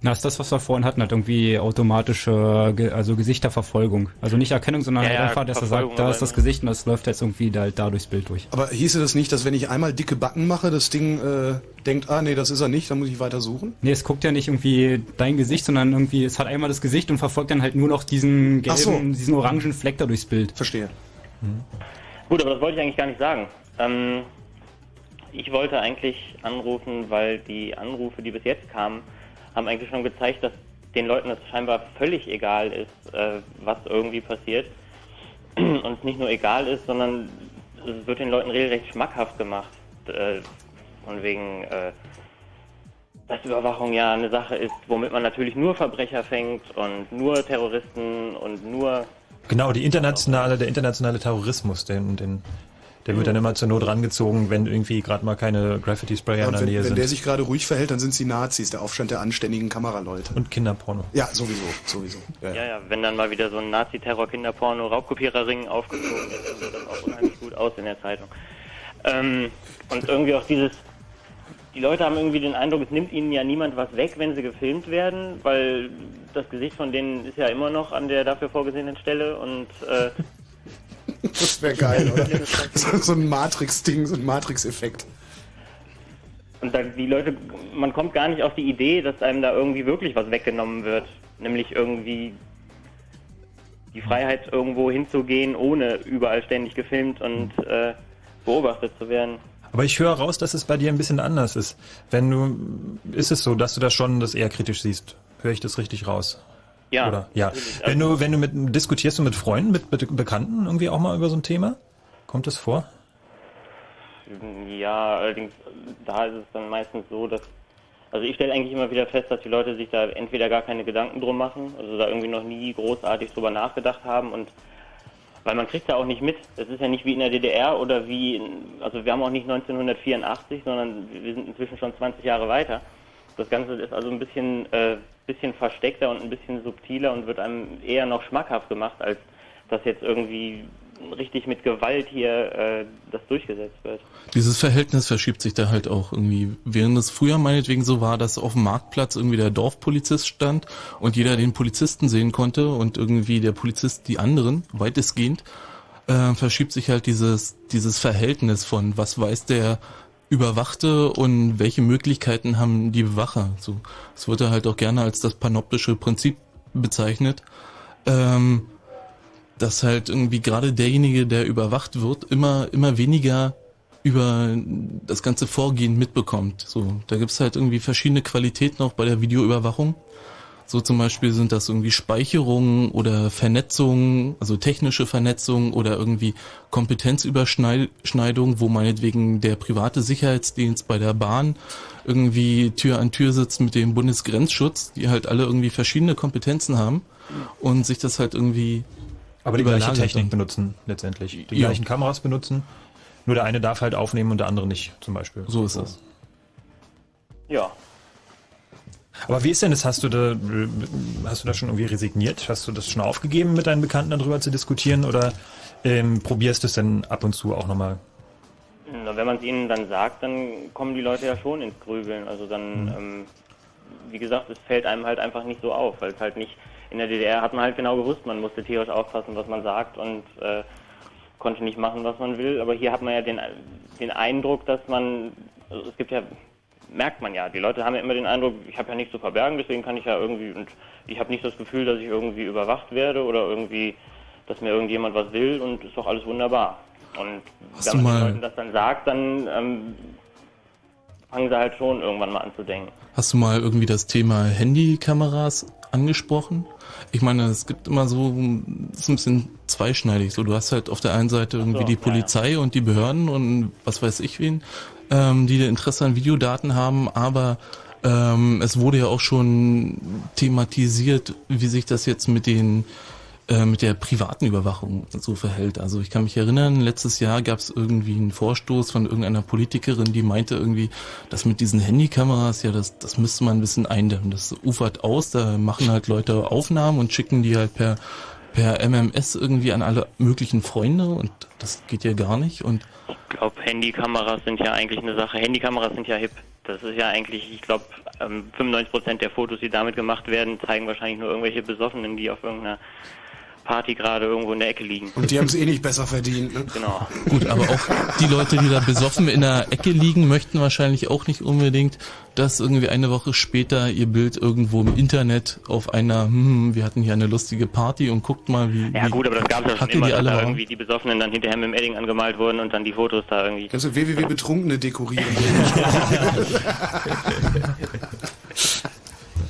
Na, ist das, was wir vorhin hatten, hat irgendwie automatische, also Gesichterverfolgung. Also nicht Erkennung, sondern Ja, halt einfach, dass er sagt, da ist das Gesicht und das läuft jetzt irgendwie da, da durchs Bild durch. Aber hieße das nicht, dass wenn ich einmal dicke Backen mache, das Ding äh, denkt, ah nee, das ist er nicht, dann muss ich weiter suchen? Nee, es guckt ja nicht irgendwie dein Gesicht, sondern irgendwie, es hat einmal das Gesicht und verfolgt dann halt nur noch diesen gelben, so. diesen orangen Fleck da durchs Bild. Verstehe. Gut, aber das wollte ich eigentlich gar nicht sagen. Ähm, ich wollte eigentlich anrufen, weil die Anrufe, die bis jetzt kamen, haben eigentlich schon gezeigt, dass den Leuten das scheinbar völlig egal ist, äh, was irgendwie passiert. Und es nicht nur egal ist, sondern es wird den Leuten regelrecht schmackhaft gemacht. Äh, von wegen, äh, dass Überwachung ja eine Sache ist, womit man natürlich nur Verbrecher fängt und nur Terroristen und nur Genau, die internationale, der internationale Terrorismus, den, den, der wird dann immer zur Not rangezogen, wenn irgendwie gerade mal keine Graffiti-Sprayer Ja, in der wenn, Nähe wenn sind. der sich gerade ruhig verhält, dann sind es die Nazis, der Aufstand der anständigen Kameraleute. Und Kinderporno. Ja, sowieso, sowieso. Ja, Ja, ja, wenn dann mal wieder so ein Nazi-Terror-Kinderporno-Raubkopiererring aufgezogen ist, dann sieht das auch unheimlich gut aus in der Zeitung. Ähm, und irgendwie auch dieses, die Leute haben irgendwie den Eindruck, es nimmt ihnen ja niemand was weg, wenn sie gefilmt werden, weil das Gesicht von denen ist ja immer noch an der dafür vorgesehenen Stelle und äh, Das wäre geil, oder? so, ein Matrix-Ding, so ein Matrix-Effekt. Und da die Leute, man kommt gar nicht auf die Idee, dass einem da irgendwie wirklich was weggenommen wird. Nämlich irgendwie die Freiheit, irgendwo hinzugehen, ohne überall ständig gefilmt und äh, beobachtet zu werden. Aber ich höre raus, dass es bei dir ein bisschen anders ist. Wenn du, ist es so, dass du das schon das eher kritisch siehst? Höre ich das richtig raus? Ja. Oder? Ja. Wenn du, wenn du mit, diskutierst du mit Freunden, mit, mit Bekannten irgendwie auch mal über so ein Thema? Kommt das vor? Ja, allerdings, da ist es dann meistens so, dass, also ich stelle eigentlich immer wieder fest, dass die Leute sich da entweder gar keine Gedanken drum machen, also da irgendwie noch nie großartig drüber nachgedacht haben und weil man kriegt da auch nicht mit. Es ist ja nicht wie in der DDR oder wie, also wir haben auch nicht 1984, sondern wir sind inzwischen schon 20 Jahre weiter. Das Ganze ist also ein bisschen, äh, bisschen versteckter und ein bisschen subtiler und wird einem eher noch schmackhaft gemacht, als dass jetzt irgendwie richtig mit Gewalt hier äh, das durchgesetzt wird. Dieses Verhältnis verschiebt sich da halt auch irgendwie. Während es früher meinetwegen so war, dass auf dem Marktplatz irgendwie der Dorfpolizist stand und jeder den Polizisten sehen konnte und irgendwie der Polizist die anderen, weitestgehend, äh, verschiebt sich halt dieses, dieses Verhältnis von was weiß der Überwachte und welche Möglichkeiten haben die Bewacher. So, es wird halt auch gerne als das panoptische Prinzip bezeichnet. Ähm, dass halt irgendwie gerade derjenige, der überwacht wird, immer, immer weniger über das ganze Vorgehen mitbekommt. So, da gibt's halt irgendwie verschiedene Qualitäten auch bei der Videoüberwachung. So zum Beispiel sind das irgendwie Speicherungen oder Vernetzungen, also technische Vernetzung oder irgendwie Kompetenzüberschneidung, wo meinetwegen der private Sicherheitsdienst bei der Bahn irgendwie Tür an Tür sitzt mit dem Bundesgrenzschutz, die halt alle irgendwie verschiedene Kompetenzen haben und sich das halt irgendwie Aber die gleiche Technik benutzen letztendlich. Die Ja. gleichen Kameras benutzen. Nur der eine darf halt aufnehmen und der andere nicht, zum Beispiel. So ist es. Ja. Aber wie ist denn das? Hast du da, hast du da schon irgendwie resigniert? Hast du das schon aufgegeben, mit deinen Bekannten darüber zu diskutieren? Oder ähm, probierst du es denn ab und zu auch nochmal? Na, wenn man es ihnen dann sagt, dann kommen die Leute ja schon ins Grübeln. Also dann, Mhm. ähm, wie gesagt, es fällt einem halt einfach nicht so auf, weil es halt nicht, in der DDR hat man halt genau gewusst, man musste tierisch aufpassen, was man sagt und äh, konnte nicht machen, was man will. Aber hier hat man ja den, den Eindruck, dass man also es gibt ja, merkt man ja, die Leute haben ja immer den Eindruck, ich habe ja nichts zu verbergen, deswegen kann ich ja irgendwie, und ich habe nicht das Gefühl, dass ich irgendwie überwacht werde oder irgendwie, dass mir irgendjemand was will und ist doch alles wunderbar. Und Hast wenn man den Leuten das dann sagt, dann ähm, fangen sie halt schon irgendwann mal an zu denken. Hast du mal irgendwie das Thema Handykameras angesprochen? Ich meine, es gibt immer so, es ist ein bisschen zweischneidig. So, du hast halt auf der einen Seite irgendwie so, die ja, Polizei und die Behörden und was weiß ich wen, ähm, die Interesse an Videodaten haben, aber ähm, es wurde ja auch schon thematisiert, wie sich das jetzt mit den äh, mit der privaten Überwachung so verhält. Also ich kann mich erinnern, letztes Jahr gab es irgendwie einen Vorstoß von irgendeiner Politikerin, die meinte irgendwie, dass mit diesen Handykameras, ja, das, das müsste man ein bisschen eindämmen. Das ufert aus, da machen halt Leute Aufnahmen und schicken die halt per per MMS irgendwie an alle möglichen Freunde und das geht ja gar nicht und Ich glaube, Handykameras sind ja eigentlich eine Sache. Handykameras sind ja hip. Das ist ja eigentlich, ich glaube, ähm, 95% der Fotos, die damit gemacht werden, zeigen wahrscheinlich nur irgendwelche Besoffenen, die auf irgendeiner Party gerade irgendwo in der Ecke liegen. Und die haben es eh nicht besser verdient. Ne? Genau. Gut, aber auch die Leute, die da besoffen in der Ecke liegen, möchten wahrscheinlich auch nicht unbedingt, dass irgendwie eine Woche später ihr Bild irgendwo im Internet auf einer, hm, wir hatten hier eine lustige Party und guckt mal, wie, Ja wie gut, aber das gab es ja schon immer, die dass alle da irgendwie die Besoffenen dann hinterher mit dem Edding angemalt wurden und dann die Fotos da irgendwie. Kannst du www Betrunkene dekorieren?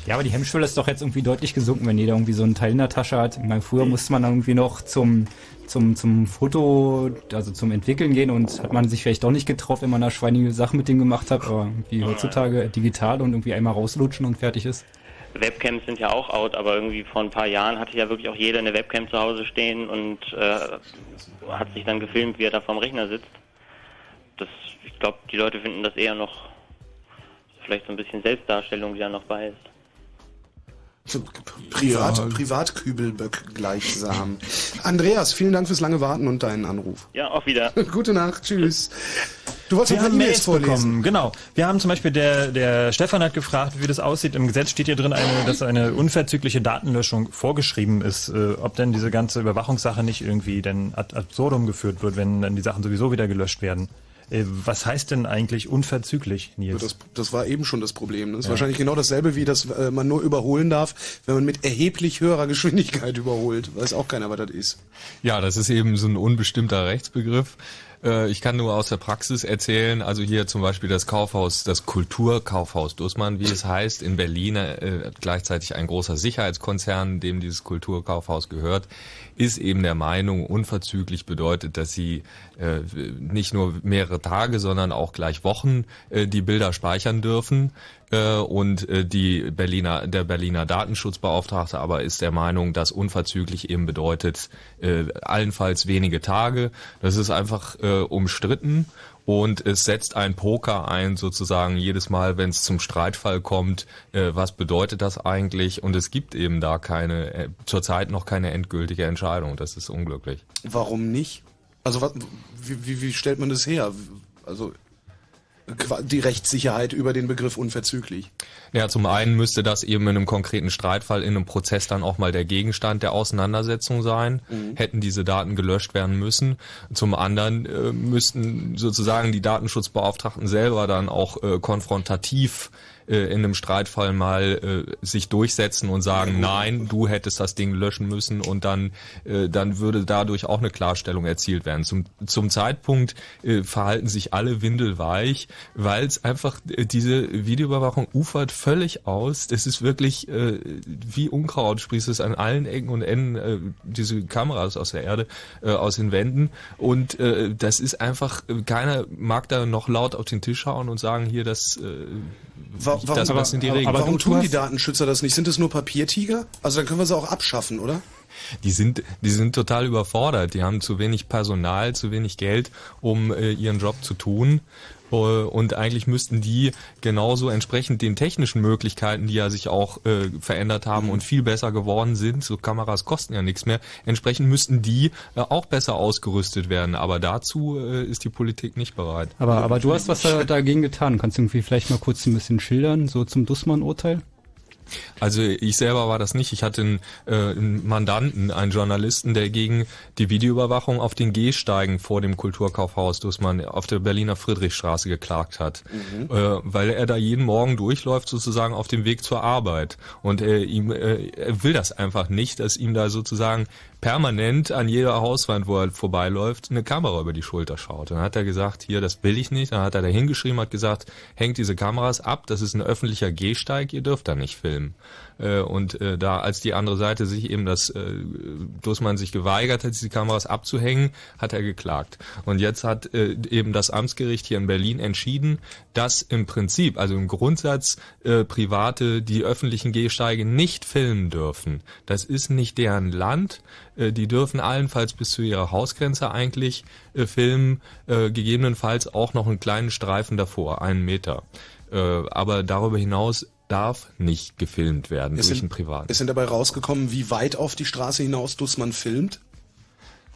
Ja, aber die Hemmschwelle ist doch jetzt irgendwie deutlich gesunken, wenn jeder irgendwie so einen Teil in der Tasche hat. Ich meine, früher musste man irgendwie noch zum, zum, zum Foto, also zum Entwickeln gehen und hat man sich vielleicht doch nicht getraut, wenn man da schweinige Sachen mit dem gemacht hat, aber irgendwie heutzutage digital und irgendwie einmal rauslutschen und fertig ist. Webcams sind ja auch out, aber irgendwie vor ein paar Jahren hatte ja wirklich auch jeder eine Webcam zu Hause stehen und äh, hat sich dann gefilmt, wie er da vorm Rechner sitzt. Das, ich glaube, die Leute finden das eher noch vielleicht so ein bisschen Selbstdarstellung, die da noch bei ist. Privat, Ja. Privatkübelböck gleichsam. Andreas, vielen Dank fürs lange Warten und deinen Anruf. Ja, auch wieder. Gute Nacht, tschüss. Du wolltest Wir haben paar Mails E-Mails vorlesen. bekommen, genau. Wir haben zum Beispiel, der, der Stefan hat gefragt, wie das aussieht. Im Gesetz steht hier drin, eine, dass eine unverzügliche Datenlöschung vorgeschrieben ist. Äh, ob denn diese ganze Überwachungssache nicht irgendwie denn ad absurdum geführt wird, wenn dann die Sachen sowieso wieder gelöscht werden. Äh, was heißt denn eigentlich unverzüglich, Nils? Das, das war eben schon das Problem. Das ist Ja. wahrscheinlich genau dasselbe, wie dass äh, man nur überholen darf, wenn man mit erheblich höherer Geschwindigkeit überholt. Weiß auch keiner, was das ist. Ja, das ist eben so ein unbestimmter Rechtsbegriff. Äh, Ich kann nur aus der Praxis erzählen, also hier zum Beispiel das Kaufhaus, das Kulturkaufhaus Dussmann, wie es heißt, in Berlin, äh, gleichzeitig ein großer Sicherheitskonzern, dem dieses Kulturkaufhaus gehört, ist eben der Meinung, unverzüglich bedeutet, dass sie äh, nicht nur mehrere Tage, sondern auch gleich Wochen die Bilder speichern dürfen. Äh, und äh, die Berliner, der Berliner Datenschutzbeauftragte aber ist der Meinung, dass unverzüglich eben bedeutet, äh, allenfalls wenige Tage. Das ist einfach äh, umstritten. Und es setzt ein Poker ein, sozusagen jedes Mal, wenn es zum Streitfall kommt, äh, was bedeutet das eigentlich? Und es gibt eben da keine, äh, zurzeit noch keine endgültige Entscheidung. Das ist unglücklich. Warum nicht? Also was, wie, wie, wie stellt man das her? Also die Rechtssicherheit über den Begriff unverzüglich. Ja, zum einen müsste das eben in einem konkreten Streitfall in einem Prozess dann auch mal der Gegenstand der Auseinandersetzung sein. Mhm. Hätten diese Daten gelöscht werden müssen. Zum anderen äh, müssten sozusagen die Datenschutzbeauftragten selber dann auch äh, konfrontativ äh, in einem Streitfall mal äh, sich durchsetzen und sagen, nein, du hättest das Ding löschen müssen und dann, äh, dann würde dadurch auch eine Klarstellung erzielt werden. Zum, zum Zeitpunkt äh, verhalten sich alle windelweich, weil es einfach äh, diese Videoüberwachung ufert völlig aus. Das ist wirklich äh, wie Unkraut, sprießt es an allen Ecken und Enden äh, diese Kameras aus der Erde, äh, aus den Wänden und äh, das ist einfach, äh, keiner mag da noch laut auf den Tisch hauen und sagen, hier, das, äh, Wa- Warum, das, das sind die Regeln. warum tun die Datenschützer das nicht? Sind es nur Papiertiger? Also dann können wir sie auch abschaffen, oder? Die sind, die sind total überfordert. Die haben zu wenig Personal, zu wenig Geld, um äh, ihren Job zu tun. Äh, Und eigentlich müssten die genauso entsprechend den technischen Möglichkeiten, die ja sich auch äh, verändert haben und viel besser geworden sind, so Kameras kosten ja nichts mehr, entsprechend müssten die äh, auch besser ausgerüstet werden. Aber dazu äh, ist die Politik nicht bereit. Aber, aber du hast was da, dagegen getan. Kannst du irgendwie vielleicht mal kurz ein bisschen schildern, so zum Dussmann-Urteil? Also ich selber war das nicht. Ich hatte einen, äh, einen Mandanten, einen Journalisten, der gegen die Videoüberwachung auf den Gehsteigen vor dem Kulturkaufhaus Dussmann auf der Berliner Friedrichstraße geklagt hat, Mhm. äh, weil er da jeden Morgen durchläuft sozusagen auf dem Weg zur Arbeit und er ihm äh, er will das einfach nicht, dass ihm da sozusagen permanent an jeder Hauswand, wo er vorbeiläuft, eine Kamera über die Schulter schaut. Dann hat er gesagt, hier, das will ich nicht. Dann hat er da hingeschrieben, hat gesagt, hängt diese Kameras ab, das ist ein öffentlicher Gehsteig, ihr dürft da nicht filmen. Äh, Und äh, da, als die andere Seite sich eben das, äh, Dussmann sich geweigert hat, diese Kameras abzuhängen, hat er geklagt. Und jetzt hat äh, eben das Amtsgericht hier in Berlin entschieden, dass im Prinzip, also im Grundsatz, äh, Private die öffentlichen Gehsteige nicht filmen dürfen. Das ist nicht deren Land. Äh, Die dürfen allenfalls bis zu ihrer Hausgrenze eigentlich äh, filmen, äh, gegebenenfalls auch noch einen kleinen Streifen davor, einen Meter. Äh, Aber darüber hinaus darf nicht gefilmt werden Es durch sind- einen Privaten. Ist denn dabei rausgekommen, wie weit auf die Straße hinaus Dussmann filmt?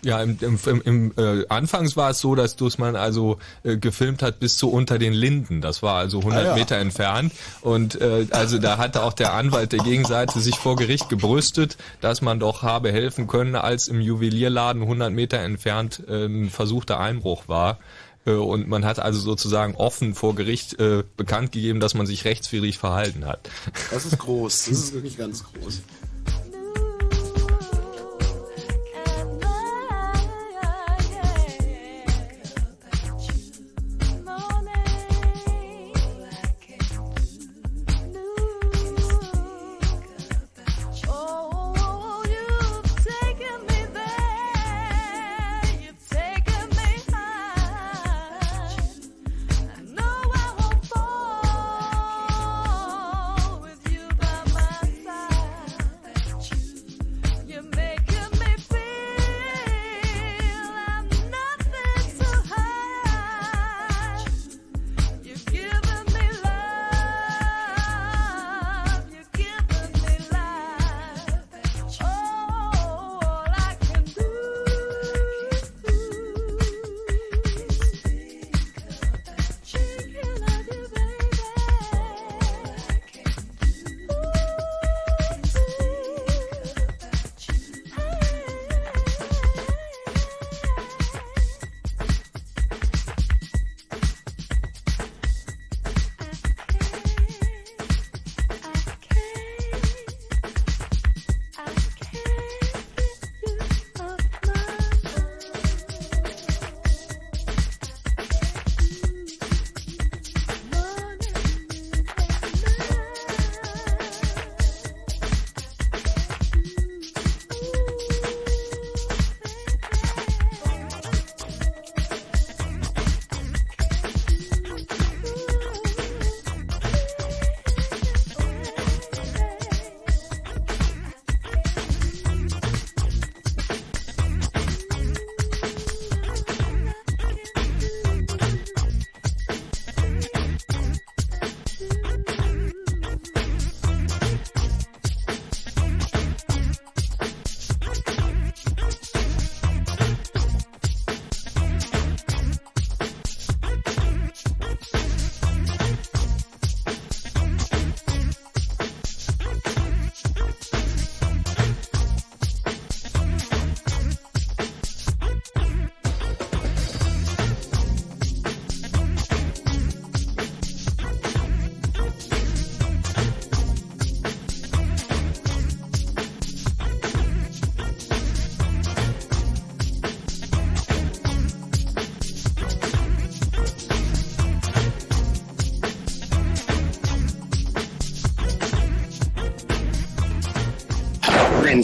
Ja, im, im, im, äh, anfangs war es so, dass Dussmann also äh, gefilmt hat bis zu unter den Linden. Das war also 100 Ah, ja. Meter entfernt. Und äh, also da hatte auch der Anwalt der Gegenseite sich vor Gericht gebrüstet, dass man doch habe helfen können, als im Juwelierladen 100 Meter entfernt äh, ein versuchter Einbruch war. Äh, Und man hat also sozusagen offen vor Gericht äh, bekannt gegeben, dass man sich rechtswidrig verhalten hat. Das ist groß. Das ist wirklich ganz groß.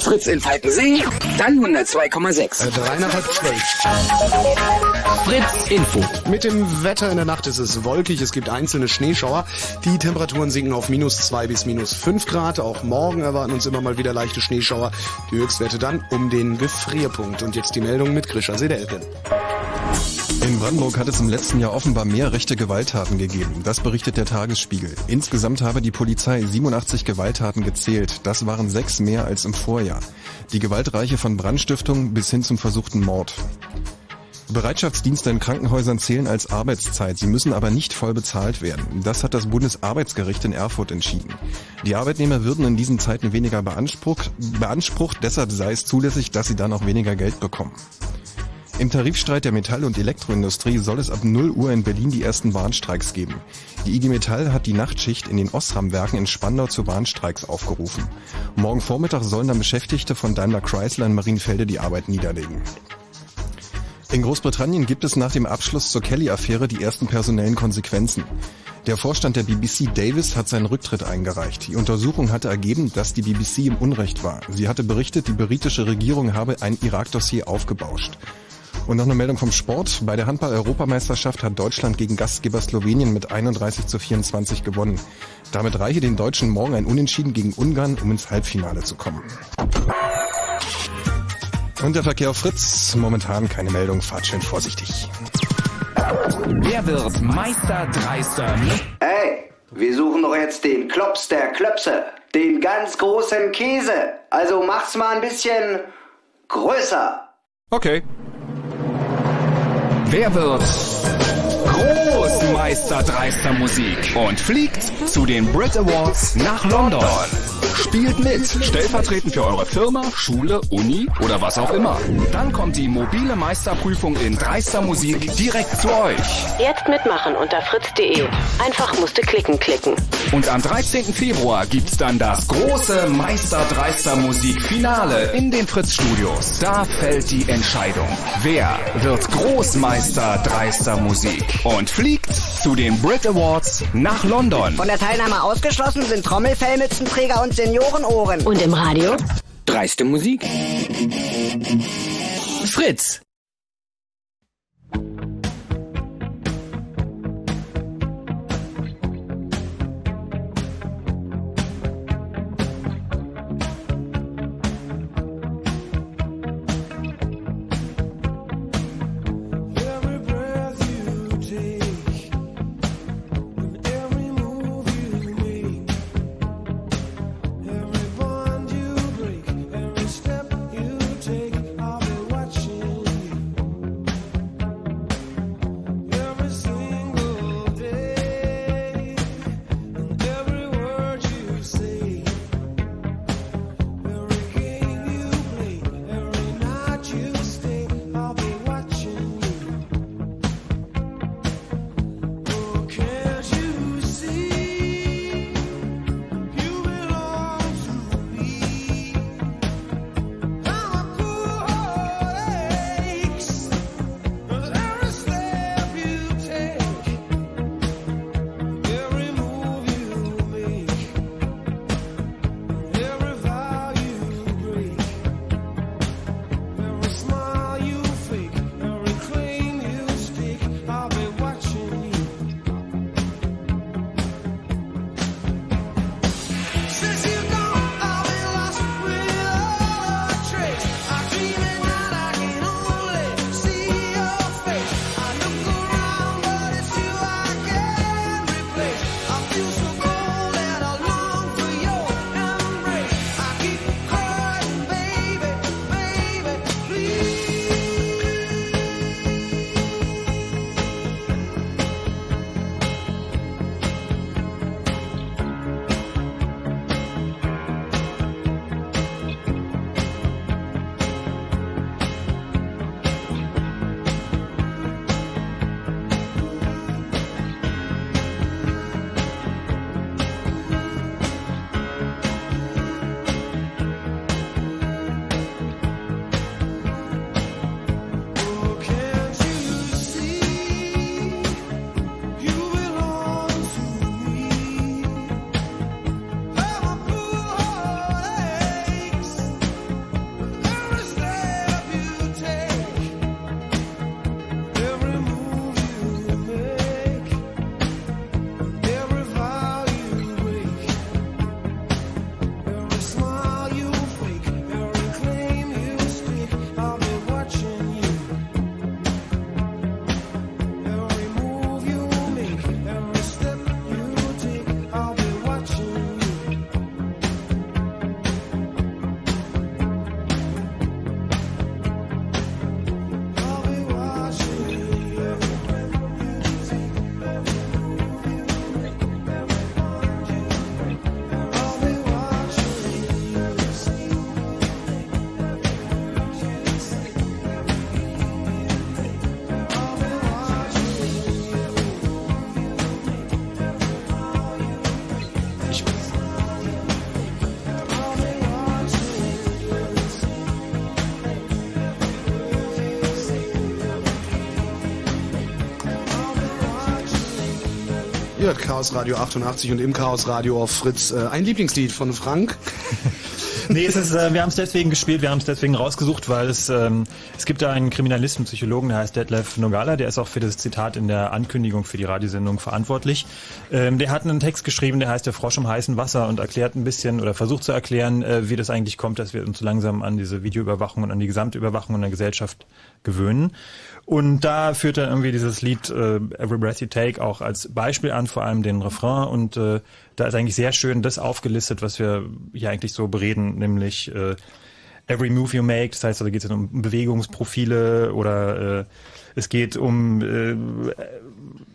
Fritz in Falkensee, dann 102,6. Äh, dreieinhalb. Fritz Info. Mit dem Wetter in der Nacht ist es wolkig, es gibt einzelne Schneeschauer. Die Temperaturen sinken auf minus zwei bis minus fünf Grad. Auch morgen erwarten uns immer mal wieder leichte Schneeschauer. Die Höchstwerte dann um den Gefrierpunkt. Und jetzt die Meldung mit Grisha Sedelke. In Brandenburg hat es im letzten Jahr offenbar mehr rechte Gewalttaten gegeben. Das berichtet der Tagesspiegel. Insgesamt habe die Polizei 87 Gewalttaten gezählt. Das waren sechs mehr als im Vorjahr. Die Gewalt reiche von Brandstiftung bis hin zum versuchten Mord. Bereitschaftsdienste in Krankenhäusern zählen als Arbeitszeit, sie müssen aber nicht voll bezahlt werden. Das hat das Bundesarbeitsgericht in Erfurt entschieden. Die Arbeitnehmer würden in diesen Zeiten weniger beansprucht, beansprucht deshalb sei es zulässig, dass sie dann auch weniger Geld bekommen. Im Tarifstreit der Metall- und Elektroindustrie soll es ab 0 Uhr in Berlin die ersten Bahnstreiks geben. Die IG Metall hat die Nachtschicht in den Osram-Werken in Spandau zu Bahnstreiks aufgerufen. Morgen Vormittag sollen dann Beschäftigte von Daimler Chrysler in Marienfelde die Arbeit niederlegen. In Großbritannien gibt es nach dem Abschluss zur Kelly-Affäre die ersten personellen Konsequenzen. Der Vorstand der BBC Davis hat seinen Rücktritt eingereicht. Die Untersuchung hatte ergeben, dass die BBC im Unrecht war. Sie hatte berichtet, die britische Regierung habe ein Irak-Dossier aufgebauscht. Und noch eine Meldung vom Sport. Bei der Handball-Europameisterschaft hat Deutschland gegen Gastgeber Slowenien mit 31 zu 24 gewonnen. Damit reiche den Deutschen morgen ein Unentschieden gegen Ungarn, um ins Halbfinale zu kommen. Und der Verkehr auf Fritz. Momentan keine Meldung. Fahrt schön vorsichtig. Wer wird Meister Dreister? Hey, wir suchen doch jetzt den Klops der Klöpse. Den ganz großen Käse. Also mach's mal ein bisschen größer. Okay. Wer wird Großmeister dreister Musik und fliegt zu den Brit Awards nach London? Spielt mit, stellvertretend für eure Firma, Schule, Uni oder was auch immer. Dann kommt die mobile Meisterprüfung in dreister Musik direkt zu euch. Jetzt mitmachen unter fritz.de. Einfach musste klicken klicken. Und am 13. Februar gibt's dann das große Meister dreister Musik Finale in den Fritz Studios. Da fällt die Entscheidung. Wer wird Großmeister dreister Musik und fliegt zu den Brit Awards nach London? Von der Teilnahme ausgeschlossen sind Trommelfellmützenträger und Seniorenohren. Und im Radio? Dreiste Musik. Fritz. Chaos Radio 88 und im Chaos Radio auf Fritz äh, ein Lieblingslied von Frank. Nee, es ist, äh, wir haben es deswegen gespielt, wir haben es deswegen rausgesucht, weil es, ähm, es gibt da einen Kriminalisten, Psychologen, der heißt Detlef Nogala, der ist auch für das Zitat in der Ankündigung für die Radiosendung verantwortlich. Ähm, der hat einen Text geschrieben, der heißt Der Frosch im heißen Wasser und erklärt ein bisschen oder versucht zu erklären, äh, wie das eigentlich kommt, dass wir uns so langsam an diese Videoüberwachung und an die Gesamtüberwachung in der Gesellschaft gewöhnen. Und da führt er irgendwie dieses Lied äh, Every Breath You Take auch als Beispiel an, vor allem den Refrain. Und äh, da ist eigentlich sehr schön das aufgelistet, was wir hier eigentlich so bereden, nämlich äh, Every Move You Make. Das heißt, da geht es um Bewegungsprofile oder äh, es geht um äh,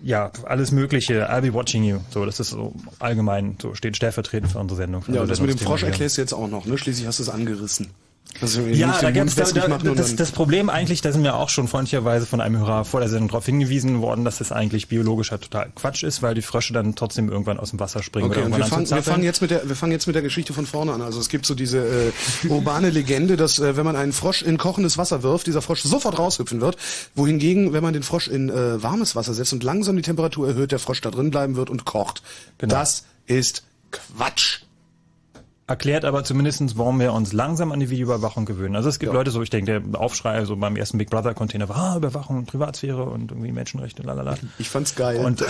ja alles Mögliche. I'll be watching you. So, das ist so allgemein so steht stellvertretend für unsere Sendung. Ja, und das mit dem Thema Frosch erklärst du jetzt auch noch, ne? Schließlich hast du es angerissen. Ja, da Mund da, da, das, Problem eigentlich, da sind wir auch schon freundlicherweise von einem Hörer vor der Sendung darauf hingewiesen worden, dass das eigentlich biologischer total Quatsch ist, weil die Frösche dann trotzdem irgendwann aus dem Wasser springen Okay, oder und irgendwann wir an fangen, wir, fangen jetzt mit der, wir fangen jetzt mit der Geschichte von vorne an. Also es gibt so diese äh, urbane Legende, dass äh, wenn man einen Frosch in kochendes Wasser wirft, dieser Frosch sofort raushüpfen wird. Wohingegen, wenn man den Frosch in äh, warmes Wasser setzt und langsam die Temperatur erhöht, der Frosch da drin bleiben wird und kocht. Genau. Das ist Quatsch. Erklärt aber zumindestens, warum wir uns langsam an die Videoüberwachung gewöhnen. Also es gibt Leute so, ich denke, der Aufschrei so beim ersten Big Brother Container war, ah, Überwachung, Privatsphäre und irgendwie Menschenrechte, lalala. Ich fand's geil. Und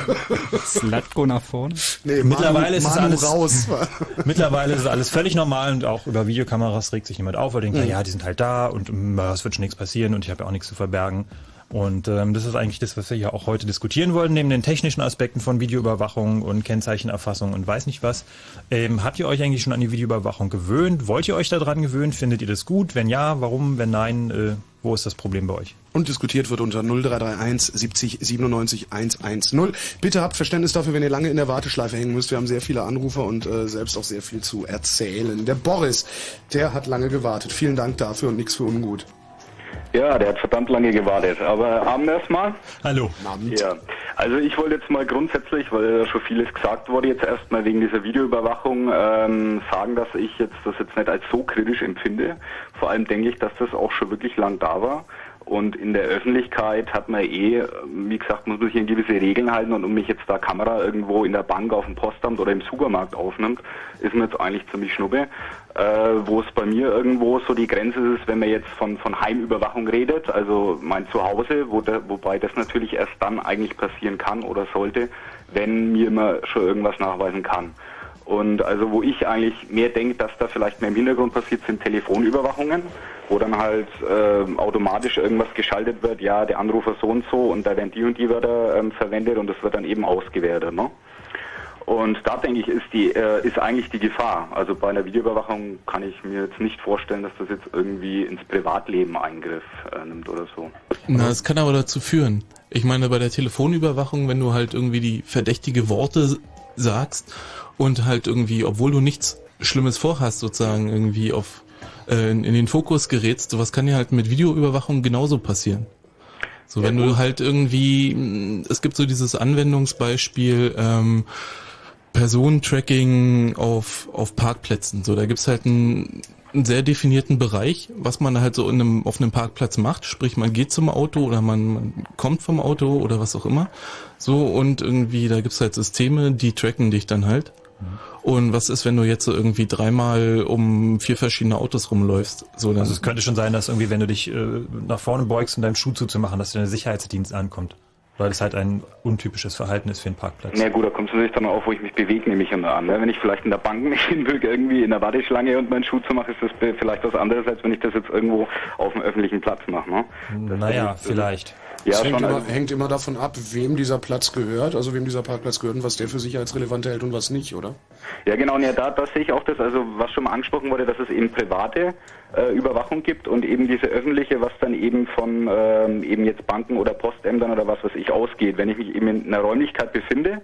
Slatko nach vorne. Nee, mittlerweile ist es Manu alles raus. Mittlerweile ist es alles völlig normal und auch über Videokameras regt sich niemand auf, weil denkt, Mhm. ja, die sind halt da und mm, es wird schon nichts passieren und ich habe ja auch nichts zu verbergen. Und ähm, das ist eigentlich das, was wir ja auch heute diskutieren wollten, neben den technischen Aspekten von Videoüberwachung und Kennzeichenerfassung und weiß nicht was. Ähm, habt ihr euch eigentlich schon an die Videoüberwachung gewöhnt? Wollt ihr euch daran gewöhnen? Findet ihr das gut? Wenn ja, warum? Wenn nein, äh, wo ist das Problem bei euch? Und diskutiert wird unter 0331 70 97 110. Bitte habt Verständnis dafür, wenn ihr lange in der Warteschleife hängen müsst. Wir haben sehr viele Anrufer und äh, selbst auch sehr viel zu erzählen. Der Boris, der hat lange gewartet. Vielen Dank dafür und nichts für ungut. Ja, der hat verdammt lange gewartet. Aber Abend erstmal. Hallo. Ja, also ich wollte jetzt mal grundsätzlich, weil ja schon vieles gesagt wurde, jetzt erstmal wegen dieser Videoüberwachung ähm, sagen, dass ich jetzt das jetzt nicht als so kritisch empfinde. Vor allem denke ich, dass das auch schon wirklich lang da war. Und in der Öffentlichkeit hat man eh, wie gesagt, muss man sich an gewisse Regeln halten und um mich jetzt da Kamera irgendwo in der Bank, auf dem Postamt oder im Supermarkt aufnimmt, ist mir jetzt eigentlich ziemlich schnuppe. Äh, wo es bei mir irgendwo so die Grenze ist, wenn man jetzt von, von Heimüberwachung redet, also mein Zuhause, wo der, wobei das natürlich erst dann eigentlich passieren kann oder sollte, wenn mir immer schon irgendwas nachweisen kann. Und also wo ich eigentlich mehr denke, dass da vielleicht mehr im Hintergrund passiert, sind Telefonüberwachungen, wo dann halt äh, automatisch irgendwas geschaltet wird, ja, der Anrufer so und so und da werden die und die Wörter ähm, verwendet und das wird dann eben ausgewertet. Ne? Und da denke ich, ist die äh, ist eigentlich die Gefahr. Also bei einer Videoüberwachung kann ich mir jetzt nicht vorstellen, dass das jetzt irgendwie ins Privatleben Eingriff äh, nimmt oder so. Na, es kann aber dazu führen. Ich meine, bei der Telefonüberwachung, wenn du halt irgendwie die verdächtige Worte sagst und halt irgendwie, obwohl du nichts Schlimmes vorhast, sozusagen irgendwie auf äh, in, in den Fokus gerätst, sowas kann ja halt mit Videoüberwachung genauso passieren. So, wenn du halt irgendwie, mh, es gibt so dieses Anwendungsbeispiel, ähm, Personentracking auf, auf Parkplätzen. So, da gibt's halt einen, einen sehr definierten Bereich, was man halt so in einem, auf einem Parkplatz macht. Sprich, man geht zum Auto oder man, man kommt vom Auto oder was auch immer. So, und irgendwie, da gibt's halt Systeme, die tracken dich dann halt. Und was ist, wenn du jetzt so irgendwie dreimal um vier verschiedene Autos rumläufst? So, dann Also es könnte schon sein, dass irgendwie, wenn du dich äh, nach vorne beugst, um deinen Schuh zuzumachen, dass der Sicherheitsdienst ankommt. Weil das halt ein untypisches Verhalten ist für einen Parkplatz. Na gut, da kommt es natürlich dann auf, wo ich mich bewege, nehme ich immer an. Ne? Wenn ich vielleicht in der Bank mich hinbücke, irgendwie in der Warteschlange und meinen Schuh zu mache, ist das vielleicht was anderes, als wenn ich das jetzt irgendwo auf dem öffentlichen Platz mache. Ne? Naja, ist- vielleicht. Ja, hängt, immer, also- hängt immer davon ab, wem dieser Platz gehört, also wem dieser Parkplatz gehört und was der für sicherheitsrelevant hält und was nicht, oder? Ja, genau, und ja, da, da sehe ich auch das, also was schon mal angesprochen wurde, dass es eben private äh, Überwachung gibt und eben diese öffentliche, was dann eben von ähm, eben jetzt Banken oder Postämtern oder was weiß ich ausgeht. Wenn ich mich eben in einer Räumlichkeit befinde,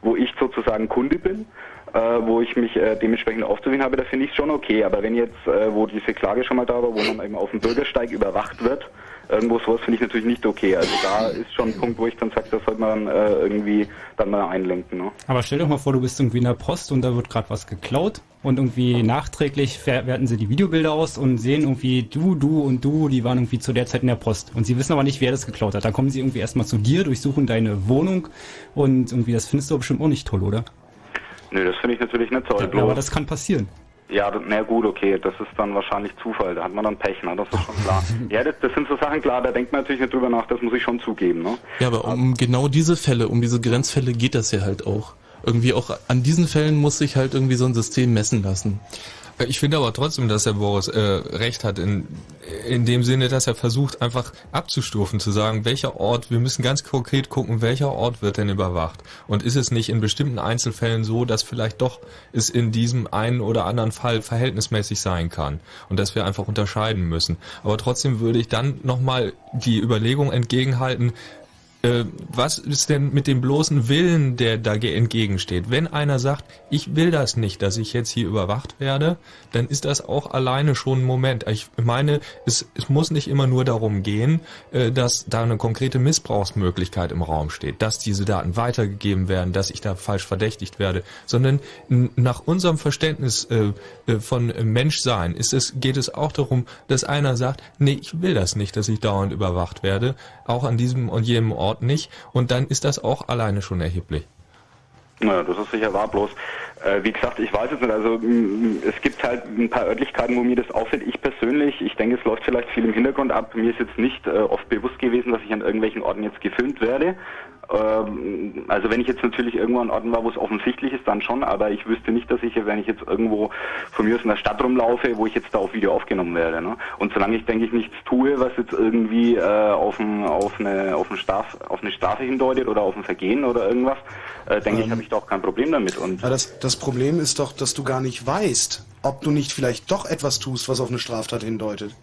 wo ich sozusagen Kunde bin äh, wo ich mich äh, dementsprechend aufzuwählen habe, da finde ich es schon okay. Aber wenn jetzt, äh, wo diese Klage schon mal da war, wo man eben auf dem Bürgersteig überwacht wird, irgendwo sowas finde ich natürlich nicht okay. Also da ist schon ein Punkt, wo ich dann sage, das sollte man äh, irgendwie dann mal einlenken. Ne? Aber stell doch mal vor, du bist irgendwie in der Post und da wird gerade was geklaut und irgendwie nachträglich werten sie die Videobilder aus und sehen irgendwie du, du und du, die waren irgendwie zu der Zeit in der Post. Und sie wissen aber nicht, wer das geklaut hat. Dann kommen sie irgendwie erstmal zu dir, durchsuchen deine Wohnung und irgendwie, das findest du bestimmt auch nicht toll, oder? Nö, das finde ich natürlich nicht toll. aber das kann passieren. Ja, na gut, okay, das ist dann wahrscheinlich Zufall, da hat man dann Pech, ne? das ist schon klar. ja, das, das sind so Sachen, klar, da denkt man natürlich nicht drüber nach, das muss ich schon zugeben. Ne? Ja, aber um genau diese Fälle, um diese Grenzfälle geht das ja halt auch. Irgendwie auch an diesen Fällen muss sich halt irgendwie so ein System messen lassen. Ich finde aber trotzdem, dass der Boris äh, recht hat, in, in dem Sinne, dass er versucht, einfach abzustufen, zu sagen, welcher Ort, wir müssen ganz konkret gucken, welcher Ort wird denn überwacht. Und ist es nicht in bestimmten Einzelfällen so, dass vielleicht doch es in diesem einen oder anderen Fall verhältnismäßig sein kann und dass wir einfach unterscheiden müssen. Aber trotzdem würde ich dann nochmal die Überlegung entgegenhalten, äh, was ist denn mit dem bloßen Willen, der da ge- entgegensteht? Wenn einer sagt, ich will das nicht, dass ich jetzt hier überwacht werde, dann ist das auch alleine schon ein Moment. Ich meine, es, es muss nicht immer nur darum gehen, äh, dass da eine konkrete Missbrauchsmöglichkeit im Raum steht, dass diese Daten weitergegeben werden, dass ich da falsch verdächtigt werde, sondern nach unserem Verständnis äh, äh, von Menschsein ist es, geht es auch darum, dass einer sagt, nee, ich will das nicht, dass ich dauernd überwacht werde, auch an diesem und jenem Ort nicht, und dann ist das auch alleine schon erheblich. Naja, das ist sicher wahr, bloß, äh, wie gesagt, ich weiß es nicht, also es gibt halt ein paar Örtlichkeiten, wo mir das auffällt. Ich persönlich, ich denke, es läuft vielleicht viel im Hintergrund ab. Mir ist jetzt nicht äh, oft bewusst gewesen, dass ich an irgendwelchen Orten jetzt gefilmt werde. Ähm, also wenn ich jetzt natürlich irgendwo an Orten war, wo es offensichtlich ist, dann schon, aber ich wüsste nicht, dass ich, wenn ich jetzt irgendwo von mir aus in der Stadt rumlaufe, wo ich jetzt da auf Video aufgenommen werde. Ne? Und solange ich, denke ich, nichts tue, was jetzt irgendwie äh, auf, ein, auf, eine, auf, eine Straf, auf eine Strafe hindeutet oder auf ein Vergehen oder irgendwas, äh, denke ich, habe ich da auch kein Problem damit. Und Ja, das, das Problem ist doch, dass du gar nicht weißt, ob du nicht vielleicht doch etwas tust, was auf eine Straftat hindeutet.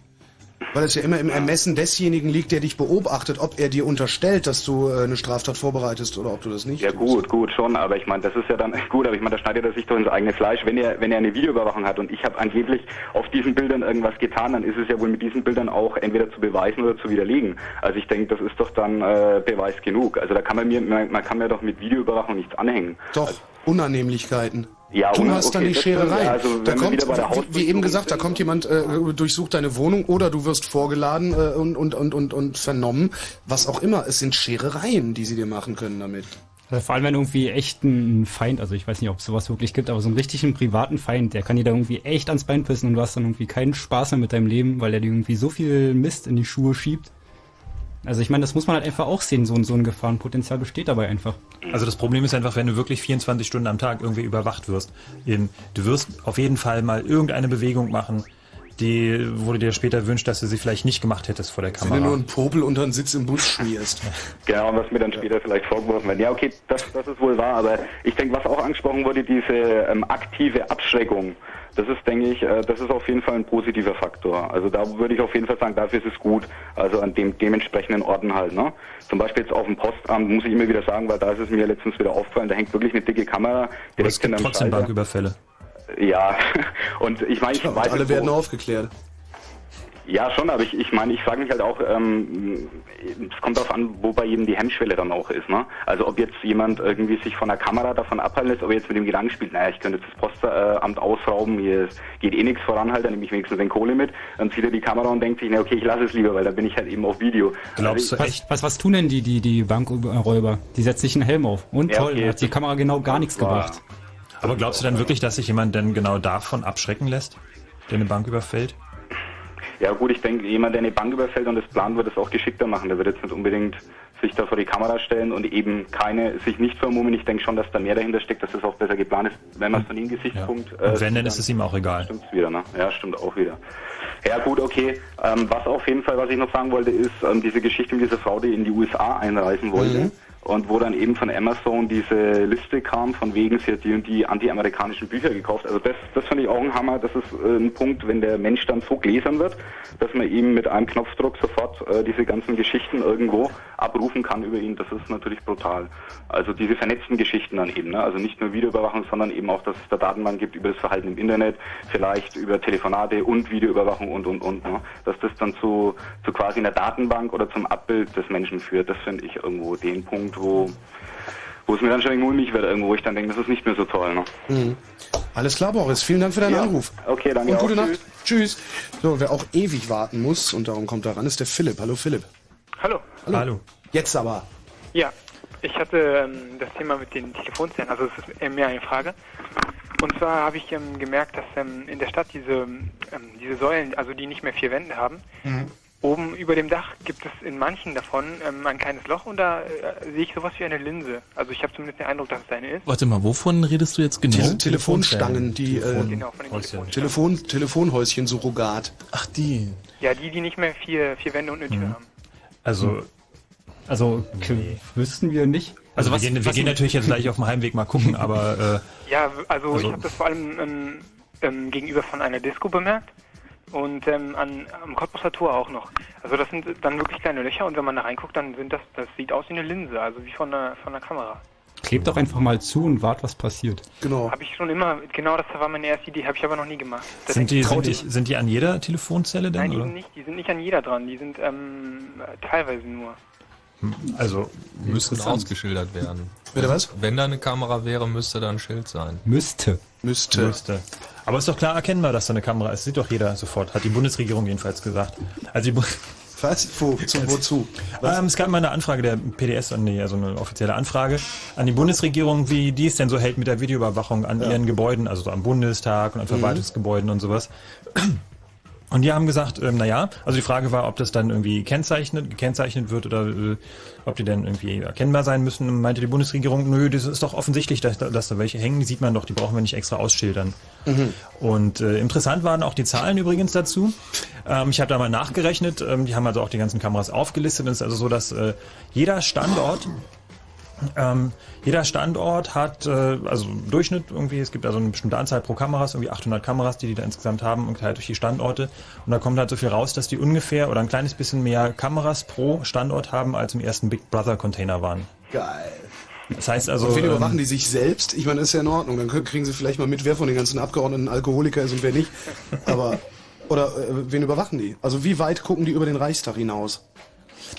Weil es ja immer im Ermessen desjenigen liegt, der dich beobachtet, ob er dir unterstellt, dass du äh, eine Straftat vorbereitest oder ob du das nicht Ja gut, gut, schon, aber ich meine, das ist ja dann gut, aber ich meine, da schneidet er sich doch ins eigene Fleisch. Wenn er, wenn er eine Videoüberwachung hat und ich habe angeblich auf diesen Bildern irgendwas getan, dann ist es ja wohl mit diesen Bildern auch entweder zu beweisen oder zu widerlegen. Also ich denke, das ist doch dann äh, Beweis genug. Also da kann man mir, man, man kann mir doch mit Videoüberwachung nichts anhängen. Doch, Unannehmlichkeiten. Ja, du und- hast dann okay, die das stimmt, Schererei. also da kommt, wie, wie eben gesagt, da kommt jemand, äh, durchsucht deine Wohnung oder du wirst vorgeladen äh, und, und, und, und, und vernommen. Was auch immer. Es sind Scherereien, die sie dir machen können damit. Also vor allem, wenn irgendwie echt ein Feind, also ich weiß nicht, ob es sowas wirklich gibt, aber so einen richtigen privaten Feind, der kann dir da irgendwie echt ans Bein pissen und du hast dann irgendwie keinen Spaß mehr mit deinem Leben, weil er dir irgendwie so viel Mist in die Schuhe schiebt. Also ich meine, das muss man halt einfach auch sehen, so, ein- so ein Gefahrenpotenzial besteht dabei einfach. Also das Problem ist einfach, wenn du wirklich 24 Stunden am Tag irgendwie überwacht wirst, eben, du wirst auf jeden Fall mal irgendeine Bewegung machen, die, wo du dir später wünschst, dass du sie vielleicht nicht gemacht hättest vor der Wenn du nur Kamera. einen Popel unter den Sitz im Bus schmierst. Genau, was mir dann später vielleicht vorgeworfen wird. Ja, okay, das, das ist wohl wahr, aber ich denke, was auch angesprochen wurde, diese ähm, aktive Abschreckung, das ist, denke ich, äh, das ist auf jeden Fall ein positiver Faktor. Also da würde ich auf jeden Fall sagen, dafür ist es gut. Also an dem dementsprechenden Orten halt. Ne? Zum Beispiel jetzt auf dem Postamt muss ich immer wieder sagen, weil da ist es mir letztens wieder aufgefallen, da hängt wirklich eine dicke Kamera Aber direkt es gibt hinterm trotzdem Schalter. Banküberfälle. Ja, und ich meine, ich Und weiß alle es werden so. aufgeklärt. Ja, schon, aber ich, ich meine, ich frage mich halt auch, ähm, es kommt darauf an, wo bei jedem die Hemmschwelle dann auch ist. Ne? Also ob jetzt jemand irgendwie sich von der Kamera davon abhalten lässt, ob er jetzt mit dem Gedanken spielt, naja, ich könnte jetzt das Postamt ausrauben, hier geht eh nichts voran, halt, dann nehme ich wenigstens den Kohle mit, dann zieht er die Kamera und denkt sich, na okay, ich lasse es lieber, weil da bin ich halt eben auf Video. Glaubst du was, was, was tun denn die, die, die Bankräuber? Die setzen sich einen Helm auf. Und Ja, toll, okay, hat die Kamera genau gar nichts gebracht. Aber glaubst du dann wirklich, dass sich jemand denn genau davon abschrecken lässt, der eine Bank überfällt? Ja gut, ich denke, jemand, der eine Bank überfällt und das plant, wird es auch geschickter machen. Der wird jetzt nicht unbedingt sich da vor die Kamera stellen und eben keine, sich nicht vermummen. Ich denke schon, dass da mehr dahinter steckt, dass das auch besser geplant ist, wenn man es von dem Gesichtspunkt... äh, Und wenn, dann ist es ihm auch egal. Stimmt's wieder, ne? Ja, stimmt auch wieder. Ja gut, okay. Ähm, was auf jeden Fall, was ich noch sagen wollte, ist ähm, diese Geschichte mit dieser Frau, die in die USA einreisen wollte. Mhm. Und wo dann eben von Amazon diese Liste kam, von wegen sie hat die und die anti-amerikanischen Bücher gekauft. Also das, das finde ich auch ein Hammer. Das ist äh, ein Punkt, wenn der Mensch dann so gläsern wird, dass man eben mit einem Knopfdruck sofort äh, diese ganzen Geschichten irgendwo abrufen kann über ihn. Das ist natürlich brutal. Also diese vernetzten Geschichten dann eben. Ne? Also nicht nur Videoüberwachung, sondern eben auch, dass es da Datenbank gibt über das Verhalten im Internet, vielleicht über Telefonate und Videoüberwachung und, und, und. Ne? Dass das dann zu, zu quasi einer Datenbank oder zum Abbild des Menschen führt. Das finde ich irgendwo den Punkt, wo, wo es mir dann schon irgendwie mulmig wird, irgendwo, wo ich dann denke, das ist nicht mehr so toll. Ne? Mhm. Alles klar, Boris. Vielen Dank für deinen Ja. Anruf. Okay, danke Und gute auch. Nacht. Tschüss. So, wer auch ewig warten muss und darum kommt er ran, ist der Philipp. Hallo Philipp. Hallo. Hallo. Jetzt aber. Ja, ich hatte ähm, das Thema mit den Telefonzellen, also es ist eher mehr eine Frage. Und zwar habe ich ähm, gemerkt, dass ähm, in der Stadt diese, ähm, diese Säulen, also die nicht mehr vier Wände haben, oben über dem Dach gibt es in manchen davon ähm, ein kleines Loch und da äh, sehe ich sowas wie eine Linse. Also ich habe zumindest den Eindruck, dass es eine ist. Warte mal, wovon redest du jetzt genau? Diese Telefonstangen, die äh, Genau. Telefon, Telefonhäuschen Surrogat. Ach, die. Ja, die, die nicht mehr vier, vier Wände und eine Tür Mhm. haben. Also, Also k- wüssten wir nicht. also was- wir gehen, wir was- gehen natürlich jetzt gleich auf dem Heimweg mal gucken, aber Ja, w- also, Also- ich habe das vor allem ähm, ähm, gegenüber von einer Disco bemerkt und ähm, an, am Cottbusser Tor auch noch. Also das sind dann wirklich kleine Löcher und wenn man da reinguckt, dann sind das, das sieht aus wie eine Linse, also wie von einer, von einer Kamera. Klebt doch einfach mal zu und wart, was passiert. Genau. Habe ich schon immer, genau das war meine erste Idee, habe ich aber noch nie gemacht. sind, die, sind, die, sind die an jeder Telefonzelle denn? Nein, die oder? sind, nicht, die sind nicht an jeder dran, die sind ähm, teilweise nur. Also Müssten ausgeschildert werden. Bitte was? Wenn da eine Kamera wäre, müsste da ein Schild sein. Müsste. Müsste. Müsste. Aber ist doch klar erkennbar, dass da eine Kamera ist. Sieht doch jeder sofort. Hat die Bundesregierung jedenfalls gesagt. Also die Bu Was? Wo, zu, wozu? Ähm, es gab mal eine Anfrage der PDS, äh, nee, also eine offizielle Anfrage an die Bundesregierung, wie die es denn so hält mit der Videoüberwachung an Ja. ihren Gebäuden, also so am Bundestag und an Mhm. Verwaltungsgebäuden und sowas. Und die haben gesagt, ähm, naja, also die Frage war, ob das dann irgendwie kennzeichnet, gekennzeichnet wird oder äh, ob die dann irgendwie erkennbar sein müssen. Und meinte die Bundesregierung, nö, das ist doch offensichtlich, dass, da- dass da welche hängen, die sieht man doch, die brauchen wir nicht extra ausschildern. Mhm. Und äh, interessant waren auch die Zahlen übrigens dazu. Ähm, ich habe da mal nachgerechnet, ähm, die haben also auch die ganzen Kameras aufgelistet. Es ist also so, dass äh, jeder Standort ähm, jeder Standort hat, äh, also im Durchschnitt irgendwie, es gibt also eine bestimmte Anzahl pro Kameras, irgendwie 800 Kameras, die die da insgesamt haben, und halt durch die Standorte. Und da kommt halt so viel raus, dass die ungefähr oder ein kleines bisschen mehr Kameras pro Standort haben, als im ersten Big Brother Container waren. Geil. Das heißt also. und wen ähm, überwachen die sich selbst? Ich meine, das ist ja in Ordnung. Dann kriegen sie vielleicht mal mit, wer von den ganzen Abgeordneten Alkoholiker ist und wer nicht. Aber, oder äh, wen überwachen die? Also wie weit gucken die über den Reichstag hinaus?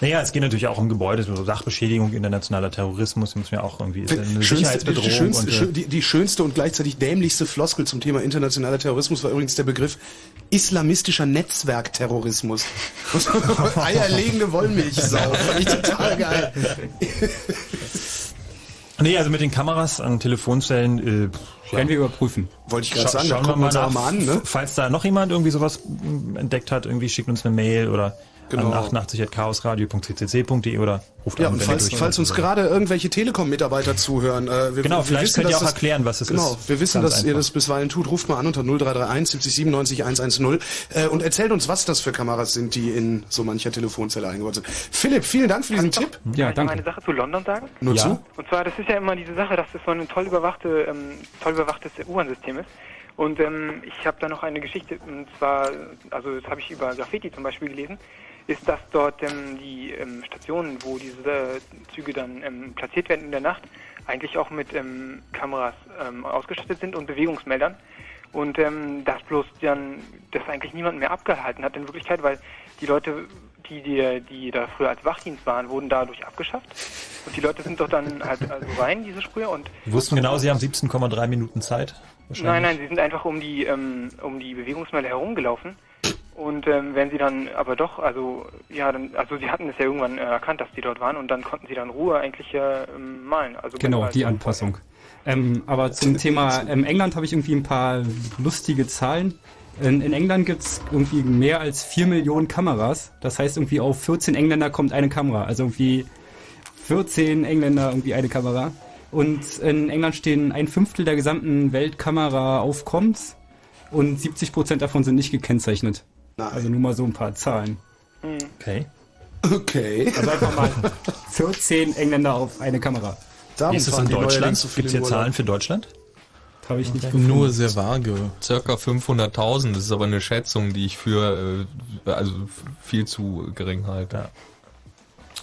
Naja, es geht natürlich auch um Gebäude, so Sachbeschädigung, internationaler Terrorismus, muss man ja auch irgendwie, ist ja eine Schönste, die, Sicherheitsbedrohung. schönste, und, äh, schön- die, die schönste und gleichzeitig dämlichste Floskel zum Thema internationaler Terrorismus war übrigens der Begriff islamistischer Netzwerkterrorismus. Eierlegende Wollmilchsau. Fand ich total geil. Nee, also mit den Kameras an Telefonzellen äh, Werden wir überprüfen. Wollte ich gerade sagen, da schauen wir wir mal nach. mal an, ne? Falls da noch jemand irgendwie sowas mm, entdeckt hat, irgendwie schickt uns eine Mail oder Genau. an 88.chaosradio.ccc.de oder ruft Ja, an, und falls, ihr durch falls uns gerade irgendwelche Telekom-Mitarbeiter zuhören, äh, wir, Genau, wir vielleicht wissen, könnt ihr auch das- erklären, was es genau, ist. wir wissen, Ganz dass ihr einfach. das bisweilen tut. Ruft mal an unter 0331 70 97 110 äh, und erzählt uns, was das für Kameras sind, die in so mancher Telefonzelle eingebaut sind. Philipp, vielen Dank für diesen Tipp. Ja, Kann ich mal eine Sache zu London sagen? Nur Ja. zu? Und zwar, das ist ja immer diese Sache, dass das so ein toll überwachte, ähm, toll überwachtes U-Bahn-System ist. Und ähm, ich habe da noch eine Geschichte, und zwar, also das habe ich über Graffiti zum Beispiel gelesen, ist, dass dort ähm, die ähm, Stationen, wo diese äh, Züge dann ähm, platziert werden in der Nacht, eigentlich auch mit ähm, Kameras ähm, ausgestattet sind und Bewegungsmeldern. Und ähm, das bloß dann, das eigentlich niemand mehr abgehalten hat in Wirklichkeit, weil die Leute, die, die, die da früher als Wachdienst waren, wurden dadurch abgeschafft. Und die Leute sind doch dann halt also rein, diese Sprüher, und Die wussten genau, sie haben 17,3 Minuten Zeit. Nein, nein, sie sind einfach um die ähm, um die Bewegungsmelder herumgelaufen. Und ähm, wenn sie dann aber doch, also ja, dann, also sie hatten es ja irgendwann äh, erkannt, dass die dort waren und dann konnten sie dann Ruhe eigentlich äh, malen. Also Genau, die Anpassung. Ähm, aber zum Thema ähm, England habe ich irgendwie ein paar lustige Zahlen. In, in England gibt's irgendwie mehr als 4 Millionen Kameras. Das heißt, irgendwie auf 14 Engländer kommt eine Kamera. Also irgendwie 14 Engländer irgendwie eine Kamera. Und in England stehen ein Fünftel der gesamten Weltkameraaufkommens und 70 Prozent davon sind nicht gekennzeichnet. Also nur mal so ein paar Zahlen. Hm. Okay. Okay. Also einfach mal 14 Engländer auf eine Kamera. Wie ist das in Deutschland? Gibt es hier Zahlen für Deutschland? Habe ich nicht Nur sehr vage. Circa 500.000, das ist aber eine Schätzung, die ich für äh, also viel zu gering halte.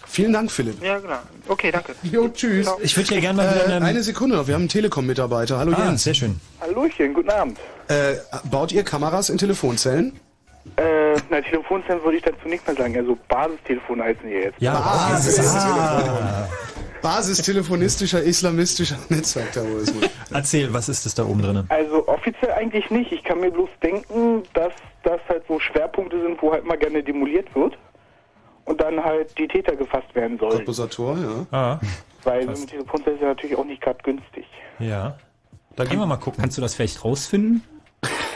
Vielen Dank, Philipp. Ja, genau. Okay, danke. Jo, tschüss. Ich würde hier gerne mal wieder Äh, eine- eine Sekunde noch, wir haben einen Telekom-Mitarbeiter. Hallo Ah, Jens. sehr schön. Hallöchen, guten Abend. Äh, baut ihr Kameras in Telefonzellen? Äh, na, Telefonzellen würde ich dazu nicht mehr sagen. Also Basistelefone heißen die jetzt. Basis. Ah. Basistelefonistischer islamistischer Netzwerkterrorismus. Erzähl, was ist das da oben drin? Also offiziell eigentlich nicht. Ich kann mir bloß denken, dass das halt so Schwerpunkte sind, wo halt mal gerne demoliert wird. Und dann halt die Täter gefasst werden sollen. Komposator, ja. Ah, Weil so eine Telefonzelle ist ja natürlich auch nicht gerade günstig. ja. Da gehen wir mal gucken. Kannst du das vielleicht rausfinden?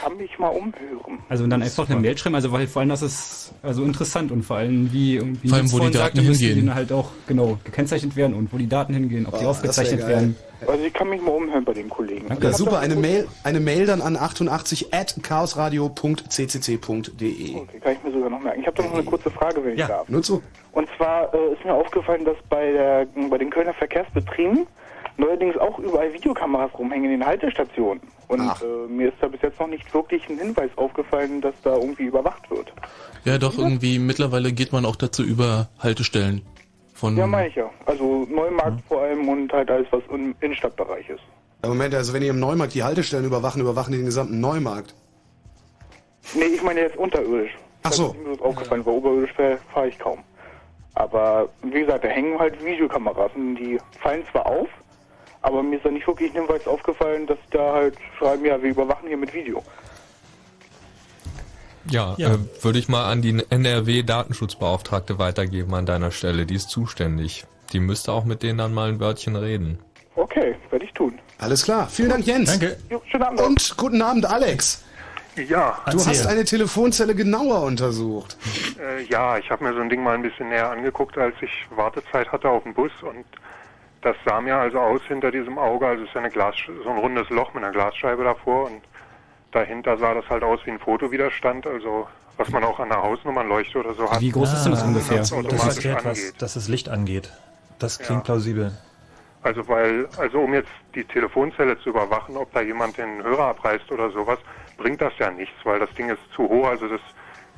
Kann mich mal umhören. Also dann einfach eine Mail schreiben, also weil vor allem das ist also interessant und vor allem wie irgendwie Vor allem, wo die Daten sagte, müssen hingehen. Die halt auch genau gekennzeichnet werden und wo die Daten hingehen, ob die Oh, aufgezeichnet das wär geil. werden. Also ich kann mich mal umhören bei den Kollegen. Ja, super, eine Mail, eine Mail dann an 88 at chaosradio.ccc.de. Okay, kann ich mir sogar noch merken. Ich habe da noch eine kurze Frage, wenn ich darf. Nur zu. Und zwar äh, ist mir aufgefallen, dass bei, der, bei den Kölner Verkehrsbetrieben neuerdings auch überall Videokameras rumhängen in den Haltestationen. Und äh, mir ist da bis jetzt noch nicht wirklich ein Hinweis aufgefallen, dass da irgendwie überwacht wird. Ja, doch, irgendwie mittlerweile geht man auch dazu über Haltestellen. Von Ja, meine ich ja. Also Neumarkt vor allem und halt alles, was im Innenstadtbereich ist. Ja, Moment, also wenn ihr im Neumarkt die Haltestellen überwachen, überwachen die den gesamten Neumarkt. Nee, ich meine jetzt unterirdisch. Ach so. Das ist mir aufgefallen, weil oberirdisch fahre fahr ich kaum. Aber wie gesagt, da hängen halt Videokameras und die fallen zwar auf, aber mir ist da nicht wirklich ein Hinweis aufgefallen, dass da halt schreiben, ja, wir überwachen hier mit Video. Ja, Ja. Äh, würde ich mal an die NRW-Datenschutzbeauftragte weitergeben an deiner Stelle. Die ist zuständig. Die müsste auch mit denen dann mal ein Wörtchen reden. Okay, werde ich tun. Alles klar. Vielen Dank, Jens. Danke. Jo, schönen Abend. Und guten Abend, Alex. Ja, Du hast eine Telefonzelle genauer untersucht. äh, ja, ich habe mir so ein Ding mal ein bisschen näher angeguckt, als ich Wartezeit hatte auf dem Bus und das sah mir also aus hinter diesem Auge, also es ist ja eine Glas, so ein rundes Loch mit einer Glasscheibe davor und dahinter sah das halt aus wie ein Fotowiderstand, also was man auch an der Hausnummernleuchte oder so hat. Wie groß ist denn das ungefähr? Das Das automatisch erklärt was, dass das Licht angeht. Das klingt Ja. plausibel. Also weil, also um jetzt die Telefonzelle zu überwachen, ob da jemand den Hörer abreißt oder sowas, bringt das ja nichts, weil das Ding ist zu hoch, also das,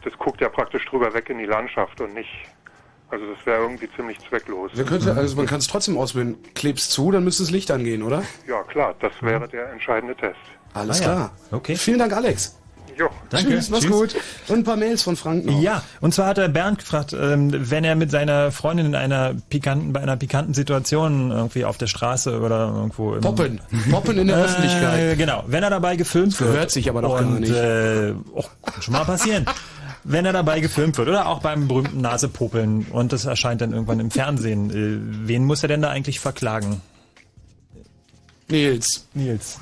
das guckt ja praktisch drüber weg in die Landschaft und nicht, also das wäre irgendwie ziemlich zwecklos. Wir könnte, also man kann es trotzdem auswählen. Klebst zu, dann müsste das Licht angehen, oder? Ja klar, das wäre der entscheidende Test. Alles Ah, ja. klar. Okay. Vielen Dank, Alex. Jo. Danke. Tschüss, mach's Tschüss. gut. Und ein paar Mails von Frank noch. Ja, und zwar hat der Bernd gefragt, ähm, wenn er mit seiner Freundin in einer pikanten, bei einer pikanten Situation irgendwie auf der Straße oder irgendwo im Poppen. Poppen in der Äh, Öffentlichkeit. Genau, wenn er dabei gefilmt wird. Hört sich aber doch und, gar nicht. Äh, oh, kann schon mal passieren. wenn er dabei gefilmt wird oder auch beim berühmten Nasepopeln und das erscheint dann irgendwann im Fernsehen, äh, wen muss er denn da eigentlich verklagen? Nils. Nils.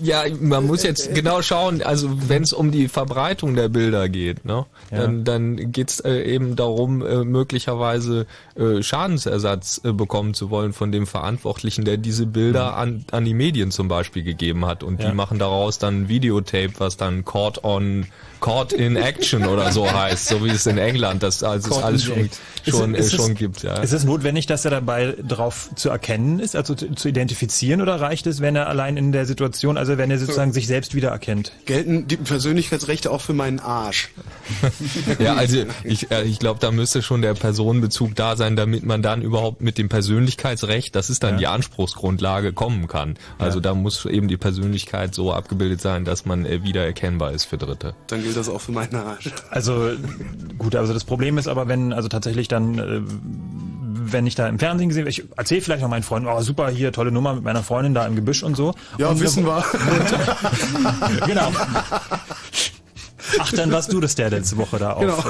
Ja, man muss jetzt genau schauen, also wenn es um die Verbreitung der Bilder geht, ne, Ja. dann, dann geht's äh, eben darum, äh, möglicherweise äh, Schadensersatz äh, bekommen zu wollen von dem Verantwortlichen, der diese Bilder an, an die Medien zum Beispiel gegeben hat. Und Ja. die machen daraus dann ein Videotape, was dann Court on Court in Action oder so heißt, so wie es in England das also es alles schon. Ist schon, es- ist äh, es- schon gibt. Ja. Ist es notwendig, dass er dabei drauf zu erkennen ist, also zu, zu identifizieren, oder reicht es, wenn er allein in der Situation, also wenn er sozusagen sich selbst wiedererkennt? Gelten die Persönlichkeitsrechte auch für meinen Arsch? Ja, also ich, äh, ich glaube, da müsste schon der Personenbezug da sein, damit man dann überhaupt mit dem Persönlichkeitsrecht, das ist dann Ja. die Anspruchsgrundlage, kommen kann. Also Ja. da muss eben die Persönlichkeit so abgebildet sein, dass man äh, wiedererkennbar ist für Dritte. Dann gilt das auch für meinen Arsch. Also gut, also das Problem ist aber, wenn also tatsächlich dann, äh, wenn ich da im Fernsehen gesehen, ich erzähle vielleicht noch meinen Freunden, oh super, hier tolle Nummer mit meiner Freundin da im Gebüsch und so. Ja, und wissen wir. genau. Ach, dann warst du das der letzte Woche da auf Genau.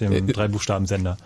ähm, dem Drei-Buchstaben-Sender.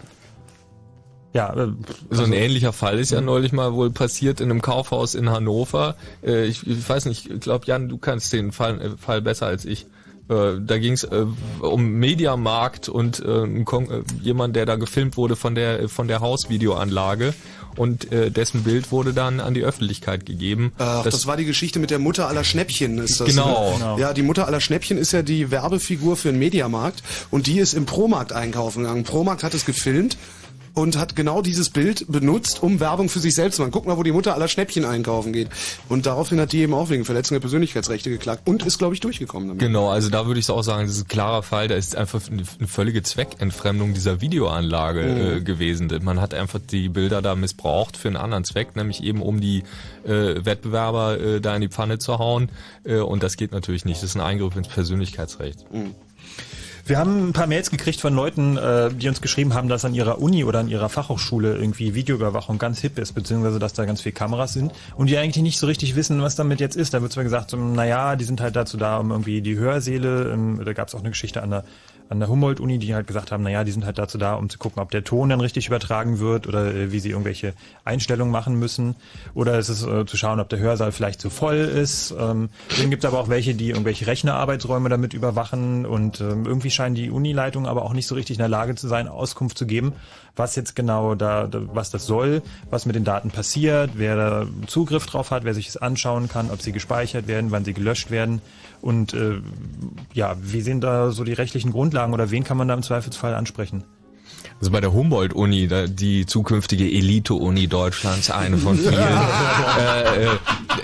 Ja, äh, So ein ähnlicher Fall ist ja neulich mal wohl passiert in einem Kaufhaus in Hannover. Äh, ich, ich weiß nicht, ich glaube, Jan, du kannst den Fall, äh, Fall besser als ich. Äh, da ging es äh, um Mediamarkt und äh, äh, jemand, der da gefilmt wurde von der von der Hausvideoanlage und äh, dessen Bild wurde dann an die Öffentlichkeit gegeben. Ach, das, war die Geschichte mit der Mutter aller Schnäppchen. Ist das, Genau. Ne? Genau. Ja, die Mutter aller Schnäppchen ist ja die Werbefigur für den Mediamarkt und die ist im Promarkt einkaufen gegangen. Promarkt hat es gefilmt und hat genau dieses Bild benutzt, um Werbung für sich selbst zu machen. Guck mal, wo die Mutter aller Schnäppchen einkaufen geht. Und daraufhin hat die eben auch wegen Verletzung der Persönlichkeitsrechte geklagt und ist, glaube ich, durchgekommen damit. Genau, also da würde ich auch sagen, das ist ein klarer Fall, da ist einfach eine, völlige Zweckentfremdung dieser Videoanlage Mhm. äh, gewesen. Man hat einfach die Bilder da missbraucht für einen anderen Zweck, nämlich eben um die äh, Wettbewerber äh, da in die Pfanne zu hauen. Äh, und das geht natürlich nicht. Das ist ein Eingriff ins Persönlichkeitsrecht. Wir haben ein paar Mails gekriegt von Leuten, äh, die uns geschrieben haben, dass an ihrer Uni oder an ihrer Fachhochschule irgendwie Videoüberwachung ganz hip ist, beziehungsweise dass da ganz viele Kameras sind und die eigentlich nicht so richtig wissen, was damit jetzt ist. Da wird zwar gesagt, so, naja, die sind halt dazu da, um irgendwie die Hörsäle, ähm, da gab es auch eine Geschichte an der an der Humboldt-Uni, die halt gesagt haben, naja, die sind halt dazu da, um zu gucken, ob der Ton dann richtig übertragen wird oder äh, wie sie irgendwelche Einstellungen machen müssen. Oder es ist äh, zu schauen, ob der Hörsaal vielleicht zu voll ist. Ähm, dann gibt es aber auch welche, die irgendwelche Rechnerarbeitsräume damit überwachen und ähm, irgendwie scheinen die Unileitungen aber auch nicht so richtig in der Lage zu sein, Auskunft zu geben, was jetzt genau da, da was das soll, was mit den Daten passiert, wer da Zugriff drauf hat, wer sich es anschauen kann, ob sie gespeichert werden, wann sie gelöscht werden und äh, ja, wie sind da so die rechtlichen Grundlagen oder wen kann man da im Zweifelsfall ansprechen? Also bei der Humboldt-Uni, die zukünftige Elite-Uni Deutschlands, eine von vielen, äh, äh,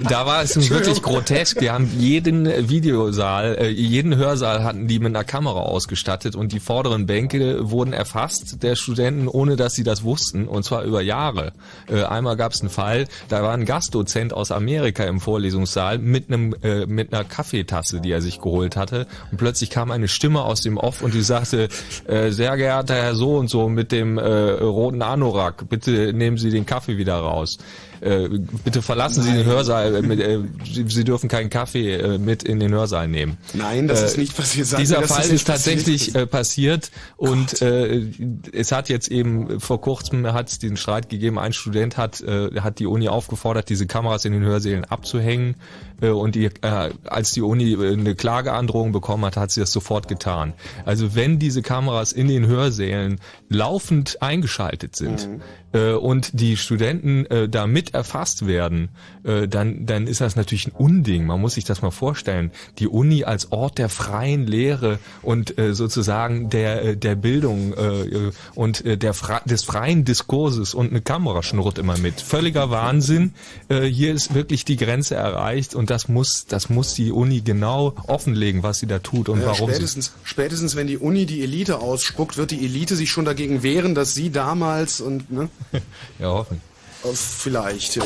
da war es wirklich grotesk. Die haben jeden Videosaal, äh, jeden Hörsaal hatten die mit einer Kamera ausgestattet und die vorderen Bänke wurden erfasst der Studenten, ohne dass sie das wussten, und zwar über Jahre. Äh, einmal gab es einen Fall, da war ein Gastdozent aus Amerika im Vorlesungssaal mit einem äh, mit einer Kaffeetasse, die er sich geholt hatte, und plötzlich kam eine Stimme aus dem Off und die sagte: Sehr geehrter Herr so und so mit dem äh, roten Anorak, bitte nehmen Sie den Kaffee wieder raus. Äh, bitte verlassen Sie den Hörsaal. Äh, mit, äh, Sie, dürfen keinen Kaffee äh, mit in den Hörsaal nehmen. Nein, das ist nicht passiert. Sag Dieser mir, Fall ist nicht tatsächlich äh, passiert und äh, es hat jetzt eben vor kurzem hat es den Streit gegeben. Ein Student hat äh, hat die Uni aufgefordert, diese Kameras in den Hörsälen abzuhängen äh, und die, äh, als die Uni äh, eine Klageandrohung bekommen hat, hat sie das sofort getan. Also wenn diese Kameras in den Hörsälen laufend eingeschaltet sind äh, und die Studenten äh, da mit erfasst werden, äh, dann, dann ist das natürlich ein Unding. Man muss sich das mal vorstellen. Die Uni als Ort der freien Lehre und äh, sozusagen der, äh, der Bildung äh, und der des freien Diskurses und eine Kamera schnurrt immer mit. Völliger Wahnsinn. Äh, hier ist wirklich die Grenze erreicht und das muss, das muss die Uni genau offenlegen, was sie da tut und Ja, warum sie spätestens, spätestens wenn die Uni die Elite ausspuckt, wird die Elite sich schon dagegen wehren, dass sie damals und ne? Ja, hoffen. Vielleicht. Ja.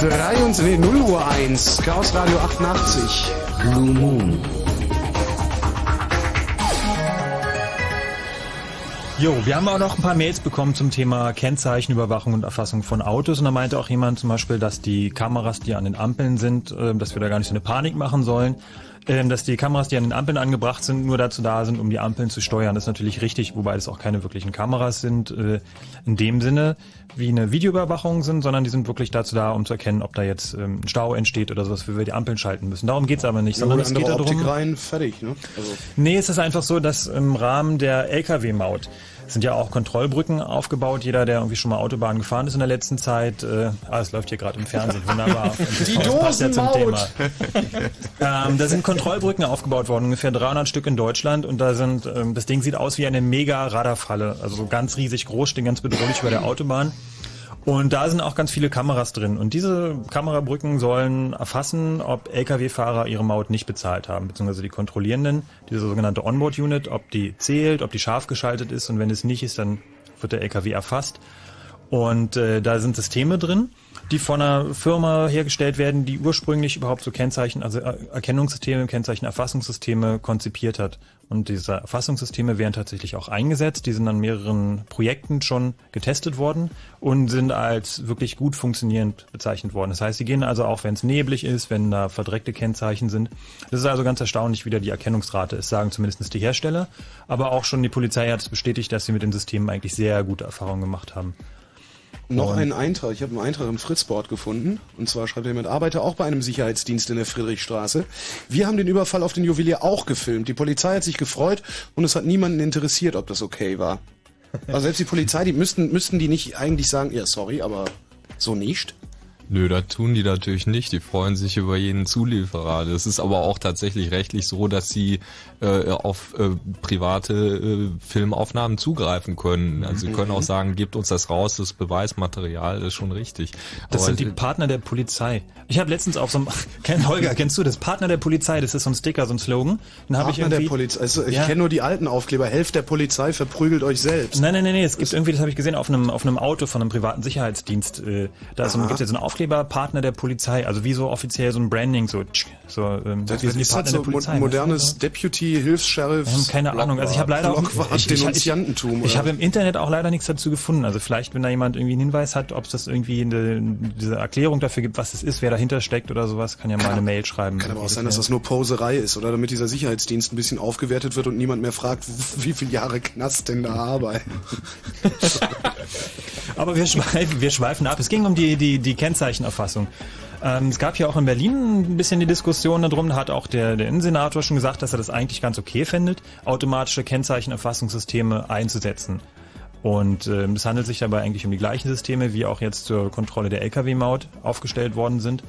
23, nee, 0 Uhr 1, Chaos Radio 88. Blue Moon. Jo, wir haben auch noch ein paar Mails bekommen zum Thema Kennzeichenüberwachung und Erfassung von Autos. Und da meinte auch jemand zum Beispiel, dass die Kameras, die an den Ampeln sind, äh, dass wir da gar nicht so eine Panik machen sollen. Ähm, dass die Kameras, die an den Ampeln angebracht sind, nur dazu da sind, um die Ampeln zu steuern. Das ist natürlich richtig, wobei das auch keine wirklichen Kameras sind, äh, in dem Sinne, wie eine Videoüberwachung sind, sondern die sind wirklich dazu da, um zu erkennen, ob da jetzt ähm, ein Stau entsteht oder sowas, wie wir die Ampeln schalten müssen. Darum geht's aber nicht, Ja, sondern es geht darum. Optik rein, fertig, ne? Also, Nee, es ist einfach so, dass im Rahmen der Lkw-Maut sind ja auch Kontrollbrücken aufgebaut. Jeder, der irgendwie schon mal Autobahn gefahren ist in der letzten Zeit, äh, ah, es läuft hier gerade im Fernsehen, wunderbar. Die Das passt ja zum Dosenmaut! Thema. Ähm, da sind Kontrollbrücken aufgebaut worden, ungefähr 300 Stück in Deutschland und da sind, ähm, das Ding sieht aus wie eine mega Radarfalle, also so ganz riesig groß, stehen ganz bedrohlich über der Autobahn. Und da sind auch ganz viele Kameras drin. Und diese Kamerabrücken sollen erfassen, ob Lkw-Fahrer ihre Maut nicht bezahlt haben, beziehungsweise die Kontrollierenden, diese sogenannte Onboard-Unit, ob die zählt, ob die scharf geschaltet ist. Und wenn es nicht ist, dann wird der Lkw erfasst. Und äh, da sind Systeme drin, die von einer Firma hergestellt werden, die ursprünglich überhaupt so Kennzeichen, also äh, Erkennungssysteme, Kennzeichenerfassungssysteme konzipiert hat. Und diese Erfassungssysteme werden tatsächlich auch eingesetzt. Die sind an mehreren Projekten schon getestet worden und sind als wirklich gut funktionierend bezeichnet worden. Das heißt, sie gehen also auch, wenn es neblig ist, wenn da verdreckte Kennzeichen sind. Das ist also ganz erstaunlich, wie da die Erkennungsrate ist, sagen zumindest die Hersteller. Aber auch schon die Polizei hat es bestätigt, dass sie mit den Systemen eigentlich sehr gute Erfahrungen gemacht haben. Noch Und- einen Eintrag. Ich habe einen Eintrag im Fritzboard gefunden. Und zwar schreibt jemand, arbeite auch bei einem Sicherheitsdienst in der Friedrichstraße. Wir haben den Überfall auf den Juwelier auch gefilmt. Die Polizei hat sich gefreut und es hat niemanden interessiert, ob das okay war. Also selbst die Polizei, die müssten, müssten die nicht eigentlich sagen, ja sorry, aber so nicht? Nö, das tun die natürlich nicht. Die freuen sich über jeden Zulieferer. Das ist aber auch tatsächlich rechtlich so, dass sie äh, auf äh, private äh, Filmaufnahmen zugreifen können. Also sie können auch sagen, gebt uns das raus, das Beweismaterial, das ist schon richtig. Das Aber sind die Partner der Polizei. Ich habe letztens auf so einem, kenn, Holger, kennst du das? Partner der Polizei, das ist so ein Sticker, so ein Slogan. Ich Partner irgendwie. der Polizei. Also ich Ja. kenne nur die alten Aufkleber. Helft der Polizei, verprügelt euch selbst. Nein, nein, nein, nein, es gibt irgendwie, das habe ich gesehen, auf einem, auf einem Auto von einem privaten Sicherheitsdienst. Äh, da ist so, Aha. gibt es jetzt so einen Aufkleber, Partner der Polizei, also wie so offiziell so ein Branding, so, tsch, so ähm, Das wir sind die ist Partner halt so der Polizei. mo- modernes Deputy, Hilfs-Sheriff. Haben keine Ahnung. Also ich habe leider auch Blockwart, ich, ich, ich, Denunziantentum. ich oder? habe im Internet auch leider nichts dazu gefunden. Also vielleicht, wenn da jemand irgendwie einen Hinweis hat, ob es das irgendwie eine, diese Erklärung dafür gibt, was es ist, wer dahinter steckt oder sowas, kann ja mal eine Mail schreiben. Kann aber auch sein, dass das nur Poserei ist, oder damit dieser Sicherheitsdienst ein bisschen aufgewertet wird und niemand mehr fragt, wie viele Jahre Knast denn da arbeiten. Aber wir schweifen, wir schweifen ab. Es ging um die, die, die Kennzeichenerfassung. Ähm, es gab ja auch in Berlin ein bisschen die Diskussion darum, da hat auch der, der Innensenator schon gesagt, dass er das eigentlich ganz okay findet, automatische Kennzeichenerfassungssysteme einzusetzen. Und ähm, es handelt sich dabei eigentlich um die gleichen Systeme, wie auch jetzt zur Kontrolle der Lkw-Maut aufgestellt worden sind.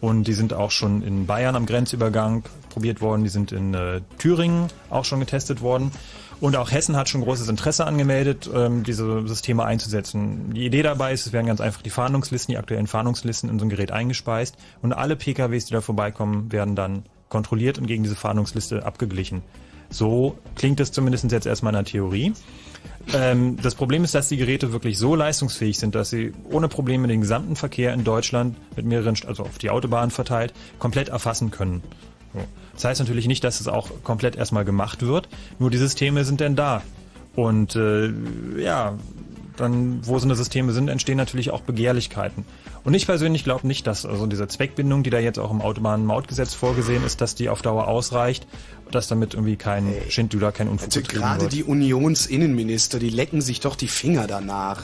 Und die sind auch schon in Bayern am Grenzübergang probiert worden, die sind in äh, Thüringen auch schon getestet worden. Und auch Hessen hat schon großes Interesse angemeldet, ähm, diese Systeme einzusetzen. Die Idee dabei ist, es werden ganz einfach die Fahndungslisten, die aktuellen Fahndungslisten in so ein Gerät eingespeist und alle PKWs, die da vorbeikommen, werden dann kontrolliert und gegen diese Fahndungsliste abgeglichen. So klingt es zumindest jetzt erstmal in der Theorie. Ähm, das Problem ist, dass die Geräte wirklich so leistungsfähig sind, dass sie ohne Probleme den gesamten Verkehr in Deutschland mit mehreren, also auf die Autobahn verteilt, komplett erfassen können. Das heißt natürlich nicht, dass es auch komplett erstmal gemacht wird, nur die Systeme sind denn da. Und äh, ja, dann, wo so eine Systeme sind, entstehen natürlich auch Begehrlichkeiten. Und ich persönlich glaube nicht, dass also diese Zweckbindung, die da jetzt auch im Autobahnmautgesetz vorgesehen ist, dass die auf Dauer ausreicht, dass damit irgendwie kein Schindluder, kein Unfug Also gerade wird. die Unionsinnenminister, die lecken sich doch die Finger danach.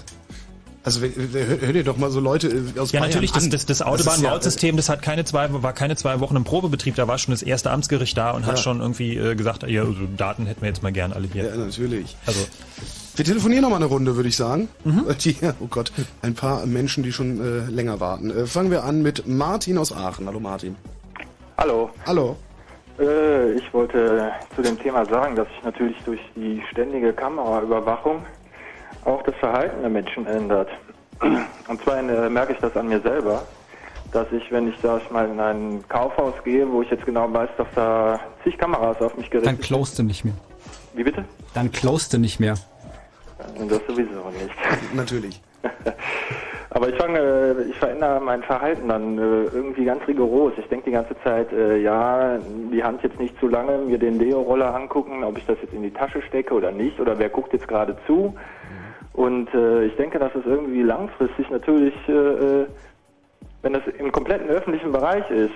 Also hör, dir doch mal so Leute äh, aus Ja, Bayern natürlich, das, an. das, das ist ja, Autobahnmautsystem, das hat keine zwei, war keine zwei Wochen im Probebetrieb, da war schon das erste Amtsgericht da und hat Ja. schon irgendwie äh, gesagt, ja, also Daten hätten wir jetzt mal gern alle hier. Ja, natürlich. Also, Wir telefonieren noch mal eine Runde, würde ich sagen. Die, oh Gott, ein paar Menschen, die schon äh, länger warten. Äh, fangen wir an mit Martin aus Aachen. Hallo Martin. Hallo. Hallo. Äh, ich wollte zu dem Thema sagen, dass sich natürlich durch die ständige Kameraüberwachung auch das Verhalten der Menschen ändert. Und zwar äh, merke ich das an mir selber, dass ich, wenn ich sag ich mal in ein Kaufhaus gehe, wo ich jetzt genau weiß, dass da zig Kameras auf mich gerichtet Dann closed du nicht mehr. sind. Wie bitte? Dann closed du nicht mehr. Das sowieso nicht. Natürlich. Aber ich fange, äh, ich verändere mein Verhalten dann äh, irgendwie ganz rigoros. Ich denke die ganze Zeit, äh, ja, die Hand jetzt nicht zu lange, mir den Deo-Roller angucken, ob ich das jetzt in die Tasche stecke oder nicht, oder wer guckt jetzt gerade zu. Und äh, ich denke, dass es irgendwie langfristig natürlich, äh, äh, wenn das im kompletten öffentlichen Bereich ist,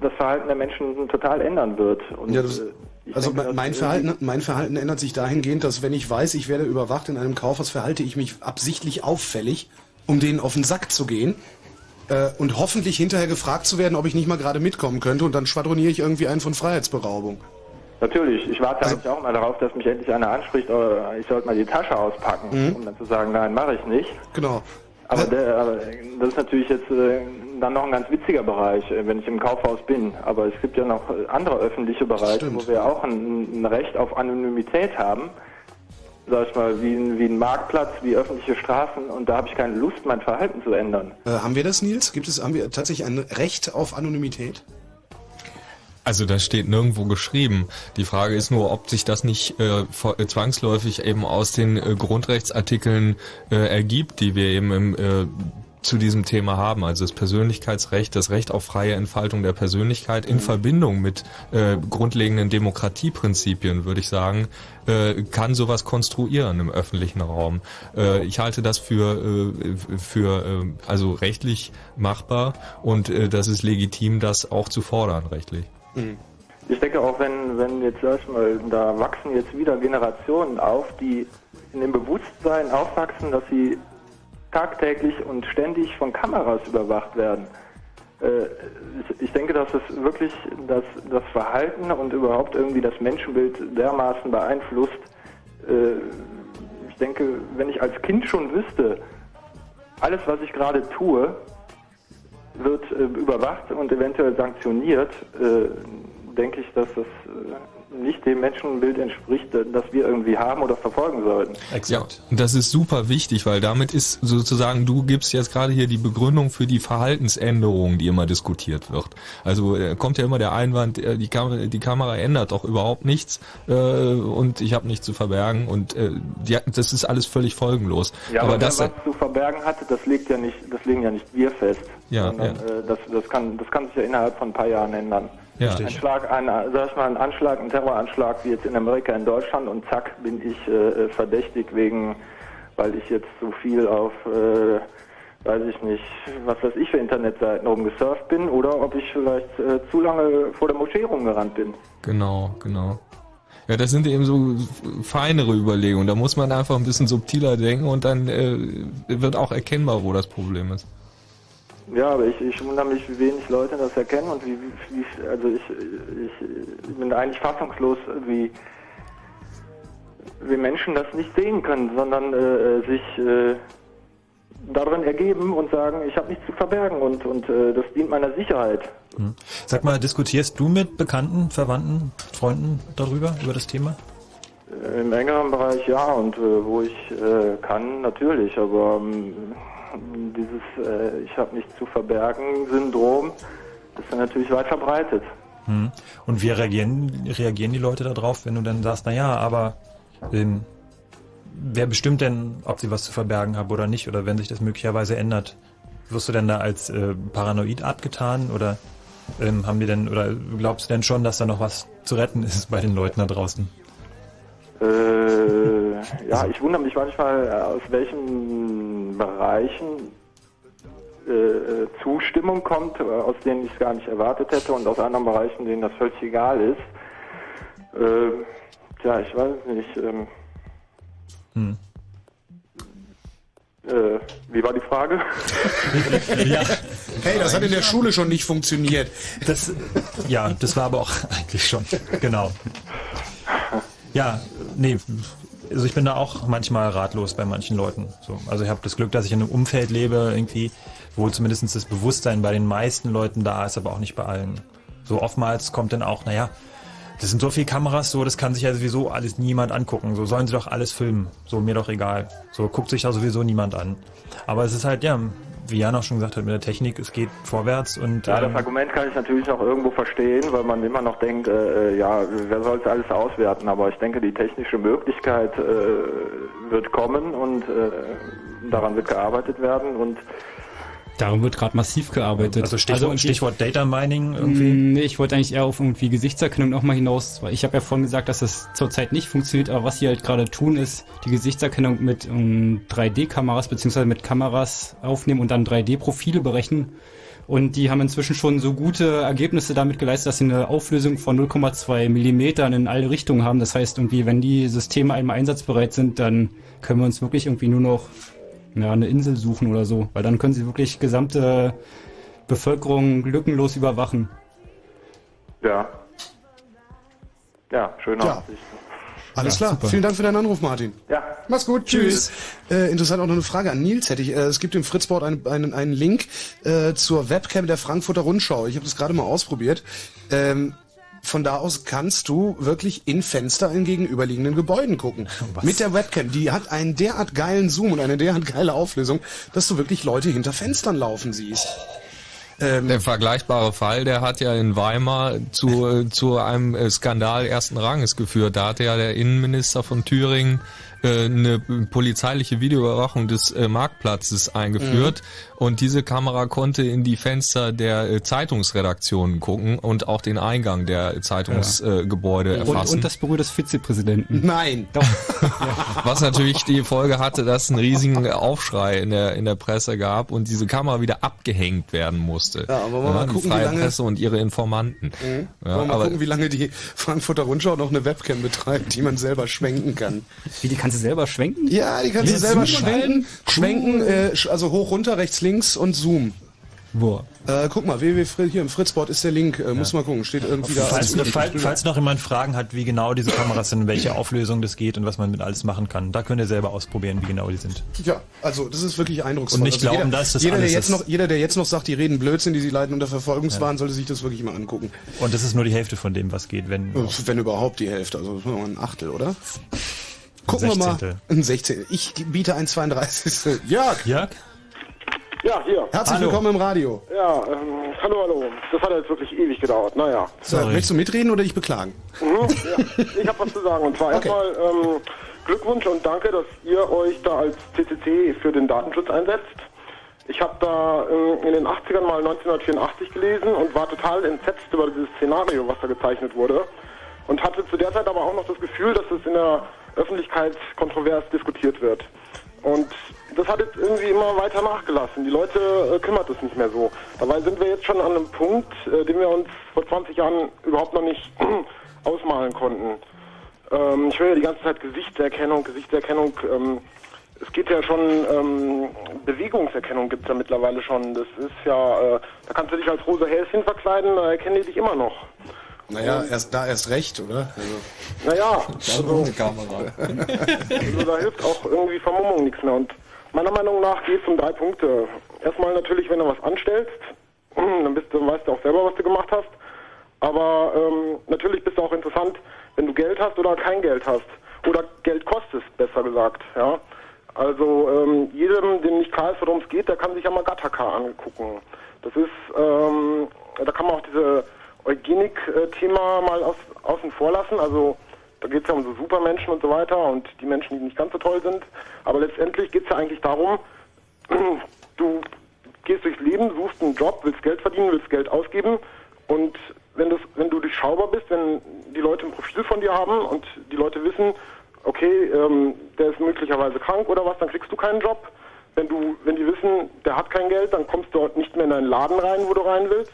das Verhalten der Menschen total ändern wird. Und, Ja, das, äh, also denke, mein Verhalten, mein Verhalten ändert sich dahingehend, dass wenn ich weiß, ich werde überwacht in einem Kaufhaus, verhalte ich mich absichtlich auffällig, um denen auf den Sack zu gehen äh, und hoffentlich hinterher gefragt zu werden, ob ich nicht mal gerade mitkommen könnte und dann schwadroniere ich irgendwie einen von Freiheitsberaubung. Natürlich, ich warte Also eigentlich auch mal darauf, dass mich endlich einer anspricht, oder ich sollte mal die Tasche auspacken, Mhm. um dann zu sagen, nein, mache ich nicht. Genau. Aber, der, aber das ist natürlich jetzt äh, dann noch ein ganz witziger Bereich, äh, wenn ich im Kaufhaus bin. Aber es gibt ja noch äh, andere öffentliche Bereiche, Stimmt. wo wir auch ein, ein Recht auf Anonymität haben. Sag ich mal, wie ein, wie ein Marktplatz, wie öffentliche Straßen. Und da habe ich keine Lust, mein Verhalten zu ändern. Äh, haben wir das, Nils? Gibt es, haben wir tatsächlich ein Recht auf Anonymität? Also das steht nirgendwo geschrieben. Die Frage ist nur, ob sich das nicht äh, äh, zwangsläufig eben aus den äh, Grundrechtsartikeln äh, ergibt, die wir eben im, äh, zu diesem Thema haben. Also das Persönlichkeitsrecht, das Recht auf freie Entfaltung der Persönlichkeit in Verbindung mit äh, grundlegenden Demokratieprinzipien, würde ich sagen, äh, kann sowas konstruieren im öffentlichen Raum. Äh, ich halte das für, äh, für äh, also rechtlich machbar und äh, das ist legitim, das auch zu fordern rechtlich. Ich denke auch, wenn, wenn jetzt, sag ich mal, da wachsen jetzt wieder Generationen auf, die in dem Bewusstsein aufwachsen, dass sie tagtäglich und ständig von Kameras überwacht werden. Äh, ich- ich denke, dass es wirklich das, das Verhalten und überhaupt irgendwie das Menschenbild dermaßen beeinflusst. Äh, Ich denke, wenn ich als Kind schon wüsste, alles, was ich gerade tue, wird äh, überwacht und eventuell sanktioniert, äh, denke ich, dass das äh, nicht dem Menschenbild entspricht, äh, das wir irgendwie haben oder verfolgen sollten. Ja, und das ist super wichtig, weil damit ist sozusagen, du gibst jetzt gerade hier die Begründung für die Verhaltensänderung, die immer diskutiert wird. Also äh, kommt ja immer der Einwand, äh, die, Kam die Kamera ändert doch überhaupt nichts äh, und ich habe nichts zu verbergen und äh, die, das ist alles völlig folgenlos. Ja, aber, aber das, was zu verbergen hatte, das legt ja nicht, das legen ja nicht wir fest. Ja, sondern, ja. Äh, das, das kann, das kann sich ja innerhalb von ein paar Jahren ändern. Ja. Ein. Schlag, ein, äh, sag ich mal, ein Anschlag, ein Terroranschlag wie jetzt in Amerika, in Deutschland und zack bin ich äh, verdächtig wegen, weil ich jetzt so viel auf, äh, weiß ich nicht, was weiß ich für Internetseiten rumgesurft bin oder ob ich vielleicht äh, zu lange vor der Moschee rumgerannt bin. Genau, genau. Ja, das sind eben so feinere Überlegungen. Da muss man einfach ein bisschen subtiler denken und dann äh, wird auch erkennbar, wo das Problem ist. Ja, aber ich, ich wundere mich, wie wenig Leute das erkennen und wie, wie also ich, ich, ich bin eigentlich fassungslos, wie, wie Menschen das nicht sehen können, sondern äh, sich äh, darin ergeben und sagen, ich habe nichts zu verbergen und, und äh, das dient meiner Sicherheit. Hm. Sag mal, diskutierst du mit Bekannten, Verwandten, Freunden darüber, über das Thema? Äh, Im engeren Bereich ja und äh, wo ich äh, kann, natürlich, aber ähm, dieses äh, Ich habe nichts zu verbergen Syndrom ist dann natürlich weit verbreitet. Hm. Und wie reagieren, reagieren die Leute darauf, wenn du dann sagst, na ja, aber ähm, wer bestimmt denn, ob sie was zu verbergen haben oder nicht, oder wenn sich das möglicherweise ändert? Wirst du denn da als äh, paranoid abgetan oder ähm, haben die denn, oder glaubst du denn schon, dass da noch was zu retten ist bei den Leuten da draußen? Äh, ja, ich wundere mich manchmal, äh, aus welchen Bereichen äh, äh, Zustimmung kommt, äh, aus denen ich es gar nicht erwartet hätte und aus anderen Bereichen, denen das völlig egal ist. Äh, tja, ich weiß es nicht. Ähm, Hm. äh, wie war die Frage? ja. Hey, das hat in der Schule schon nicht funktioniert. Das, ja, das war aber auch eigentlich schon, genau. Ja, nee, also ich bin da auch manchmal ratlos bei manchen Leuten. So, also ich habe das Glück, dass ich in einem Umfeld lebe, irgendwie, wo zumindest das Bewusstsein bei den meisten Leuten da ist, aber auch nicht bei allen. So oftmals kommt dann auch, naja, das sind so viele Kameras, so, das kann sich ja sowieso alles niemand angucken. So sollen sie doch alles filmen. So, mir doch egal. So guckt sich da sowieso niemand an. Aber es ist halt, ja, wie Jan auch schon gesagt hat, mit der Technik, es geht vorwärts und Ja, das ähm, Argument kann ich natürlich auch irgendwo verstehen, weil man immer noch denkt, äh, äh, ja, wer soll es alles auswerten? Aber ich denke, die technische Möglichkeit äh, wird kommen und äh, daran wird gearbeitet werden und Darum wird gerade massiv gearbeitet. Also Stichwort- irgendwie- Stichwort Data Mining irgendwie? Mm, Nee, ich wollte eigentlich eher auf irgendwie Gesichtserkennung nochmal hinaus, weil ich habe ja vorhin gesagt, dass das zurzeit nicht funktioniert, aber was sie halt gerade tun, ist die Gesichtserkennung mit ähm, 3D-Kameras beziehungsweise mit Kameras aufnehmen und dann 3D-Profile berechnen. Und die haben inzwischen schon so gute Ergebnisse damit geleistet, dass sie eine Auflösung von 0,2 Millimetern in alle Richtungen haben. Das heißt, irgendwie, wenn die Systeme einmal einsatzbereit sind, dann können wir uns wirklich irgendwie nur noch ja, eine Insel suchen oder so, weil dann können sie wirklich gesamte Bevölkerung lückenlos überwachen. ja. Ja, schöne Ja. Alles Ja, klar. super. Vielen Dank für deinen Anruf, Martin. Ja. Mach's gut. Tschüss. Äh, interessant auch noch eine Frage an Nils hätte ich. Äh, es gibt im Fritzboard einen, einen, einen Link äh, zur Webcam der Frankfurter Rundschau. Ich habe das gerade mal ausprobiert. Ähm, von da aus kannst du wirklich in Fenster in gegenüberliegenden Gebäuden gucken. Mit der Webcam. Die hat einen derart geilen Zoom und eine derart geile Auflösung, dass du wirklich Leute hinter Fenstern laufen siehst. Ähm, der vergleichbare Fall, der hat ja in Weimar zu, zu einem äh, Skandal ersten Ranges geführt. Da hatte ja der Innenminister von Thüringen äh, eine polizeiliche Videoüberwachung des äh, Marktplatzes eingeführt und diese Kamera konnte in die Fenster der äh, Zeitungsredaktionen gucken und auch den Eingang der Zeitungsgebäude Und, erfassen. und das Büro des Vizepräsidenten. Nein. Doch. Was natürlich die Folge hatte, dass es einen riesigen Aufschrei in der, in der Presse gab und diese Kamera wieder abgehängt werden musste. Ja, aber wollen wir mal die gucken, wie freie lange- Presse und ihre Informanten. Mhm. Ja, Wollen wir mal gucken, wie lange die Frankfurter Rundschau noch eine Webcam betreibt, die man selber schwenken kann. Wie, die kannst Kannst du selber schwenken? Ja, die kannst du selber schwenken, Cool. schwenken, äh, also hoch, runter, rechts, links und Zoom. Wo? Äh, guck mal, www, hier im Fritzboard ist der Link, äh, muss mal gucken, steht irgendwie da. Falls, falls, falls noch jemand Fragen hat, wie genau diese Kameras sind, in welche Auflösung das geht und was man mit alles machen kann, da könnt ihr selber ausprobieren, wie genau die sind. Ja, also das ist wirklich eindrucksvoll. Und nicht also glauben, jeder, dass das jeder, der alles jetzt ist. noch, jeder, der jetzt noch sagt, die reden Blödsinn, die sie leiden unter Verfolgungswahn, sollte sich das wirklich mal angucken. Und das ist nur die Hälfte von dem, was geht, wenn. Wenn überhaupt die Hälfte, also ein Achtel, oder? Gucken wir mal. Ein 16. Ich biete ein 32. Jörg! Jörg? Ja, hier. Herzlich willkommen im Radio. Ja, ähm, hallo, hallo. Das hat jetzt wirklich ewig gedauert. Naja. So, möchtest du mitreden oder dich beklagen? Mhm, ja. Ich habe was zu sagen. Und zwar Okay. erstmal ähm, Glückwunsch und danke, dass ihr euch da als CCC für den Datenschutz einsetzt. Ich habe da ähm, in den 80ern mal 1984 gelesen und war total entsetzt über dieses Szenario, was da gezeichnet wurde. Und hatte zu der Zeit aber auch noch das Gefühl, dass es in der Öffentlichkeit kontrovers diskutiert wird. Und das hat jetzt irgendwie immer weiter nachgelassen. Die Leute äh, kümmert es nicht mehr so. Dabei sind wir jetzt schon an einem Punkt, äh, den wir uns vor 20 Jahren überhaupt noch nicht ausmalen konnten. Ähm, ich höre ja die ganze Zeit Gesichtserkennung, Gesichtserkennung. Ähm, es geht ja schon, ähm, Bewegungserkennung gibt es ja mittlerweile schon. Das ist ja, äh, da kannst du dich als rosa Häschen verkleiden, da erkennen die dich immer noch. Naja, erst da erst recht, oder? Also, Naja, also, Kamera. also da hilft auch irgendwie Vermummung nichts mehr. Und meiner Meinung nach geht es um drei Punkte. Erstmal natürlich, wenn du was anstellst, dann, bist du, weißt du auch selber, was du gemacht hast. Aber ähm, natürlich bist du auch interessant, wenn du Geld hast oder kein Geld hast. Oder Geld kostest, besser gesagt. Ja. Also ähm, jedem, dem nicht klar ist, worum es geht, der kann sich ja mal Gattaca angucken. Das ist, ähm, da kann man auch diese Eugenik-Thema mal aus, außen vor lassen. Also da geht es ja um so Supermenschen und so weiter und die Menschen, die nicht ganz so toll sind. Aber letztendlich geht es ja eigentlich darum, du gehst durchs Leben, suchst einen Job, willst Geld verdienen, willst Geld ausgeben und wenn, das, wenn du durchschaubar bist, wenn die Leute ein Profil von dir haben und die Leute wissen, okay, ähm, der ist möglicherweise krank oder was, dann kriegst du keinen Job. Wenn du, wenn die wissen, der hat kein Geld, dann kommst du nicht mehr in deinen Laden rein, wo du rein willst,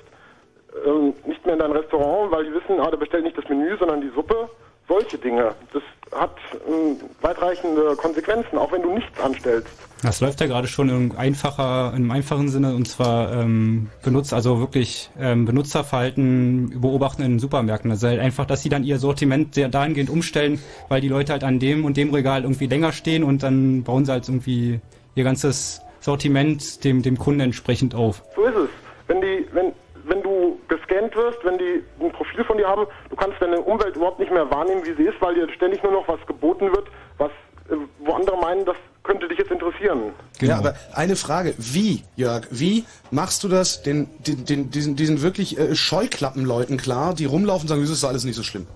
ähm, nicht mehr in dein Restaurant, weil die wissen, ah, der bestellt nicht das Menü, sondern die Suppe. Solche Dinge. Das hat ähm, weitreichende Konsequenzen, auch wenn du nichts anstellst. Das läuft ja gerade schon in einfacher, im einfachen Sinne und zwar ähm, benutzt, also wirklich ähm, Benutzerverhalten beobachten in Supermärkten. Also halt einfach, dass sie dann ihr Sortiment sehr dahingehend umstellen, weil die Leute halt an dem und dem Regal irgendwie länger stehen und dann bauen sie halt irgendwie ihr ganzes Sortiment dem, dem Kunden entsprechend auf. So ist es. Wenn die, wenn, wenn du gescannt wirst, wenn die ein Profil von dir haben, du kannst deine Umwelt überhaupt nicht mehr wahrnehmen, wie sie ist, weil dir ständig nur noch was geboten wird, was, äh, wo andere meinen, das könnte dich jetzt interessieren. Ja, aber eine Frage, wie, Jörg, wie machst du das den, den, den diesen, diesen wirklich äh, Scheuklappenleuten klar, die rumlaufen und sagen, das ist alles nicht so schlimm?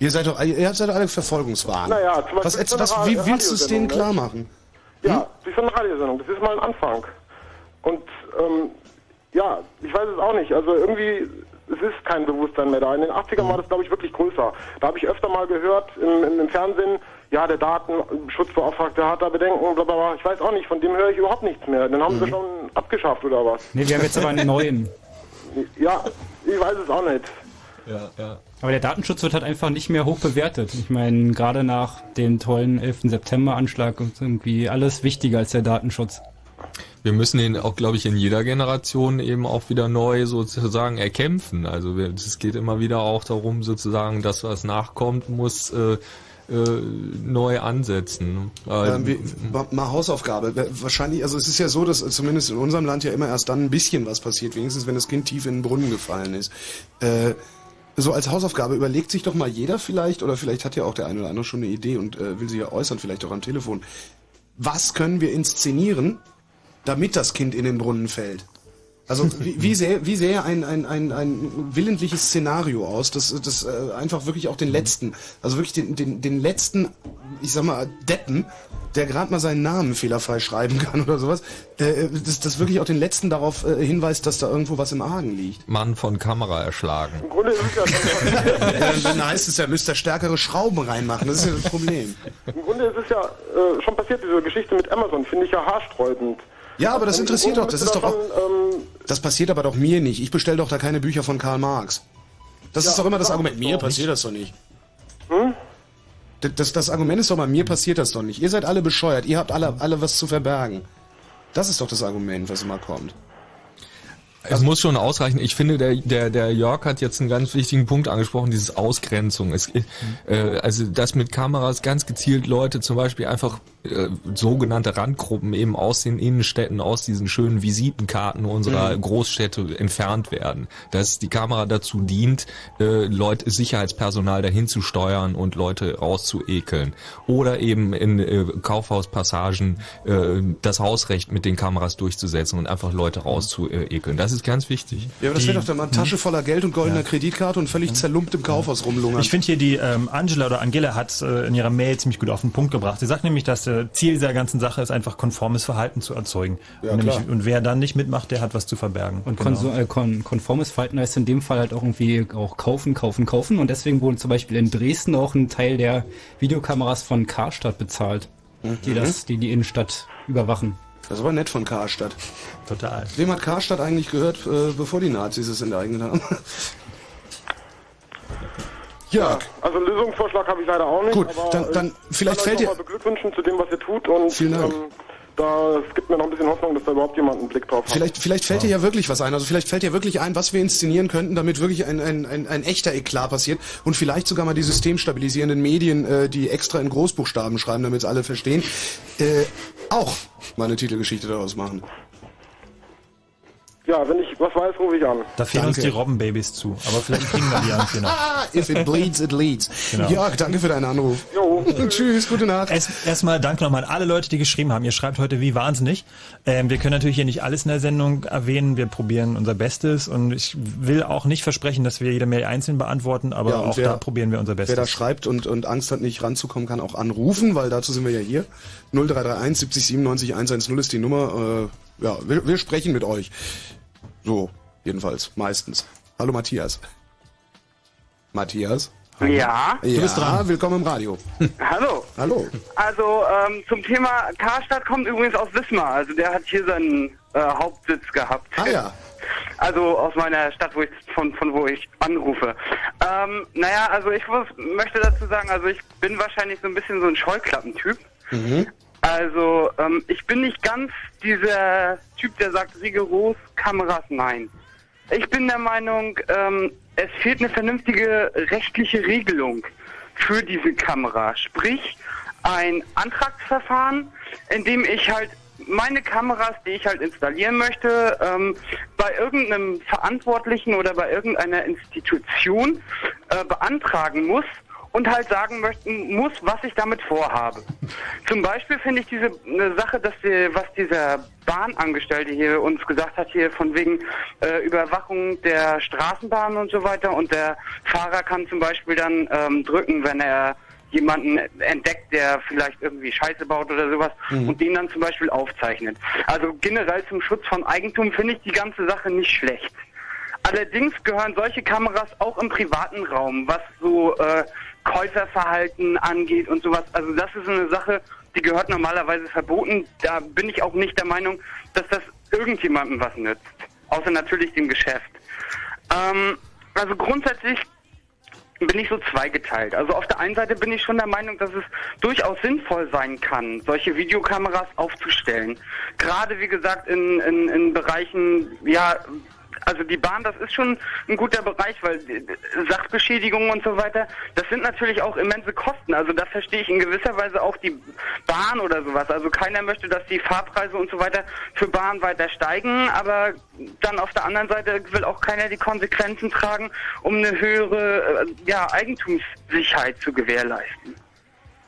Ihr seid doch, ihr seid doch alle Verfolgungswahn. Naja, zum Beispiel was, was, wie willst du es denen Radiosendung, klar ne? machen? Ja, das ist eine Radiosendung, das ist mal ein Anfang. Und ähm, ja, ich weiß es auch nicht. Also irgendwie, es ist kein Bewusstsein mehr da. In den 80ern war das, glaube ich, wirklich größer. Da habe ich öfter mal gehört im, im, Fernsehen, ja, der Datenschutzbeauftragte hat da Bedenken, bla bla bla. Ich weiß auch nicht, von dem höre ich überhaupt nichts mehr. Den haben sie schon abgeschafft oder was? Nee, wir haben jetzt aber einen neuen. Ja, ich weiß es auch nicht. Ja, ja. Aber der Datenschutz wird halt einfach nicht mehr hoch bewertet. Ich meine, gerade nach dem tollen 11. September-Anschlag ist irgendwie alles wichtiger als der Datenschutz. Wir müssen ihn auch, glaube ich, in jeder Generation eben auch wieder neu sozusagen erkämpfen. Also es geht immer wieder auch darum, sozusagen, das, was nachkommt, muss äh, äh, neu ansetzen. Äh, Ähm, wie, ma- mal Hausaufgabe. Wahrscheinlich, also es ist ja so, dass zumindest in unserem Land ja immer erst dann ein bisschen was passiert, wenigstens wenn das Kind tief in den Brunnen gefallen ist. Äh, so als Hausaufgabe überlegt sich doch mal jeder vielleicht, oder vielleicht hat ja auch der eine oder andere schon eine Idee und äh, will sie ja äußern, vielleicht auch am Telefon. Was können wir inszenieren, damit das Kind in den Brunnen fällt? Also wie, wie sähe, wie sähe ein, ein, ein, ein willentliches Szenario aus, das, das äh, einfach wirklich auch den letzten, also wirklich den, den, den letzten, ich sag mal, Deppen, der gerade mal seinen Namen fehlerfrei schreiben kann oder sowas, äh, das, das wirklich auch den letzten darauf äh, hinweist, dass da irgendwo was im Argen liegt. Mann von Kamera erschlagen. Im Grunde ist es ja schon dann heißt es ja, müsst ihr stärkere Schrauben reinmachen, das ist ja das Problem. Im Grunde ist es ja äh, schon passiert, diese Geschichte mit Amazon, finde ich ja haarsträubend. Ja, aber das interessiert doch, das ist doch auch, ähm, das passiert aber doch mir nicht. Ich bestelle doch da keine Bücher von Karl Marx. Das Ja, ist doch immer das Argument. Mir passiert das doch nicht. Hm? Das, das Argument ist doch mal, mir passiert das doch nicht. Ihr seid alle bescheuert, ihr habt alle, alle was zu verbergen. Das ist doch das Argument, was immer kommt. Es muss schon ausreichen. Ich finde, der, der, der Jörg hat jetzt einen ganz wichtigen Punkt angesprochen, dieses Ausgrenzung. Es, äh, also, dass mit Kameras ganz gezielt Leute zum Beispiel einfach äh, sogenannte Randgruppen eben aus den Innenstädten, aus diesen schönen Visitenkarten unserer Mhm. Großstädte entfernt werden. Dass die Kamera dazu dient, äh, Leute, Sicherheitspersonal dahin zu steuern und Leute rauszuekeln. Oder eben in äh, Kaufhauspassagen äh, das Hausrecht mit den Kameras durchzusetzen und einfach Leute rauszuekeln. Das ist ganz wichtig. Ja, aber das wäre doch dann mal eine Tasche voller Geld und goldener Ja. Kreditkarte und völlig zerlumpt im Kaufhaus rumlungern. Ich finde hier die ähm, Angela oder Angela hat äh, in ihrer Mail ziemlich gut auf den Punkt gebracht. Sie sagt nämlich, dass äh, Ziel dieser ganzen Sache ist, einfach konformes Verhalten zu erzeugen. Ja, und, nämlich, klar. und wer dann nicht mitmacht, der hat was zu verbergen. Und Genau. äh, kon konformes Verhalten heißt in dem Fall halt auch irgendwie auch kaufen, kaufen, kaufen. Und deswegen wurde zum Beispiel in Dresden auch ein Teil der Videokameras von Karstadt bezahlt, die Mhm. das, die die Innenstadt überwachen. Das ist aber nett von Karstadt. Total. Wem hat Karstadt eigentlich gehört, äh, bevor die Nazis es enteignet haben? Ja, also einen Lösungsvorschlag habe ich leider auch nicht. Gut, aber dann- dann ich vielleicht kann fällt euch dir- beglückwünschen zu dem, was ihr tut und Vielen Dank. Ähm, da, es gibt mir noch ein bisschen Hoffnung, dass da überhaupt jemand einen Blick drauf hat. Vielleicht, vielleicht fällt dir ja wirklich was ein. Also vielleicht fällt dir wirklich ein, was wir inszenieren könnten, damit wirklich ein, ein, ein, ein echter Eklat passiert und vielleicht sogar mal die systemstabilisierenden Medien, äh, die extra in Großbuchstaben schreiben, damit es alle verstehen, äh, auch mal eine Titelgeschichte daraus machen. Ja, wenn ich was weiß, rufe ich an. Da fehlen uns Danke. die Robbenbabys zu. Aber vielleicht kriegen wir die noch. Ah, if it bleeds, it leads. Genau. Jörg, danke für deinen Anruf. Tschüss, gute Nacht. Erst- Erstmal danke nochmal an alle Leute, die geschrieben haben. Ihr schreibt heute wie wahnsinnig. Ähm, wir können natürlich hier nicht alles in der Sendung erwähnen. Wir probieren unser Bestes und ich will auch nicht versprechen, dass wir jede Mail einzeln beantworten, aber Ja, auch wer- da probieren wir unser Wer da Bestes. schreibt und, und Angst hat, nicht ranzukommen, kann auch anrufen, weil dazu sind wir ja hier. 0331 70 97 110 ist die Nummer. Äh, ja, wir, wir sprechen mit euch. So, jedenfalls, meistens. Hallo Matthias. Matthias? Ja. Ja, Du bist dran. willkommen im Radio. Hallo. Hallo. Also ähm, zum Thema Karstadt kommt übrigens aus Wismar. Also der hat hier seinen äh, Hauptsitz gehabt. Ah ja. Also aus meiner Stadt, wo ich von von wo ich anrufe. Ähm, naja, also ich muss, möchte dazu sagen, also ich bin wahrscheinlich so ein bisschen so ein Scheuklappentyp. Mhm. Also ähm, ich bin nicht ganz dieser Typ, der sagt rigoros Kameras nein. Ich bin der Meinung, ähm, es fehlt eine vernünftige rechtliche Regelung für diese Kamera. Sprich, ein Antragsverfahren, in dem ich halt meine Kameras, die ich halt installieren möchte, ähm, bei irgendeinem Verantwortlichen oder bei irgendeiner Institution äh, beantragen muss und halt sagen möchten muss, was ich damit vorhabe. Zum Beispiel finde ich diese eine Sache, dass die, was dieser Bahnangestellte hier uns gesagt hat, hier von wegen äh, Überwachung der Straßenbahn und so weiter und der Fahrer kann zum Beispiel dann ähm, drücken, wenn er jemanden entdeckt, der vielleicht irgendwie Scheiße baut oder sowas Mhm. und den dann zum Beispiel aufzeichnet. Also generell zum Schutz von Eigentum finde ich die ganze Sache nicht schlecht. Allerdings gehören solche Kameras auch im privaten Raum, was so äh, Käuferverhalten angeht und sowas. Also das ist eine Sache, die gehört normalerweise verboten. Da bin ich auch nicht der Meinung, dass das irgendjemandem was nützt. Außer natürlich dem Geschäft. Ähm, also grundsätzlich bin ich so zweigeteilt. Also auf der einen Seite bin ich schon der Meinung, dass es durchaus sinnvoll sein kann, solche Videokameras aufzustellen. Gerade wie gesagt in, in, in Bereichen, ja, also die Bahn, das ist schon ein guter Bereich, weil äh, Sachbeschädigungen und so weiter, das sind natürlich auch immense Kosten. Also da verstehe ich in gewisser Weise auch die Bahn oder sowas. Also keiner möchte, dass die Fahrpreise und so weiter für Bahn weiter steigen, aber dann auf der anderen Seite will auch keiner die Konsequenzen tragen, um eine höhere äh, ja, Eigentumssicherheit zu gewährleisten.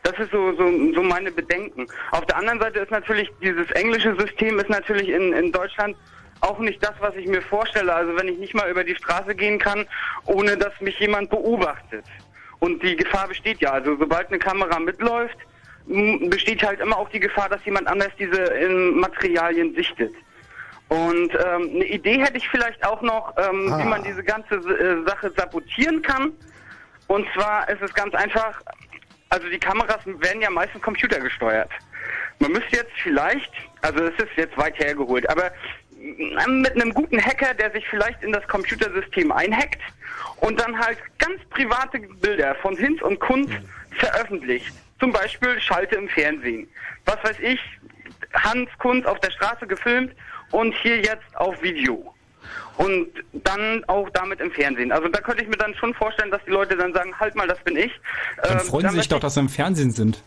Das ist so, so, so meine Bedenken. Auf der anderen Seite ist natürlich dieses englische System ist natürlich in, in Deutschland auch nicht das, was ich mir vorstelle. Also wenn ich nicht mal über die Straße gehen kann, ohne dass mich jemand beobachtet. Und die Gefahr besteht ja. Also sobald eine Kamera mitläuft, besteht halt immer auch die Gefahr, dass jemand anders diese ähm, Materialien sichtet. Und ähm, eine Idee hätte ich vielleicht auch noch, ähm, Ah. wie man diese ganze äh, Sache sabotieren kann. Und zwar ist es ganz einfach, also die Kameras werden ja meistens computergesteuert. Man müsste jetzt vielleicht, also es ist jetzt weit hergeholt, aber mit einem guten Hacker, der sich vielleicht in das Computersystem einhackt und dann halt ganz private Bilder von Hinz und Kunz veröffentlicht. Zum Beispiel Schalte im Fernsehen. Was weiß ich, Hans Kunz auf der Straße gefilmt und hier jetzt auf Video. Und dann auch damit im Fernsehen. Also da könnte ich mir dann schon vorstellen, dass die Leute dann sagen, halt mal, das bin ich. Dann Ähm, freuen da sie sich doch, dass sie im Fernsehen sind.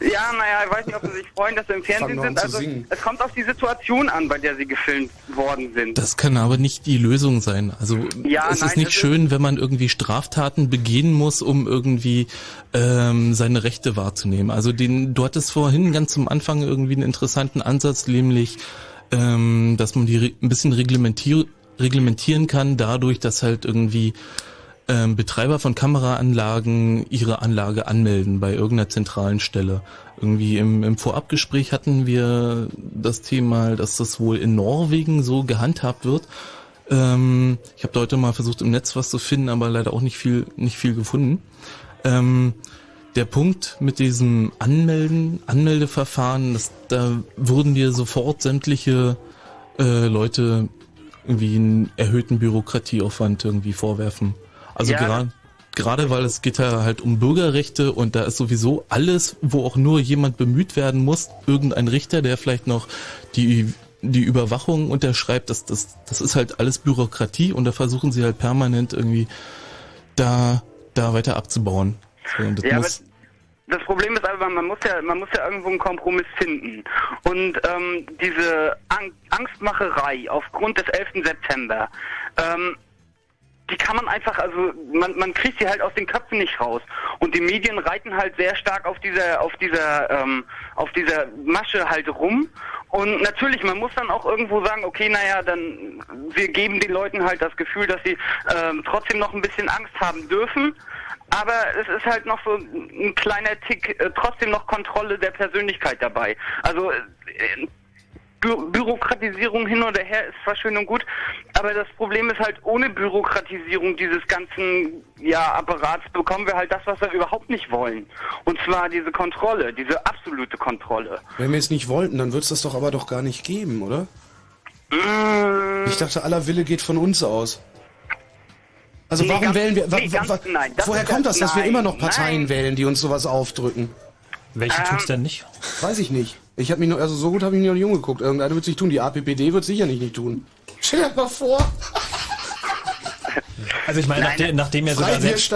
Ja, naja, ich weiß nicht, ob sie sich freuen, dass sie im Fernsehen sind. Also es kommt auf die Situation an, bei der sie gefilmt worden sind. Das kann aber nicht die Lösung sein. Also Ja, es nein, ist nicht schön, wenn man irgendwie Straftaten begehen muss, um irgendwie ähm, seine Rechte wahrzunehmen. Also den, du hattest vorhin ganz zum Anfang irgendwie einen interessanten Ansatz, nämlich ähm, dass man die re- ein bisschen reglementier reglementieren kann, dadurch, dass halt irgendwie ähm, Betreiber von Kameraanlagen ihre Anlage anmelden bei irgendeiner zentralen Stelle. Irgendwie im, im Vorabgespräch hatten wir das Thema, dass das wohl in Norwegen so gehandhabt wird. Ähm, ich habe heute mal versucht im Netz was zu finden, aber leider auch nicht viel, nicht viel gefunden. Ähm, der Punkt mit diesem Anmelden, Anmeldeverfahren, das, da würden dir sofort sämtliche äh, Leute irgendwie einen erhöhten Bürokratieaufwand irgendwie vorwerfen. Also Ja. gerade gerade weil es geht ja halt um Bürgerrechte und da ist sowieso alles, wo auch nur jemand bemüht werden muss, irgendein Richter, der vielleicht noch die die Überwachung unterschreibt, das, das, das ist halt alles Bürokratie und da versuchen sie halt permanent irgendwie da, da weiter abzubauen. So, das Ja, muss, das Problem ist aber, man muss ja, man muss ja irgendwo einen Kompromiss finden. Und ähm, diese Ang Angstmacherei aufgrund des 11. September, ähm, die kann man einfach, also man, man kriegt sie halt aus den Köpfen nicht raus. Und die Medien reiten halt sehr stark auf dieser, auf dieser, ähm, auf dieser Masche halt rum. Und natürlich, man muss dann auch irgendwo sagen, okay, naja, dann wir geben den Leuten halt das Gefühl, dass sie ähm, trotzdem noch ein bisschen Angst haben dürfen. Aber es ist halt noch so ein kleiner Tick, äh, trotzdem noch Kontrolle der Persönlichkeit dabei. Also äh, Bü Bürokratisierung hin oder her ist zwar schön und gut, aber das Problem ist halt, ohne Bürokratisierung dieses ganzen ja, Apparats bekommen wir halt das, was wir überhaupt nicht wollen. Und zwar diese Kontrolle, diese absolute Kontrolle. Wenn wir es nicht wollten, dann wird es das doch aber doch gar nicht geben, oder? Ich dachte, aller Wille geht von uns aus. Also Nee, warum ganz- wählen wir? wa- nee, ganz- wa- nein, das woher kommt das, das- dass wir nein, immer noch Parteien nein. wählen, die uns sowas aufdrücken? Welche Ähm, tut's denn nicht? Weiß ich nicht. Ich habe mich noch, also so gut habe ich mich noch nicht umgeguckt. Irgendeine wird sich tun. Die APPD wird sicherlich nicht tun. Stell dir mal vor. Also ich meine, nachdem, nachdem er sogar selbst,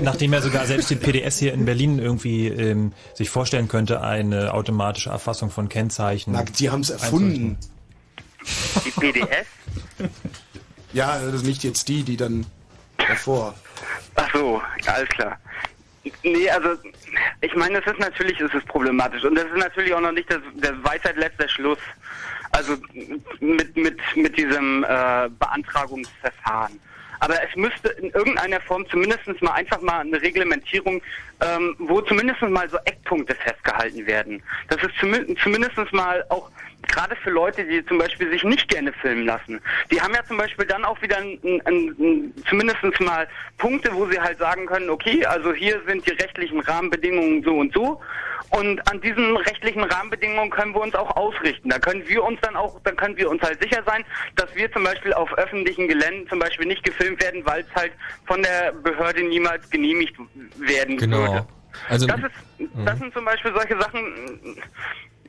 nachdem er sogar selbst die PDS hier in Berlin irgendwie ähm, sich vorstellen könnte, eine automatische Erfassung von Kennzeichen. Na, die haben's erfunden. Die PDS? Ja, das ist nicht jetzt die, die dann davor. Ach so, ja, alles klar. Nee, also ich meine, es ist natürlich ist problematisch und das ist natürlich auch noch nicht das, der Weisheit letzter Schluss. Also mit mit mit diesem äh, Beantragungsverfahren. Aber es müsste in irgendeiner Form zumindest mal einfach mal eine Reglementierung, ähm, wo zumindest mal so Eckpunkte festgehalten werden. Das ist zumindest mal auch gerade für Leute, die zum Beispiel sich nicht gerne filmen lassen. Die haben ja zum Beispiel dann auch wieder ein, ein, ein, zumindest mal Punkte, wo sie halt sagen können, okay, also hier sind die rechtlichen Rahmenbedingungen so und so. Und an diesen rechtlichen Rahmenbedingungen können wir uns auch ausrichten. Da können wir uns dann auch, dann können wir uns halt sicher sein, dass wir zum Beispiel auf öffentlichen Geländen zum Beispiel nicht gefilmt werden, weil es halt von der Behörde niemals genehmigt werden Genau. würde. Also- das ist, das sind zum Beispiel solche Sachen,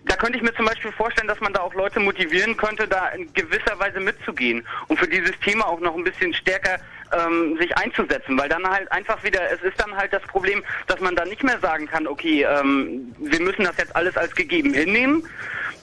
da könnte ich mir zum Beispiel vorstellen, dass man da auch Leute motivieren könnte, da in gewisser Weise mitzugehen und für dieses Thema auch noch ein bisschen stärker ähm, sich einzusetzen, weil dann halt einfach wieder, es ist dann halt das Problem, dass man dann nicht mehr sagen kann, okay, ähm, wir müssen das jetzt alles als gegeben hinnehmen,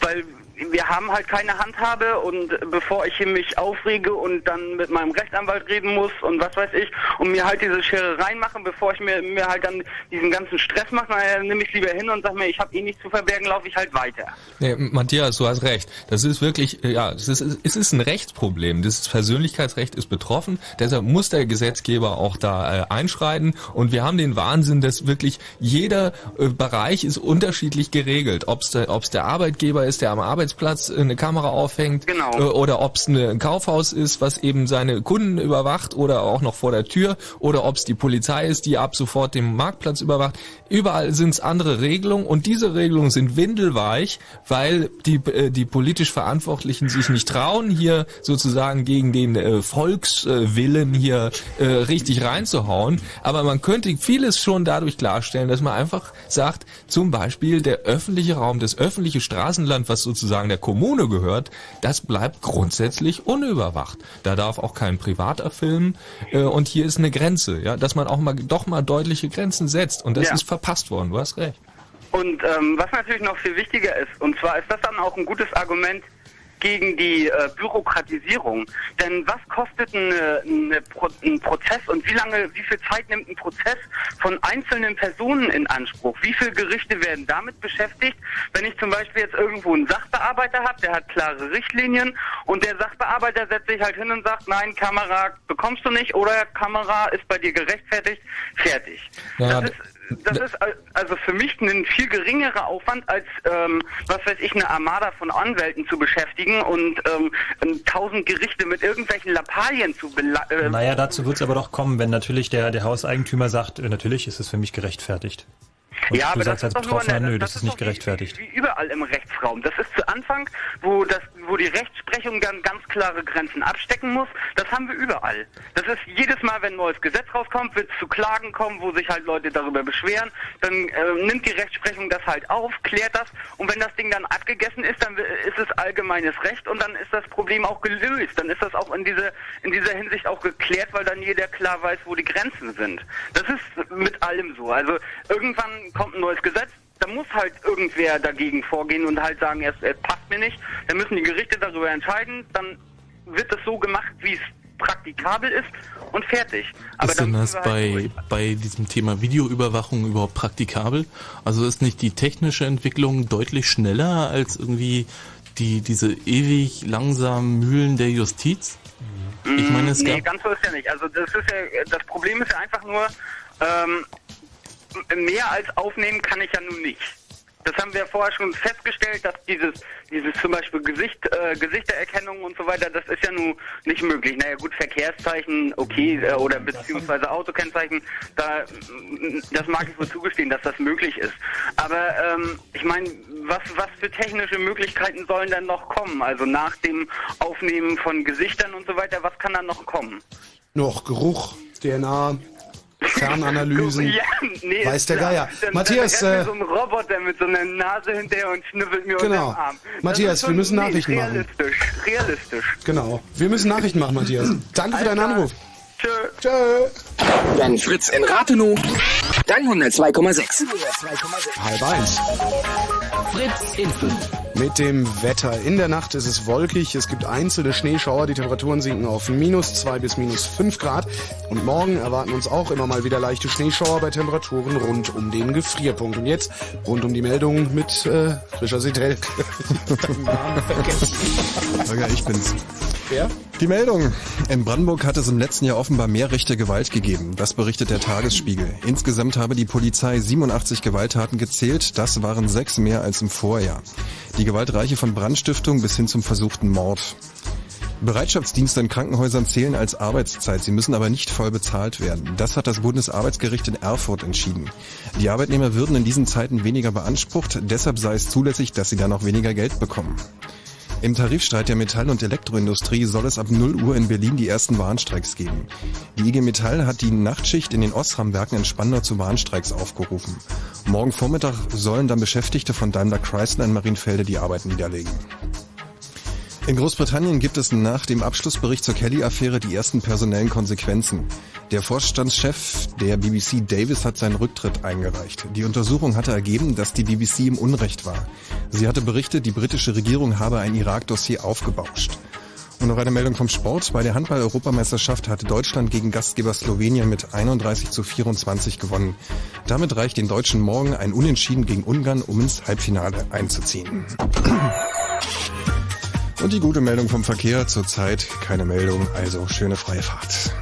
weil wir haben halt keine Handhabe und bevor ich mich aufrege und dann mit meinem Rechtsanwalt reden muss und was weiß ich und mir halt diese Scherereien machen, bevor ich mir, mir halt dann diesen ganzen Stress mache, naja, nehme ich lieber hin und sag mir, ich habe eh nichts zu verbergen, laufe ich halt weiter. Nee, Matthias, du hast recht. Das ist wirklich, äh, ja, es ist, es ist ein Rechtsproblem. Das Persönlichkeitsrecht ist betroffen. Deshalb muss der Gesetzgeber auch da äh, einschreiten. Und wir haben den Wahnsinn, dass wirklich jeder äh, Bereich ist unterschiedlich geregelt. Ob es der, der Arbeitgeber ist, der am Arbeitsplatz Arbeitsplatz eine Kamera aufhängt Genau. äh, oder ob es ein Kaufhaus ist, was eben seine Kunden überwacht oder auch noch vor der Tür oder ob es die Polizei ist, die ab sofort den Marktplatz überwacht. Überall sind es andere Regelungen und diese Regelungen sind windelweich, weil die, äh, die politisch Verantwortlichen sich nicht trauen, hier sozusagen gegen den äh, Volkswillen hier äh, richtig reinzuhauen. Aber man könnte vieles schon dadurch klarstellen, dass man einfach sagt, zum Beispiel der öffentliche Raum, das öffentliche Straßenland, was sozusagen der Kommune gehört, das bleibt grundsätzlich unüberwacht. Da darf auch kein Privater filmen äh, und hier ist eine Grenze, ja, dass man auch mal doch mal deutliche Grenzen setzt und das Ja. ist verpasst worden. Du hast recht. Und ähm, was natürlich noch viel wichtiger ist, und zwar ist das dann auch ein gutes Argument gegen die äh, Bürokratisierung. Denn was kostet eine, eine Pro ein Prozess und wie lange, wie viel Zeit nimmt ein Prozess von einzelnen Personen in Anspruch? Wie viele Gerichte werden damit beschäftigt? Wenn ich zum Beispiel jetzt irgendwo einen Sachbearbeiter habe, der hat klare Richtlinien und der Sachbearbeiter setzt sich halt hin und sagt, nein, Kamera bekommst du nicht oder Kamera ist bei dir gerechtfertigt, fertig. Ja, das ist das ist al- also für mich ein viel geringerer Aufwand als, ähm, was weiß ich, eine Armada von Anwälten zu beschäftigen und ähm, tausend Gerichte mit irgendwelchen Lappalien zu bela äh, Naja, dazu wird es aber doch kommen, wenn natürlich der, der Hauseigentümer sagt, äh, natürlich ist es für mich gerechtfertigt. Und Ja, du aber sagst als ist doch nur Betroffener, eine- nö, das das ist nicht gerechtfertigt. wie überall im Rechtsraum. Das ist zu Anfang, wo das, wo die Rechtsprechung dann ganz klare Grenzen abstecken muss. Das haben wir überall. Das ist jedes Mal, wenn ein neues Gesetz rauskommt, wird es zu Klagen kommen, wo sich halt Leute darüber beschweren. Dann äh, nimmt die Rechtsprechung das halt auf, klärt das und wenn das Ding dann abgegessen ist, dann ist es allgemeines Recht und dann ist das Problem auch gelöst. Dann ist das auch in dieser in dieser Hinsicht auch geklärt, weil dann jeder klar weiß, wo die Grenzen sind. Das ist mit allem so. Also irgendwann kommt ein neues Gesetz, da muss halt irgendwer dagegen vorgehen und halt sagen, es, es passt mir nicht. Dann müssen die Gerichte darüber entscheiden. Dann wird es so gemacht, wie es praktikabel ist und fertig. Aber ist denn das halt bei, bei diesem Thema Videoüberwachung überhaupt praktikabel? Also ist nicht die technische Entwicklung deutlich schneller als irgendwie die, diese ewig langsamen Mühlen der Justiz? Ich meine, es nee, ganz so ist ja nicht. Also das ist ja, das Problem ist ja einfach nur, ähm, mehr als aufnehmen kann ich ja nun nicht. Das haben wir vorher schon festgestellt, dass dieses, dieses zum Beispiel Gesicht, äh, Gesichtererkennung und so weiter, das ist ja nun nicht möglich. Naja gut, Verkehrszeichen, okay, äh, oder beziehungsweise Autokennzeichen, da, das mag ich wohl zugestehen, dass das möglich ist. Aber ähm, ich meine, was, was für technische Möglichkeiten sollen dann noch kommen? Also nach dem Aufnehmen von Gesichtern und so weiter, was kann dann noch kommen? Noch Geruch, DNA, Fernanalysen. Ja, nee, Weiß der. Geier. Dann, Matthias, dann äh, mir so ein Roboter mit so einer Nase hinterher und schnüffelt mir Genau. unter den Arm. Das Matthias, wir müssen Nachrichten machen. realistisch, Realistisch. Genau. Wir müssen Nachrichten machen, Matthias. Danke für deinen Anruf. Tschö. Tschö. Wenn Fritz in Rathenow, dann 102,6. Halb eins. Fritz Info. Mit dem Wetter. In der Nacht ist es wolkig, es gibt einzelne Schneeschauer, die Temperaturen sinken auf minus zwei bis minus fünf Grad. Und morgen erwarten uns auch immer mal wieder leichte Schneeschauer bei Temperaturen rund um den Gefrierpunkt. Und jetzt rund um die Meldung mit äh, Fischer Sitel. Holger, ich bin's. Wer? Die Meldung. In Brandenburg hat es im letzten Jahr offenbar mehr rechte Gewalt gegeben. Das berichtet der Tagesspiegel. Insgesamt habe die Polizei 87 Gewalttaten gezählt. Das waren sechs mehr als im Vorjahr. Die Gewalt reiche von Brandstiftung bis hin zum versuchten Mord. Bereitschaftsdienste in Krankenhäusern zählen als Arbeitszeit. Sie müssen aber nicht voll bezahlt werden. Das hat das Bundesarbeitsgericht in Erfurt entschieden. Die Arbeitnehmer würden in diesen Zeiten weniger beansprucht. Deshalb sei es zulässig, dass sie dann auch weniger Geld bekommen. Im Tarifstreit der Metall- und Elektroindustrie soll es ab 0 Uhr in Berlin die ersten Warnstreiks geben. Die IG Metall hat die Nachtschicht in den Osram-Werken in Spandau zu Warnstreiks aufgerufen. Morgen Vormittag sollen dann Beschäftigte von Daimler Chrysler in Marienfelde die Arbeit niederlegen. In Großbritannien gibt es nach dem Abschlussbericht zur Kelly-Affäre die ersten personellen Konsequenzen. Der Vorstandschef der BBC Davis hat seinen Rücktritt eingereicht. Die Untersuchung hatte ergeben, dass die BBC im Unrecht war. Sie hatte berichtet, die britische Regierung habe ein Irak-Dossier aufgebauscht. Und noch eine Meldung vom Sport. Bei der Handball-Europameisterschaft hatte Deutschland gegen Gastgeber Slowenien mit 31 zu 24 gewonnen. Damit reicht den Deutschen morgen ein Unentschieden gegen Ungarn, um ins Halbfinale einzuziehen. Und die gute Meldung vom Verkehr. Zurzeit keine Meldung, also schöne freie Fahrt.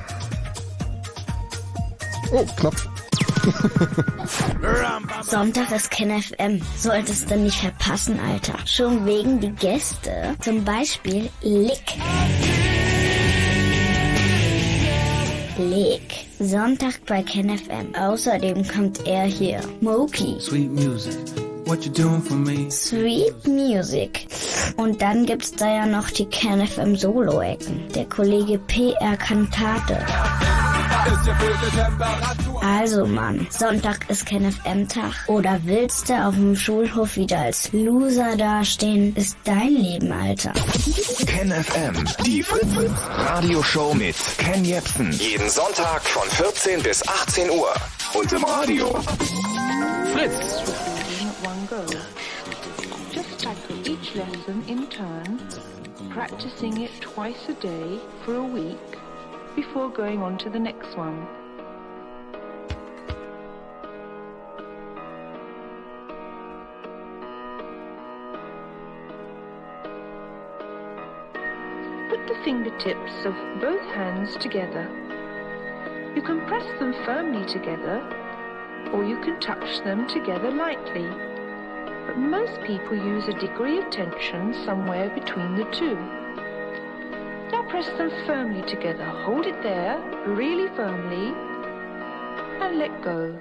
Oh, Knopf. Sonntag ist Ken FM. Solltest du nicht verpassen, Alter. Schon wegen die Gäste. Zum Beispiel Lick. Lick. Sonntag bei Ken FM. Außerdem kommt er hier. Moki. Sweet music, what you doing for me? Sweet Music. Und dann gibt's da ja noch die Ken FM Solo-Ecken. Der Kollege PR Kantate. Also Mann, Sonntag ist kein FM-Tag. Oder willst du auf dem Schulhof wieder als Loser dastehen? Ist dein Leben, Alter. Ken FM, die Fritz Radioshow mit Ken Jepsen. Jeden Sonntag von 14 bis 18 Uhr. Und im Radio. Fritz. Practicing it twice a day for a week before going on to the next one. Put the fingertips of both hands together. You can press them firmly together or you can touch them together lightly. But most people use a degree of tension somewhere between the two. Now press them firmly together. Hold it there, really firmly, and let go.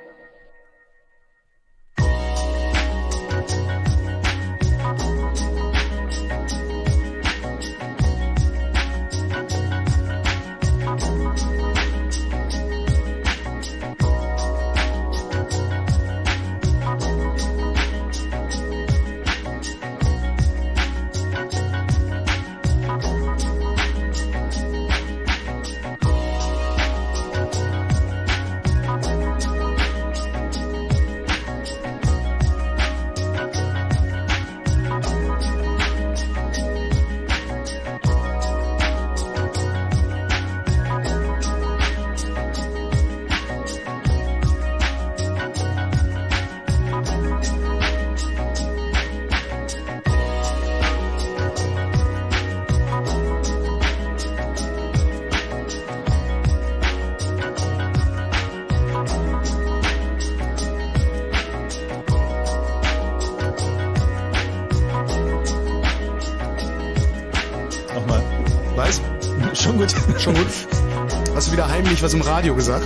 Heimlich was im Radio gesagt?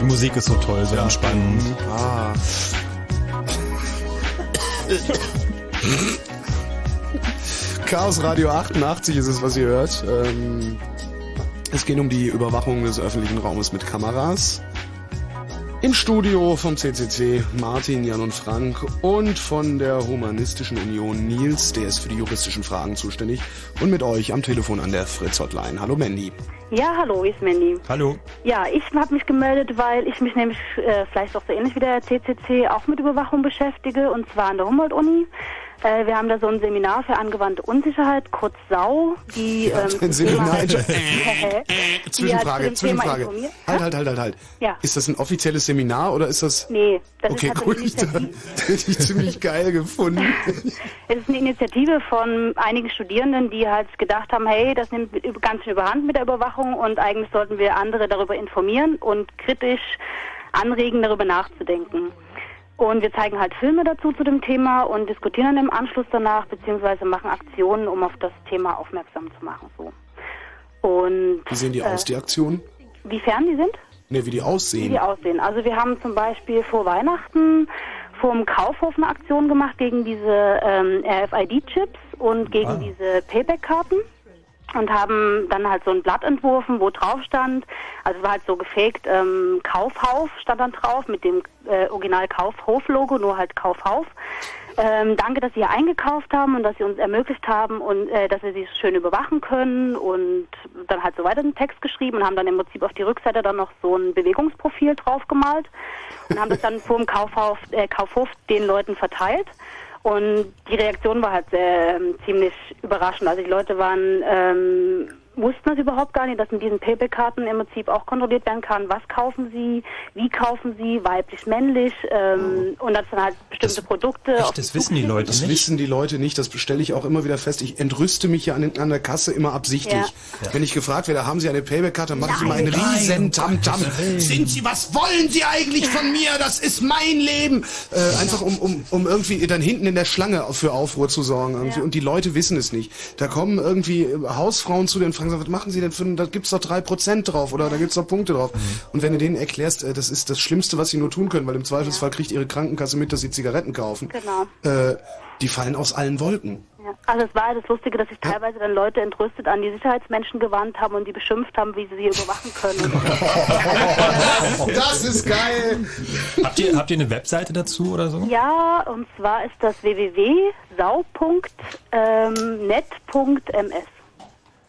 Die Musik ist so toll, so entspannend. Ah. Chaos Radio 88 ist es, was ihr hört. Ähm, es geht um die Überwachung des öffentlichen Raumes mit Kameras. Im Studio vom CCC Martin, Jan und Frank und von der Humanistischen Union Nils, der ist für die juristischen Fragen zuständig. Und mit euch am Telefon an der Fritz Hotline. Hallo Mandy. Ja, hallo, ist Mandy. Hallo. Ja, ich habe mich gemeldet, weil ich mich nämlich äh, vielleicht auch so ähnlich wie der CCC auch mit Überwachung beschäftige und zwar an der Humboldt-Uni. Äh, wir haben da so ein Seminar für angewandte Unsicherheit, kurz SAU, die ähm, Ein Seminar. Zwischenfrage, halt dem Thema Zwischenfrage. informiert- Halt, halt, halt, halt, halt. Ja. Ist das ein offizielles Seminar oder ist das... Nee, das okay, ist Initiative. Das hätte ich ziemlich geil gefunden. Es ist eine Initiative von einigen Studierenden, die halt gedacht haben, hey, das nimmt ganz schön überhand mit der Überwachung und eigentlich sollten wir andere darüber informieren und kritisch anregen, darüber nachzudenken. Und wir zeigen halt Filme dazu zu dem Thema und diskutieren dann im Anschluss danach, beziehungsweise machen Aktionen, um auf das Thema aufmerksam zu machen. So. Und Wie sehen die äh, aus, die Aktionen? Wie fern die sind? Ne, wie die Wie aussehen. die aussehen. Also wir haben zum Beispiel vor Weihnachten vor dem Kaufhof eine Aktion gemacht gegen diese ähm, RFID-Chips und gegen Ah. diese Payback-Karten und haben dann halt so ein Blatt entworfen, wo drauf stand, also war halt so gefaked, ähm, Kaufhauf stand dann drauf mit dem äh, Original Kaufhof-Logo, nur halt Kaufhauf. Ähm, danke, dass Sie hier eingekauft haben und dass Sie uns ermöglicht haben und äh, dass wir Sie schön überwachen können und dann halt so weiter einen Text geschrieben und haben dann im Prinzip auf die Rückseite dann noch so ein Bewegungsprofil draufgemalt und haben das dann vor dem Kaufhof, äh, Kaufhof den Leuten verteilt. Und die Reaktion war halt ähm, ziemlich überraschend. Also die Leute waren ähm, wussten das überhaupt gar nicht, dass in diesen Payback-Karten im Prinzip auch kontrolliert werden kann, was kaufen sie, wie kaufen sie, weiblich, männlich ähm, und das sind halt bestimmte Produkte. auf das wissen die Leute Das nicht. wissen die Leute nicht, das stelle ich auch immer wieder fest. Ich entrüste mich ja an, den- an der Kasse immer absichtlich. Ja. Wenn ich gefragt werde, haben Sie eine Payback-Karte, mache ich immer einen Nein. riesen Tamtam. Nein. Sind Sie, was wollen Sie eigentlich von mir? Das ist mein Leben. Äh, einfach um, um, um irgendwie dann hinten in der Schlange für Aufruhr zu sorgen. Und die Leute wissen es nicht. Da kommen irgendwie Hausfrauen zu dir und fragen, so, was machen Sie denn für, ein- da gibt's doch drei Prozent drauf oder da gibt's doch Punkte drauf. Und wenn du denen erklärst, äh, das ist das Schlimmste, was sie nur tun können, weil im Zweifelsfall kriegt ihre Krankenkasse mit, dass sie Zigaretten kaufen. Genau. Äh, die fallen aus allen Wolken. Ja. Also es war halt das Lustige, dass sich teilweise dann Leute entrüstet an die Sicherheitsmenschen gewandt haben und die beschimpft haben, wie sie sie überwachen können. Das ist geil. Habt ihr, habt ihr eine Webseite dazu oder so? ja, und zwar ist das www.sau.net.ms.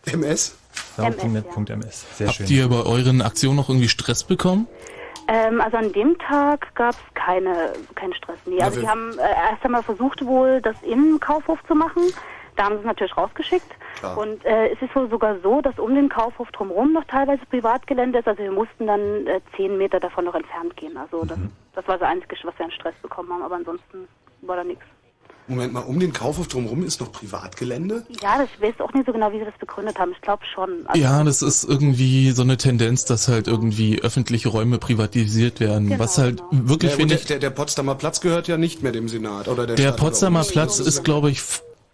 MS? Sau.net.ms. Sehr schön. Habt ihr bei euren Aktionen noch irgendwie Stress bekommen? Ähm, also an dem Tag gab es keine, keinen Stress. Nee. Also die haben äh, erst einmal versucht wohl, das im Kaufhof zu machen. Da haben sie es natürlich rausgeschickt. Klar. Und äh, es ist wohl sogar so, dass um den Kaufhof drumherum noch teilweise Privatgelände ist. Also wir mussten dann äh, zehn Meter davon noch entfernt gehen. Also das, das war das Einzige, was wir an Stress bekommen haben. Aber ansonsten war da nichts. Moment mal, um den Kaufhof drumherum ist noch Privatgelände? Ja, das, ich weiß auch nicht so genau, wie sie das begründet haben. Ich glaube schon. Also, Ja, das ist irgendwie so eine Tendenz, dass halt irgendwie öffentliche Räume privatisiert werden. Genau, was halt wirklich, der, finde der, ich, der, der Potsdamer Platz gehört ja nicht mehr dem Senat. Oder der, der Stadt, Potsdamer. Platz ist, glaube ich,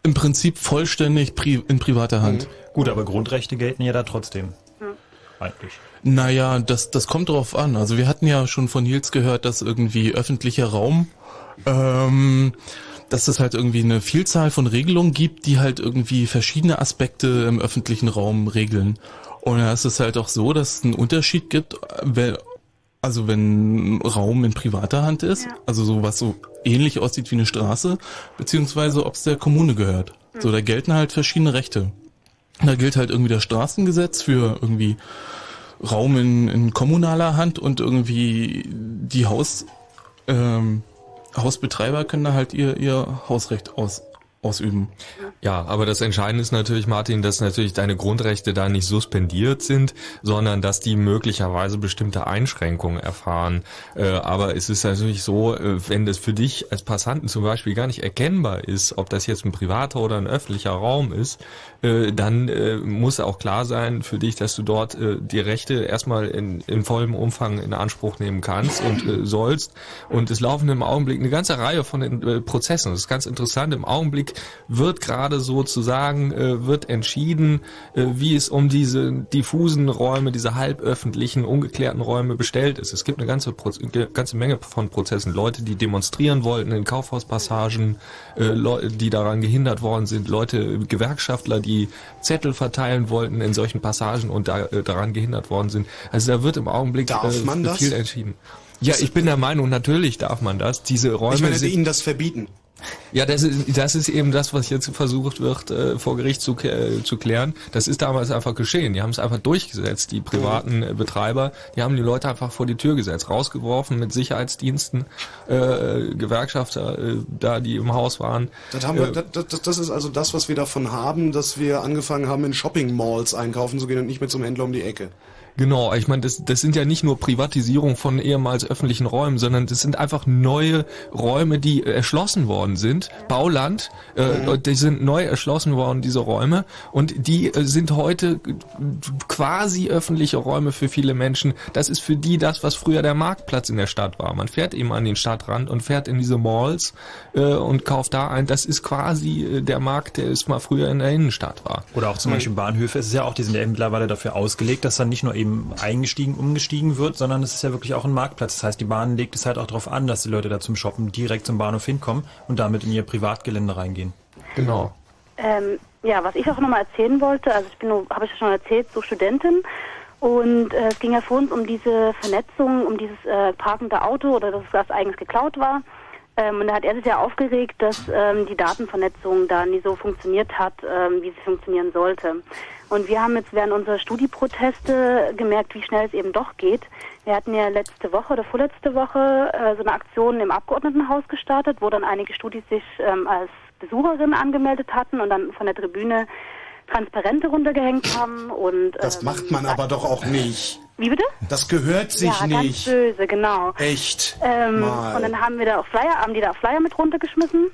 im Prinzip vollständig pri in privater Hand. Gut, aber Grundrechte gelten ja da trotzdem. Eigentlich. Naja, das, das kommt drauf an. Also wir hatten ja schon von Nils gehört, dass irgendwie öffentlicher Raum, ähm, dass es halt irgendwie eine Vielzahl von Regelungen gibt, die halt irgendwie verschiedene Aspekte im öffentlichen Raum regeln. Und da ist es halt auch so, dass es einen Unterschied gibt, wenn, also wenn Raum in privater Hand ist, also so was so ähnlich aussieht wie eine Straße, beziehungsweise ob es der Kommune gehört. So, da gelten halt verschiedene Rechte. Da gilt halt irgendwie das Straßengesetz für irgendwie Raum in, in kommunaler Hand und irgendwie die Haus, ähm, Hausbetreiber können da halt ihr, ihr Hausrecht aus, ausüben. Ja, aber das Entscheidende ist natürlich, Martin, dass natürlich deine Grundrechte da nicht suspendiert sind, sondern dass die möglicherweise bestimmte Einschränkungen erfahren. Äh, aber es ist natürlich so, äh, wenn das für dich als Passanten zum Beispiel gar nicht erkennbar ist, ob das jetzt ein privater oder ein öffentlicher Raum ist, äh, dann muss auch klar sein für dich, dass du dort die Rechte erstmal in, in vollem Umfang in Anspruch nehmen kannst und sollst. Und es laufen im Augenblick eine ganze Reihe von Prozessen. Das ist ganz interessant. Im Augenblick wird gerade sozusagen äh, wird entschieden, äh, wie es um diese diffusen Räume, diese halböffentlichen, ungeklärten Räume bestellt ist. Es gibt eine ganze, Proz ganze Menge von Prozessen. Leute, die demonstrieren wollten in Kaufhauspassagen, äh, die daran gehindert worden sind, Leute, Gewerkschaftler, die Zettel verteilen wollten in solchen Passagen und da, äh, daran gehindert worden sind. Also da wird im Augenblick Darf äh, man das? viel entschieden. Ja, ich bin der Meinung, natürlich darf man das. Diese Räume Ich meine, sind ihnen das verbieten. Ja, das ist, das ist eben das, was jetzt versucht wird, äh, vor Gericht zu, äh, zu klären. Das ist damals einfach geschehen. Die haben es einfach durchgesetzt, die privaten äh, Betreiber. Die haben die Leute einfach vor die Tür gesetzt, rausgeworfen mit Sicherheitsdiensten, äh, Gewerkschafter äh, da, die im Haus waren. Das, haben wir, Äh, das, das, das ist also das, was wir davon haben, dass wir angefangen haben, in Shopping-Malls einkaufen zu gehen und nicht mehr zum Händler um die Ecke. Genau, ich meine, das, das sind ja nicht nur Privatisierung von ehemals öffentlichen Räumen, sondern das sind einfach neue Räume, die äh, erschlossen worden sind. Bauland, äh, und die sind neu erschlossen worden, diese Räume. Und die äh, sind heute quasi öffentliche Räume für viele Menschen. Das ist für die das, was früher der Marktplatz in der Stadt war. Man fährt eben an den Stadtrand und fährt in diese Malls äh, und kauft da ein. Das ist quasi äh, der Markt, der es mal früher in der Innenstadt war. Oder auch zum Beispiel Bahnhöfe. Es ist ja auch, die sind ja mittlerweile dafür ausgelegt, dass dann nicht nur eben eingestiegen, umgestiegen wird, sondern es ist ja wirklich auch ein Marktplatz. Das heißt, die Bahn legt es halt auch darauf an, dass die Leute da zum Shoppen direkt zum Bahnhof hinkommen und damit in ihr Privatgelände reingehen. Genau. Ähm, ja, was ich auch nochmal erzählen wollte, also ich bin, habe ich ja schon erzählt, so Studentin. Und äh, es ging ja für uns um diese Vernetzung, um dieses äh, parkende Auto oder dass das eigens geklaut war. Ähm, und da hat er sich ja aufgeregt, dass ähm, die Datenvernetzung da nie so funktioniert hat, ähm, wie sie funktionieren sollte. Und wir haben jetzt während unserer Studieproteste gemerkt, wie schnell es eben doch geht. Wir hatten ja letzte Woche oder vorletzte Woche äh, so eine Aktion im Abgeordnetenhaus gestartet, wo dann einige Studis sich ähm, als Besucherinnen angemeldet hatten und dann von der Tribüne Transparente runtergehängt haben und Das ähm, macht man aber doch auch nicht. Wie bitte? Das gehört sich ja, ganz nicht. böse, genau. Echt? Ähm, Mal. und dann haben wir da auch Flyer, haben die da auch Flyer mit runtergeschmissen,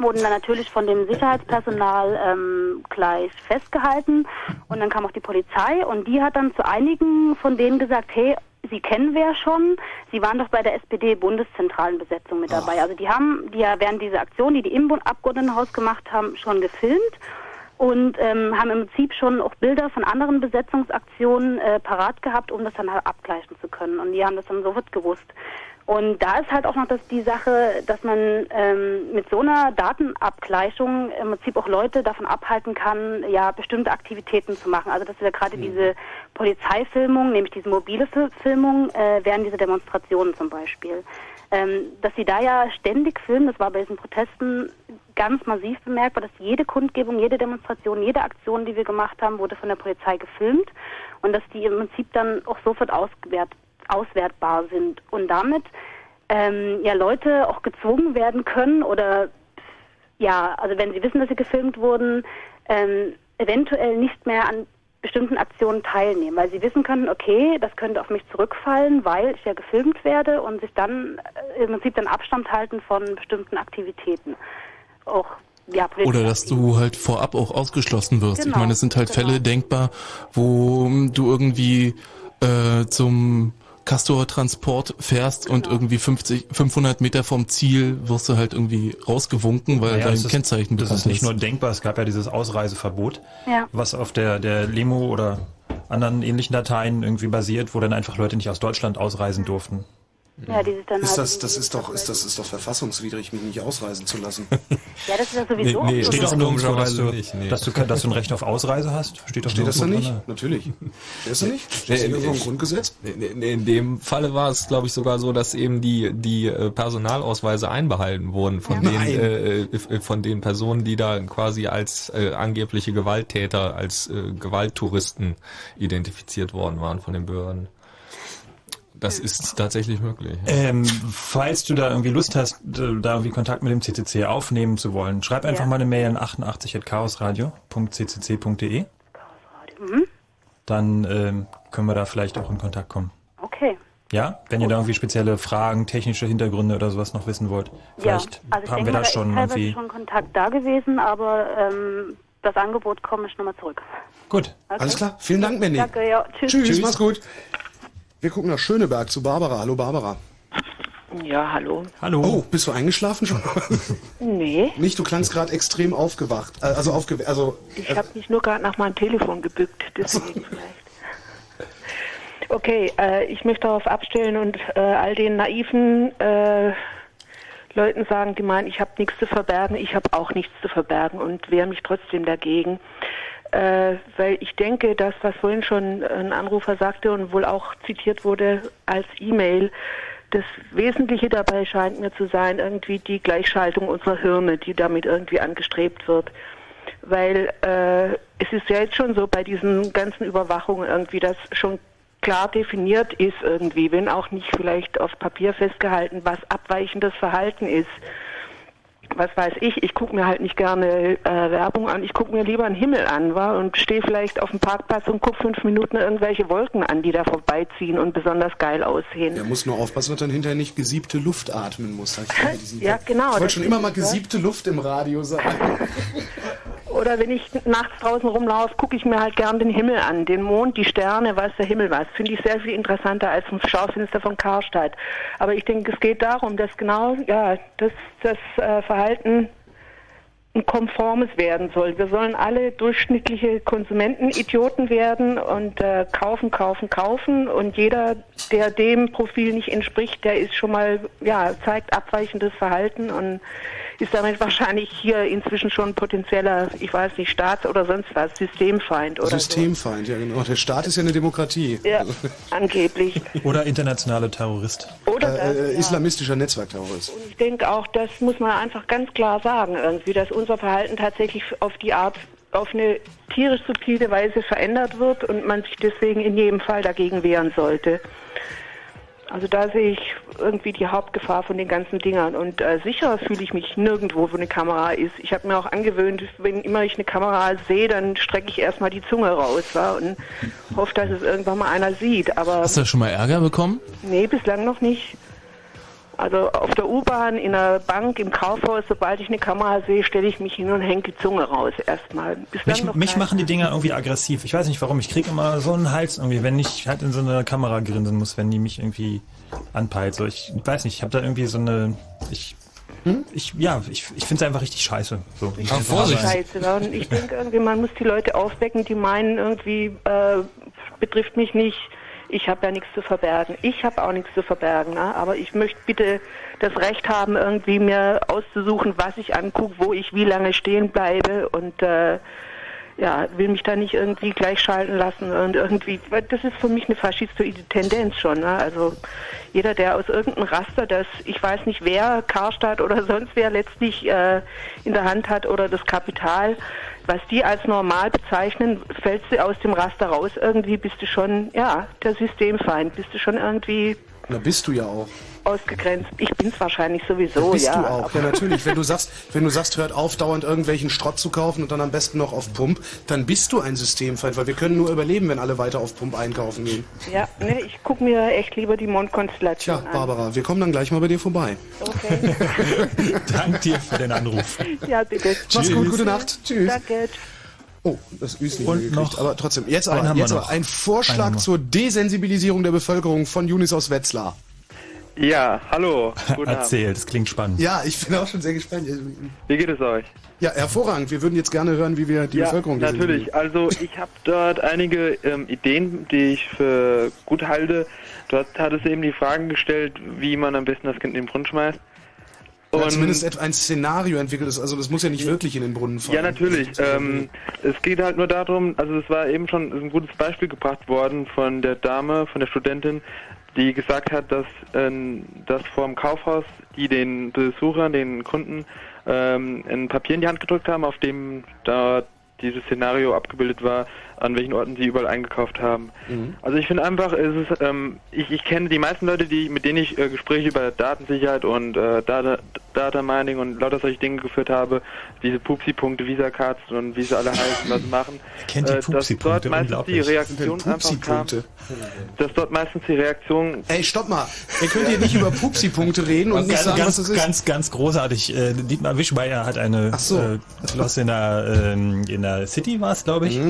wurden dann natürlich von dem Sicherheitspersonal ähm, gleich festgehalten und dann kam auch die Polizei und die hat dann zu einigen von denen gesagt, hey, Sie kennen wir ja schon, Sie waren doch bei der SPD-Bundeszentralen Besetzung mit dabei. Also die haben, die ja während dieser Aktion, die die im Abgeordnetenhaus gemacht haben, schon gefilmt und ähm, haben im Prinzip schon auch Bilder von anderen Besetzungsaktionen äh, parat gehabt, um das dann halt abgleichen zu können. Und die haben das dann sofort gewusst. Und da ist halt auch noch das, die Sache, dass man ähm, mit so einer Datenabgleichung im Prinzip auch Leute davon abhalten kann, ja, bestimmte Aktivitäten zu machen. Also das ist ja gerade diese Polizeifilmung, nämlich diese mobile Fil- Filmung äh, während dieser Demonstrationen zum Beispiel. Ähm, dass sie da ja ständig filmen, das war bei diesen Protesten ganz massiv bemerkbar, dass jede Kundgebung, jede Demonstration, jede Aktion, die wir gemacht haben, wurde von der Polizei gefilmt und dass die im Prinzip dann auch sofort ausgewert, auswertbar sind und damit ähm, ja Leute auch gezwungen werden können oder ja, also wenn sie wissen, dass sie gefilmt wurden, ähm, eventuell nicht mehr an bestimmten Aktionen teilnehmen, weil sie wissen können, okay, das könnte auf mich zurückfallen, weil ich ja gefilmt werde und sich dann äh, im Prinzip dann Abstand halten von bestimmten Aktivitäten. Auch ja, Oder dass du halt vorab auch ausgeschlossen wirst. ich Genau, meine, es sind halt genau. Fälle denkbar, wo du irgendwie äh, zum Castor-Transport fährst und Genau. irgendwie 50, 500 Meter vom Ziel wirst du halt irgendwie rausgewunken, weil Naja, dein das ist- Kennzeichen Das bekannt ist nicht nur denkbar, es gab ja dieses Ausreiseverbot, Ja. was auf der, der Lemo oder anderen ähnlichen Dateien irgendwie basiert, wo dann einfach Leute nicht aus Deutschland ausreisen durften. Ja, die sich dann Ist halt das, das ist doch, ist das ist doch verfassungswidrig, mich nicht ausreisen zu lassen. Ja, das ist ja sowieso Nee, nee, steht doch nirgendwo, dass komischerweise du, nicht, nee. dass, du, dass du ein Recht auf Ausreise hast? Steht doch Steht das da nicht? drin. Natürlich. Steht das da nicht? Steht das Nee, einem nee. Grundgesetz? Nee, nee, In dem Falle war es, glaube ich, sogar so, dass eben die die äh, Personalausweise einbehalten wurden von Ja. den Nein. äh, äh, von den Personen, die da quasi als äh, angebliche Gewalttäter, als äh, Gewalttouristen identifiziert worden waren von den Behörden. Das ist tatsächlich möglich. ja. Ähm, falls du da irgendwie Lust hast, d- da irgendwie Kontakt mit dem CCC aufnehmen zu wollen, schreib einfach Ja. mal eine Mail an 88.chaosradio.ccc.de. Mhm. Dann ähm, können wir da vielleicht auch in Kontakt kommen. Okay. Ja, wenn ihr da irgendwie spezielle Fragen, technische Hintergründe oder sowas noch wissen wollt, vielleicht ja, also ich haben denke wir da schon irgendwie. schon Kontakt da gewesen, aber ähm, das Angebot komme ich nochmal zurück. Gut. Okay. Alles klar. Vielen Dank, Mandy. Danke, ja. Tschüss. Tschüss, mach's gut. Wir gucken nach Schöneberg zu Barbara. Hallo Barbara. Ja, hallo. Hallo. Oh, bist du eingeschlafen schon? Nee, Nicht, du klangst gerade extrem aufgewacht. Äh, Also aufge also ich habe mich nur gerade nach meinem Telefon gebückt, deswegen vielleicht. Okay, äh, ich möchte darauf abstellen und äh, all den naiven äh, Leuten sagen, die meinen, ich habe nichts zu verbergen, ich habe auch nichts zu verbergen und wehre mich trotzdem dagegen. Äh, weil ich denke, dass, was vorhin schon ein Anrufer sagte und wohl auch zitiert wurde als E-Mail, das Wesentliche dabei scheint mir zu sein, irgendwie die Gleichschaltung unserer Hirne, die damit irgendwie angestrebt wird. Weil äh, es ist ja jetzt schon so bei diesen ganzen Überwachungen irgendwie, dass schon klar definiert ist irgendwie, wenn auch nicht vielleicht auf Papier festgehalten, was abweichendes Verhalten ist. Was weiß ich, ich gucke mir halt nicht gerne äh, Werbung an, ich gucke mir lieber einen Himmel an wa? und stehe vielleicht auf dem Parkplatz und gucke fünf Minuten irgendwelche Wolken an, die da vorbeiziehen und besonders geil aussehen. der muss nur aufpassen, dass er dann hinterher nicht gesiebte Luft atmen muss. Ja, genau, Ich wollte schon immer mal gesiebte Luft im Radio sagen. Oder wenn ich nachts draußen rumlaufe, gucke ich mir halt gern den Himmel an, den Mond, die Sterne, weiß der Himmel was. Finde ich sehr viel interessanter als ein Schaufenster von Karstadt. Aber ich denke, es geht darum, dass genau ja, dass das äh, Verhalten ein konformes werden soll. Wir sollen alle durchschnittliche Konsumenten Idioten werden und äh, kaufen, kaufen, kaufen. Und jeder, der dem Profil nicht entspricht, der ist schon mal, ja, zeigt abweichendes Verhalten und ist damit wahrscheinlich hier inzwischen schon potenzieller, ich weiß nicht, Staats- oder sonst was, Systemfeind oder Systemfeind, ja genau. Der Staat ist ja eine Demokratie. so. Ja, angeblich. Oder internationale Terrorist. Oder das, äh, ja. Islamistischer Netzwerkterrorist. Ich denke auch, das muss man einfach ganz klar sagen, irgendwie, dass unser Verhalten tatsächlich auf die Art, auf eine tierisch subtile Weise verändert wird und man sich deswegen in jedem Fall dagegen wehren sollte. Also da sehe ich irgendwie die Hauptgefahr von den ganzen Dingern. Und äh, sicher fühle ich mich nirgendwo, wo eine Kamera ist. Ich habe mir auch angewöhnt, wenn immer ich eine Kamera sehe, dann strecke ich erstmal die Zunge raus wa? und hoffe, dass es irgendwann mal einer sieht. Aber Hast du da schon mal Ärger bekommen? nee, bislang noch nicht. Also auf der U-Bahn, in der Bank, im Kaufhaus, sobald ich eine Kamera sehe, stelle ich mich hin und hänge die Zunge raus erstmal. Mich, mich machen die Dinger irgendwie aggressiv. Ich weiß nicht warum. Ich kriege immer so einen Hals irgendwie, wenn ich halt in so eine Kamera grinsen muss, wenn die mich irgendwie anpeilt. So, ich weiß nicht, ich habe da irgendwie so eine. Ich. Ich, ja, ich, ich finde es einfach richtig scheiße. So. Ich finde es scheiße. Und ich denke irgendwie, man muss die Leute aufwecken, die meinen irgendwie, äh, betrifft mich nicht. Ich habe ja nichts zu verbergen. Ich habe auch nichts zu verbergen. Ne? Aber ich möchte bitte das Recht haben, irgendwie mir auszusuchen, was ich angucke, wo ich wie lange stehen bleibe und äh, ja, will mich da nicht irgendwie gleichschalten lassen und irgendwie, weil das ist für mich eine faschistoide Tendenz schon. Ne? Also jeder, der aus irgendeinem Raster, das ich weiß nicht wer, Karstadt oder sonst wer letztlich äh, in der Hand hat oder das Kapital, was die als normal bezeichnen, fällst du aus dem Raster raus, irgendwie bist du schon, ja, der Systemfeind, bist du schon irgendwie Na, bist du ja auch. Ausgegrenzt. Ich bin's wahrscheinlich sowieso, bist ja. du auch. Ja, natürlich. Wenn du sagst, wenn du sagst, hört auf, dauernd irgendwelchen Schrott zu kaufen und dann am besten noch auf Pump, dann bist du ein Systemfeind, weil wir können nur überleben, wenn alle weiter auf Pump einkaufen gehen. Ja, ne, ich guck mir echt lieber die Mondkonstellation Tja, an. Barbara, wir kommen dann gleich mal bei dir vorbei. Okay. Dank dir für den Anruf. Ja, bitte. Mach's gut, gute Nacht. Tschüss. Danke. Oh, das Üsli Und gekriegt. noch aber trotzdem. Jetzt aber, haben wir jetzt aber ein Einen Vorschlag zur Desensibilisierung der Bevölkerung von Junis aus Wetzlar. Ja, hallo. Guten Erzähl, das klingt spannend. Ja, ich bin auch schon sehr gespannt. Wie geht es euch? Ja, hervorragend. Wir würden jetzt gerne hören, wie wir die ja, Bevölkerung natürlich. Also ich habe dort einige ähm, Ideen, die ich für gut halte. Dort hat es eben die Fragen gestellt, wie man am besten das Kind in den Brunnen schmeißt. Ja, Und- zumindest et- ein Szenario entwickelt ist. Also das muss ja nicht wirklich in den Brunnen fallen. Ja, natürlich. Ähm, es geht halt nur darum, also es war eben schon ein gutes Beispiel gebracht worden von der Dame, von der Studentin, die gesagt hat, dass, ähm, dass vor dem Kaufhaus die den Besuchern, den Kunden ähm, ein Papier in die Hand gedrückt haben, auf dem da dieses Szenario abgebildet war, an welchen Orten sie überall eingekauft haben. Also ich finde einfach, es ist, ähm, ich, ich kenne die meisten Leute, die mit denen ich äh, Gespräche über Datensicherheit und äh, Data, Data Mining und lauter solche Dinge geführt habe, diese Pupsi-Punkte, Visa-Cards und wie sie alle heißen, was sie machen, kennt die äh, dass Pupsi-Punkte, dort meistens die. Reaktion einfach kam, dass dort meistens die Reaktion... Ey, stopp mal! Ihr könnt hier nicht über Pupsi-Punkte reden und nicht ganz, sagen, was ganz, das ist. ganz, ganz großartig. Äh, Dietmar Wischmeier hat eine äh, Schloss in der, ähm, in der City, war es, glaube ich,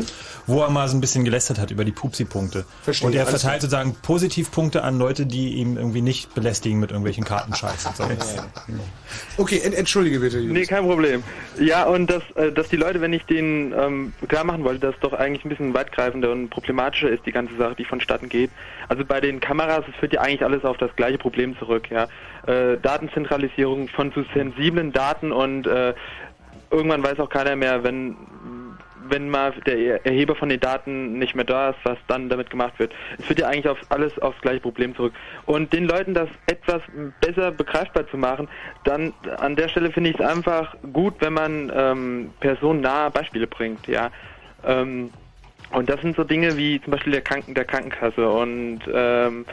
wo er mal so ein bisschen gelästert hat über die Pupsi-Punkte. Und er verteilt sozusagen Positivpunkte an Leute, die ihm irgendwie nicht belästigen mit irgendwelchen Kartenscheißen. So. Okay, ent entschuldige bitte, Julius. Nee, kein Problem. Ja, und dass, äh, dass die Leute, wenn ich denen ähm, klar machen wollte, dass doch eigentlich ein bisschen weitgreifender und problematischer ist, die ganze Sache, die vonstatten geht. Also bei den Kameras, es führt ja eigentlich alles auf das gleiche Problem zurück, ja. Äh, Datenzentralisierung von zu sensiblen Daten und äh, irgendwann weiß auch keiner mehr, wenn wenn mal der Erheber von den Daten nicht mehr da ist, was dann damit gemacht wird. Es führt ja eigentlich auf alles aufs gleiche Problem zurück. Und den Leuten das etwas besser begreifbar zu machen, dann an der Stelle finde ich es einfach gut, wenn man ähm, personennahe Beispiele bringt, ja. Ähm, und das sind so Dinge wie zum Beispiel der Kranken der Krankenkasse und ähm,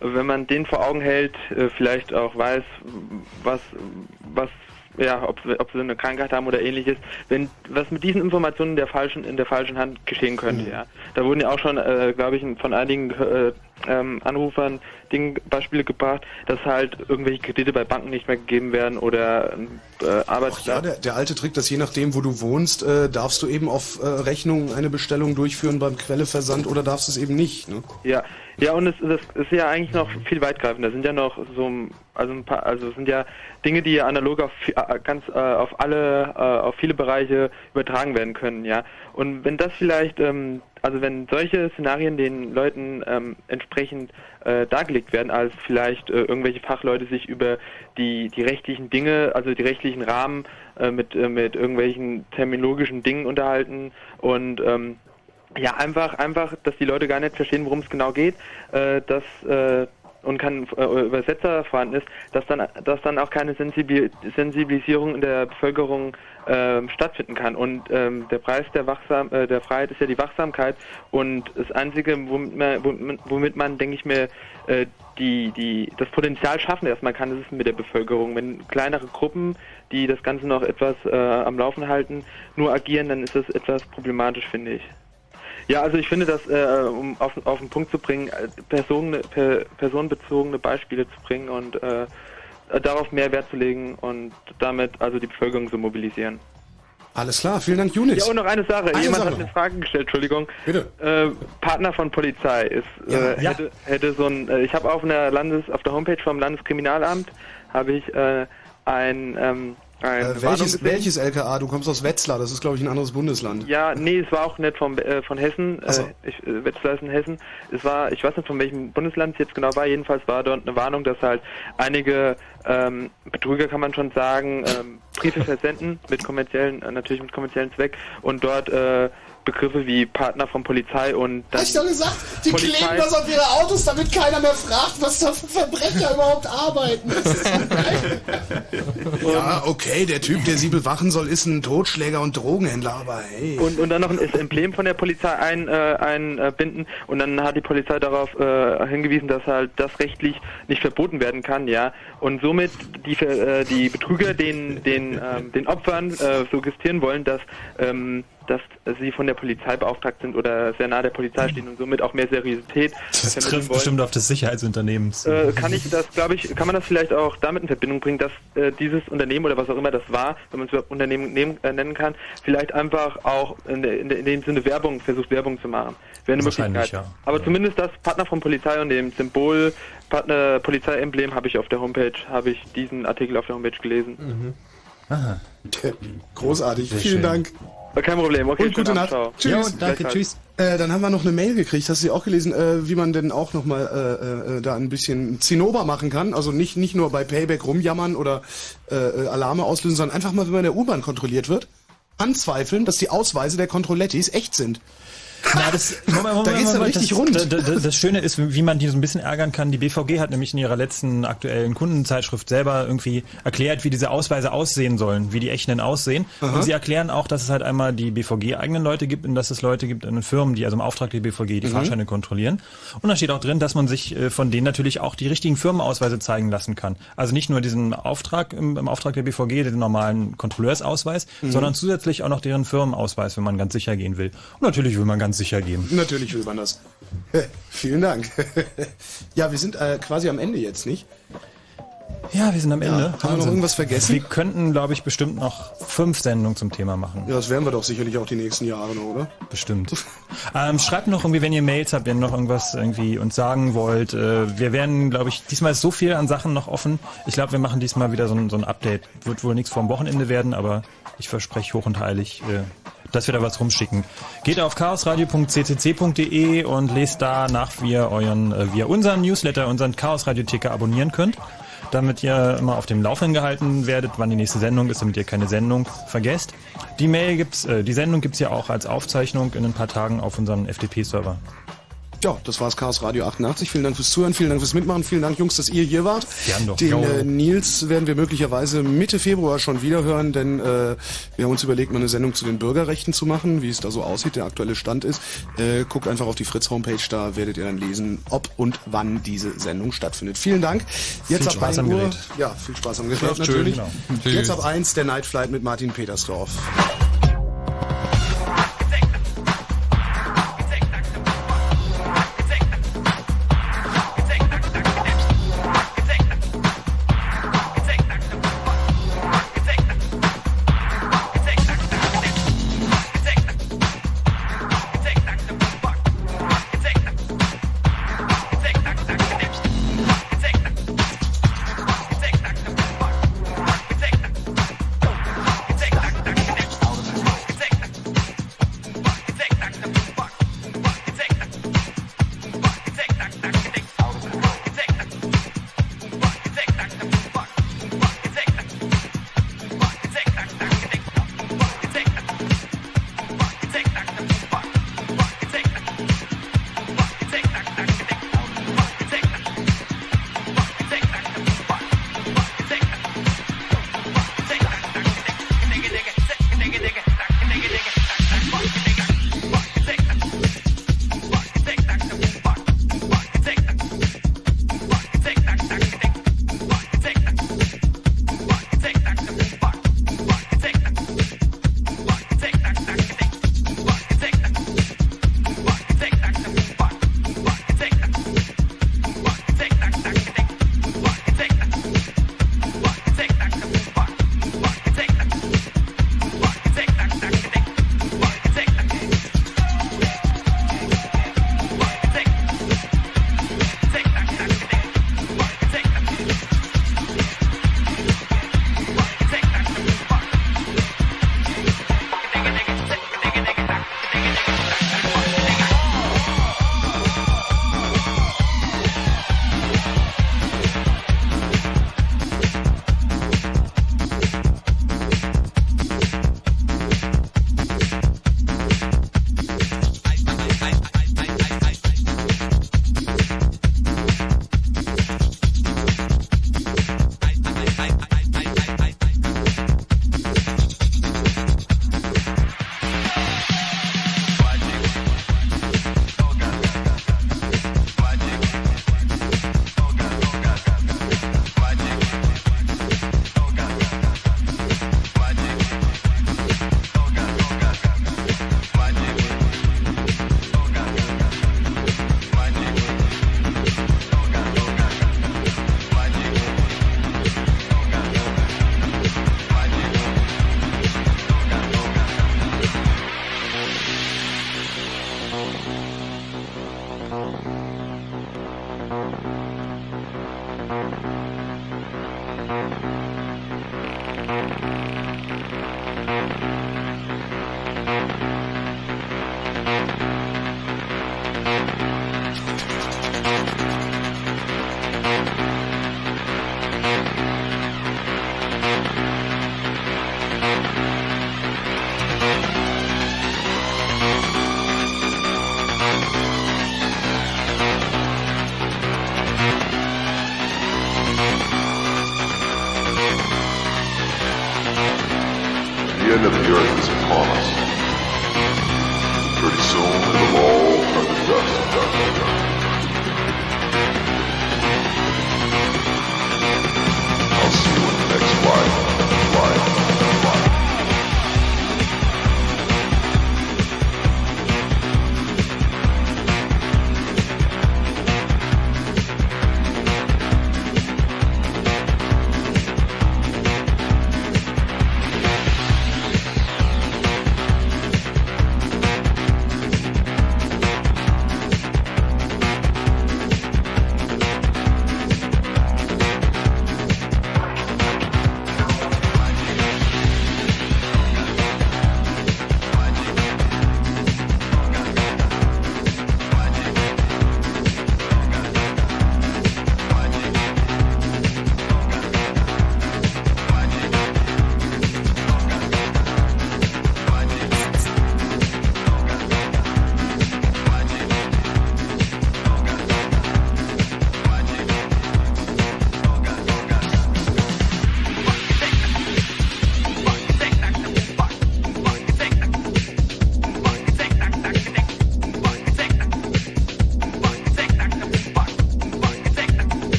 wenn man den vor Augen hält, äh, vielleicht auch weiß, was was ja, ob, sie- ob sie eine Krankheit haben oder ähnliches, wenn was mit diesen Informationen in der falschen in der falschen Hand geschehen könnte, ja. Da wurden ja auch schon, äh, glaube ich, von einigen äh, ähm, Anrufern Ding, Beispiele gebracht, dass halt irgendwelche Kredite bei Banken nicht mehr gegeben werden oder äh, Ja, Arbeitsplatz. der, der alte Trick, dass je nachdem, wo du wohnst, äh, darfst du eben auf äh, Rechnung eine Bestellung durchführen beim Quelleversand oder darfst es eben nicht. Ne? Ja, ja, und es, das ist ja eigentlich noch viel weitgreifender. Sind ja noch so, also ein paar, also es sind ja Dinge, die ja analog auf äh, ganz äh, auf alle, äh, auf viele Bereiche übertragen werden können, ja. Und wenn das vielleicht, ähm, also wenn solche Szenarien den Leuten ähm, entsprechend äh, dargelegt werden, als vielleicht äh, irgendwelche Fachleute sich über die die rechtlichen Dinge, also die rechtlichen Rahmen äh, mit äh, mit irgendwelchen terminologischen Dingen unterhalten und ähm, ja, einfach, einfach, dass die Leute gar nicht verstehen, worum es genau geht, äh, dass, äh, und kein äh, Übersetzer vorhanden ist, dass dann, dass dann auch keine Sensibil Sensibilisierung in der Bevölkerung ähm, stattfinden kann. Und ähm, der Preis der, Wachsam äh, der Freiheit ist ja die Wachsamkeit. Und das Einzige, womit man, womit, man denke ich mir, äh, die, die, das Potenzial schaffen erstmal kann, ist es mit der Bevölkerung. Wenn kleinere Gruppen, die das Ganze noch etwas äh, am Laufen halten, nur agieren, dann ist das etwas problematisch, finde ich. Ja, also ich finde, dass, äh, um auf, auf den Punkt zu bringen, äh, Personen, per, personenbezogene Beispiele zu bringen und äh, darauf mehr Wert zu legen und damit also die Bevölkerung zu mobilisieren. Alles klar, vielen Dank, Unix. Ja, und noch eine Sache. Eine Jemand Sache hat eine. Frage gestellt, Entschuldigung. Bitte. Äh, Partner von Polizei ist, Ja. äh, Ja. hätte, hätte so ein, äh, ich habe auf einer Landes, auf der Homepage vom Landeskriminalamt habe ich äh, ein, ähm, ein Äh, welches, welches LKA? Du kommst aus Wetzlar, das ist glaube ich ein anderes Bundesland. Ja, nee, es war auch nicht vom, äh, von Hessen. Ach so. Äh, ich, äh, Wetzlar ist in Hessen. Es war, ich weiß nicht von welchem Bundesland es jetzt genau war. Jedenfalls war dort eine Warnung, dass halt einige ähm, Betrüger, kann man schon sagen, ähm, Briefe versenden mit kommerziellen, äh, natürlich mit kommerziellen Zweck und dort äh, Begriffe wie Partner von Polizei und dann Hab ich doch gesagt, die Polizei- kleben das auf ihre Autos, damit keiner mehr fragt, was da für Verbrecher überhaupt arbeiten. Ja, okay, der Typ, der Siebel wachen soll, ist ein Totschläger und Drogenhändler, aber hey. Und, und dann noch ein Emblem von der Polizei ein, äh, einbinden und dann hat die Polizei darauf äh, hingewiesen, dass halt das rechtlich nicht verboten werden kann, ja. Und somit die, Ver- äh, die Betrüger den, den, ähm, den Opfern äh, suggestieren wollen, dass, ähm, dass sie von der Polizei beauftragt sind oder sehr nah der Polizei stehen und somit auch mehr Seriosität Das vermitteln trifft wollen. bestimmt auf das Sicherheitsunternehmens. Äh, kann ich das, glaube ich, kann man das vielleicht auch damit in Verbindung bringen, dass äh, dieses Unternehmen oder was auch immer das war, wenn man es überhaupt Unternehmen nehmen, äh, nennen kann, vielleicht einfach auch in, der- in, in dem Sinne Werbung, versucht Werbung zu machen. Wäre eine Wahrscheinlich, Möglichkeit. ja. Aber zumindest das Partner von Polizei und dem Symbol Partner Polizei-Emblem habe ich auf der Homepage, habe ich diesen Artikel auf der Homepage gelesen. Aha. Großartig, Sehr vielen schön. Dank. Kein Problem, okay, Und gute Nacht. Abend, ciao. Tschüss. Jo, danke, tschüss. Äh, dann haben wir noch eine Mail gekriegt, hast du sie auch gelesen, äh, wie man denn auch nochmal äh, äh, da ein bisschen Zinnober machen kann. Also nicht, nicht nur bei Payback rumjammern oder äh, äh, Alarme auslösen, sondern einfach mal, wenn man in der U-Bahn kontrolliert wird, anzweifeln, dass die Ausweise der Kontrollettis echt sind. Na, das, Moment, Moment, da geht's dann richtig das, rund. Da, da, das Schöne ist, wie man die so ein bisschen ärgern kann. Die BVG hat nämlich in ihrer letzten aktuellen Kundenzeitschrift selber irgendwie erklärt, wie diese Ausweise aussehen sollen, wie die echten aussehen. Aha. Und sie erklären auch, dass es halt einmal die BVG-eigenen Leute gibt und dass es Leute gibt in Firmen, die also im Auftrag der BVG die Mhm. Fahrscheine kontrollieren. Und da steht auch drin, dass man sich äh, von denen natürlich auch die richtigen Firmenausweise zeigen lassen kann. Also nicht nur diesen Auftrag im, im Auftrag der BVG, den normalen Kontrolleursausweis, Mhm. sondern zusätzlich auch noch deren Firmenausweis, wenn man ganz sicher gehen will. Und natürlich will man ganz sicher gehen. Natürlich will man das. Vielen Dank. ja, wir sind äh, quasi am Ende jetzt, nicht? Ja, wir sind am Ja, Ende. haben wir noch irgendwas vergessen? Wir könnten, glaube ich, bestimmt noch fünf Sendungen zum Thema machen. Ja, das werden wir doch sicherlich auch die nächsten Jahre noch, oder? Bestimmt. ähm, schreibt noch irgendwie, wenn ihr Mails habt, wenn ihr noch irgendwas irgendwie uns sagen wollt. Äh, wir werden, glaube ich, diesmal ist so viel an Sachen noch offen. Ich glaube, wir machen diesmal wieder so ein, so ein Update. Wird wohl nichts vorm Wochenende werden, aber ich verspreche hoch und heilig, äh, dass wir da was rumschicken. Geht auf chaosradio.ccc.de und lest da nach, wie ihr euren, äh, wie ihr unseren Newsletter, unseren Chaos Radio Ticker abonnieren könnt, damit ihr immer auf dem Laufenden gehalten werdet, wann die nächste Sendung ist, damit ihr keine Sendung vergesst. Die Mail gibt's, äh, die Sendung gibt's ja auch als Aufzeichnung in ein paar Tagen auf unserem FTP-Server. Ja, das war's Chaos Radio 88. Vielen Dank fürs Zuhören, vielen Dank fürs Mitmachen, vielen Dank, Jungs, dass ihr hier wart. Gern doch. Den äh, Nils werden wir möglicherweise Mitte Februar schon wieder hören, denn äh, wir haben uns überlegt, mal eine Sendung zu den Bürgerrechten zu machen, wie es da so aussieht, der aktuelle Stand ist. Äh, guckt einfach auf die Fritz-Homepage, da werdet ihr dann lesen, ob und wann diese Sendung stattfindet. Vielen Dank. Jetzt Viel ab Spaß 1 am Uhr. Gerät. Ja, viel Spaß am Gerät Schlaft schön, natürlich. genau. Jetzt ab 1 der Night Flight mit Martin Petersdorf.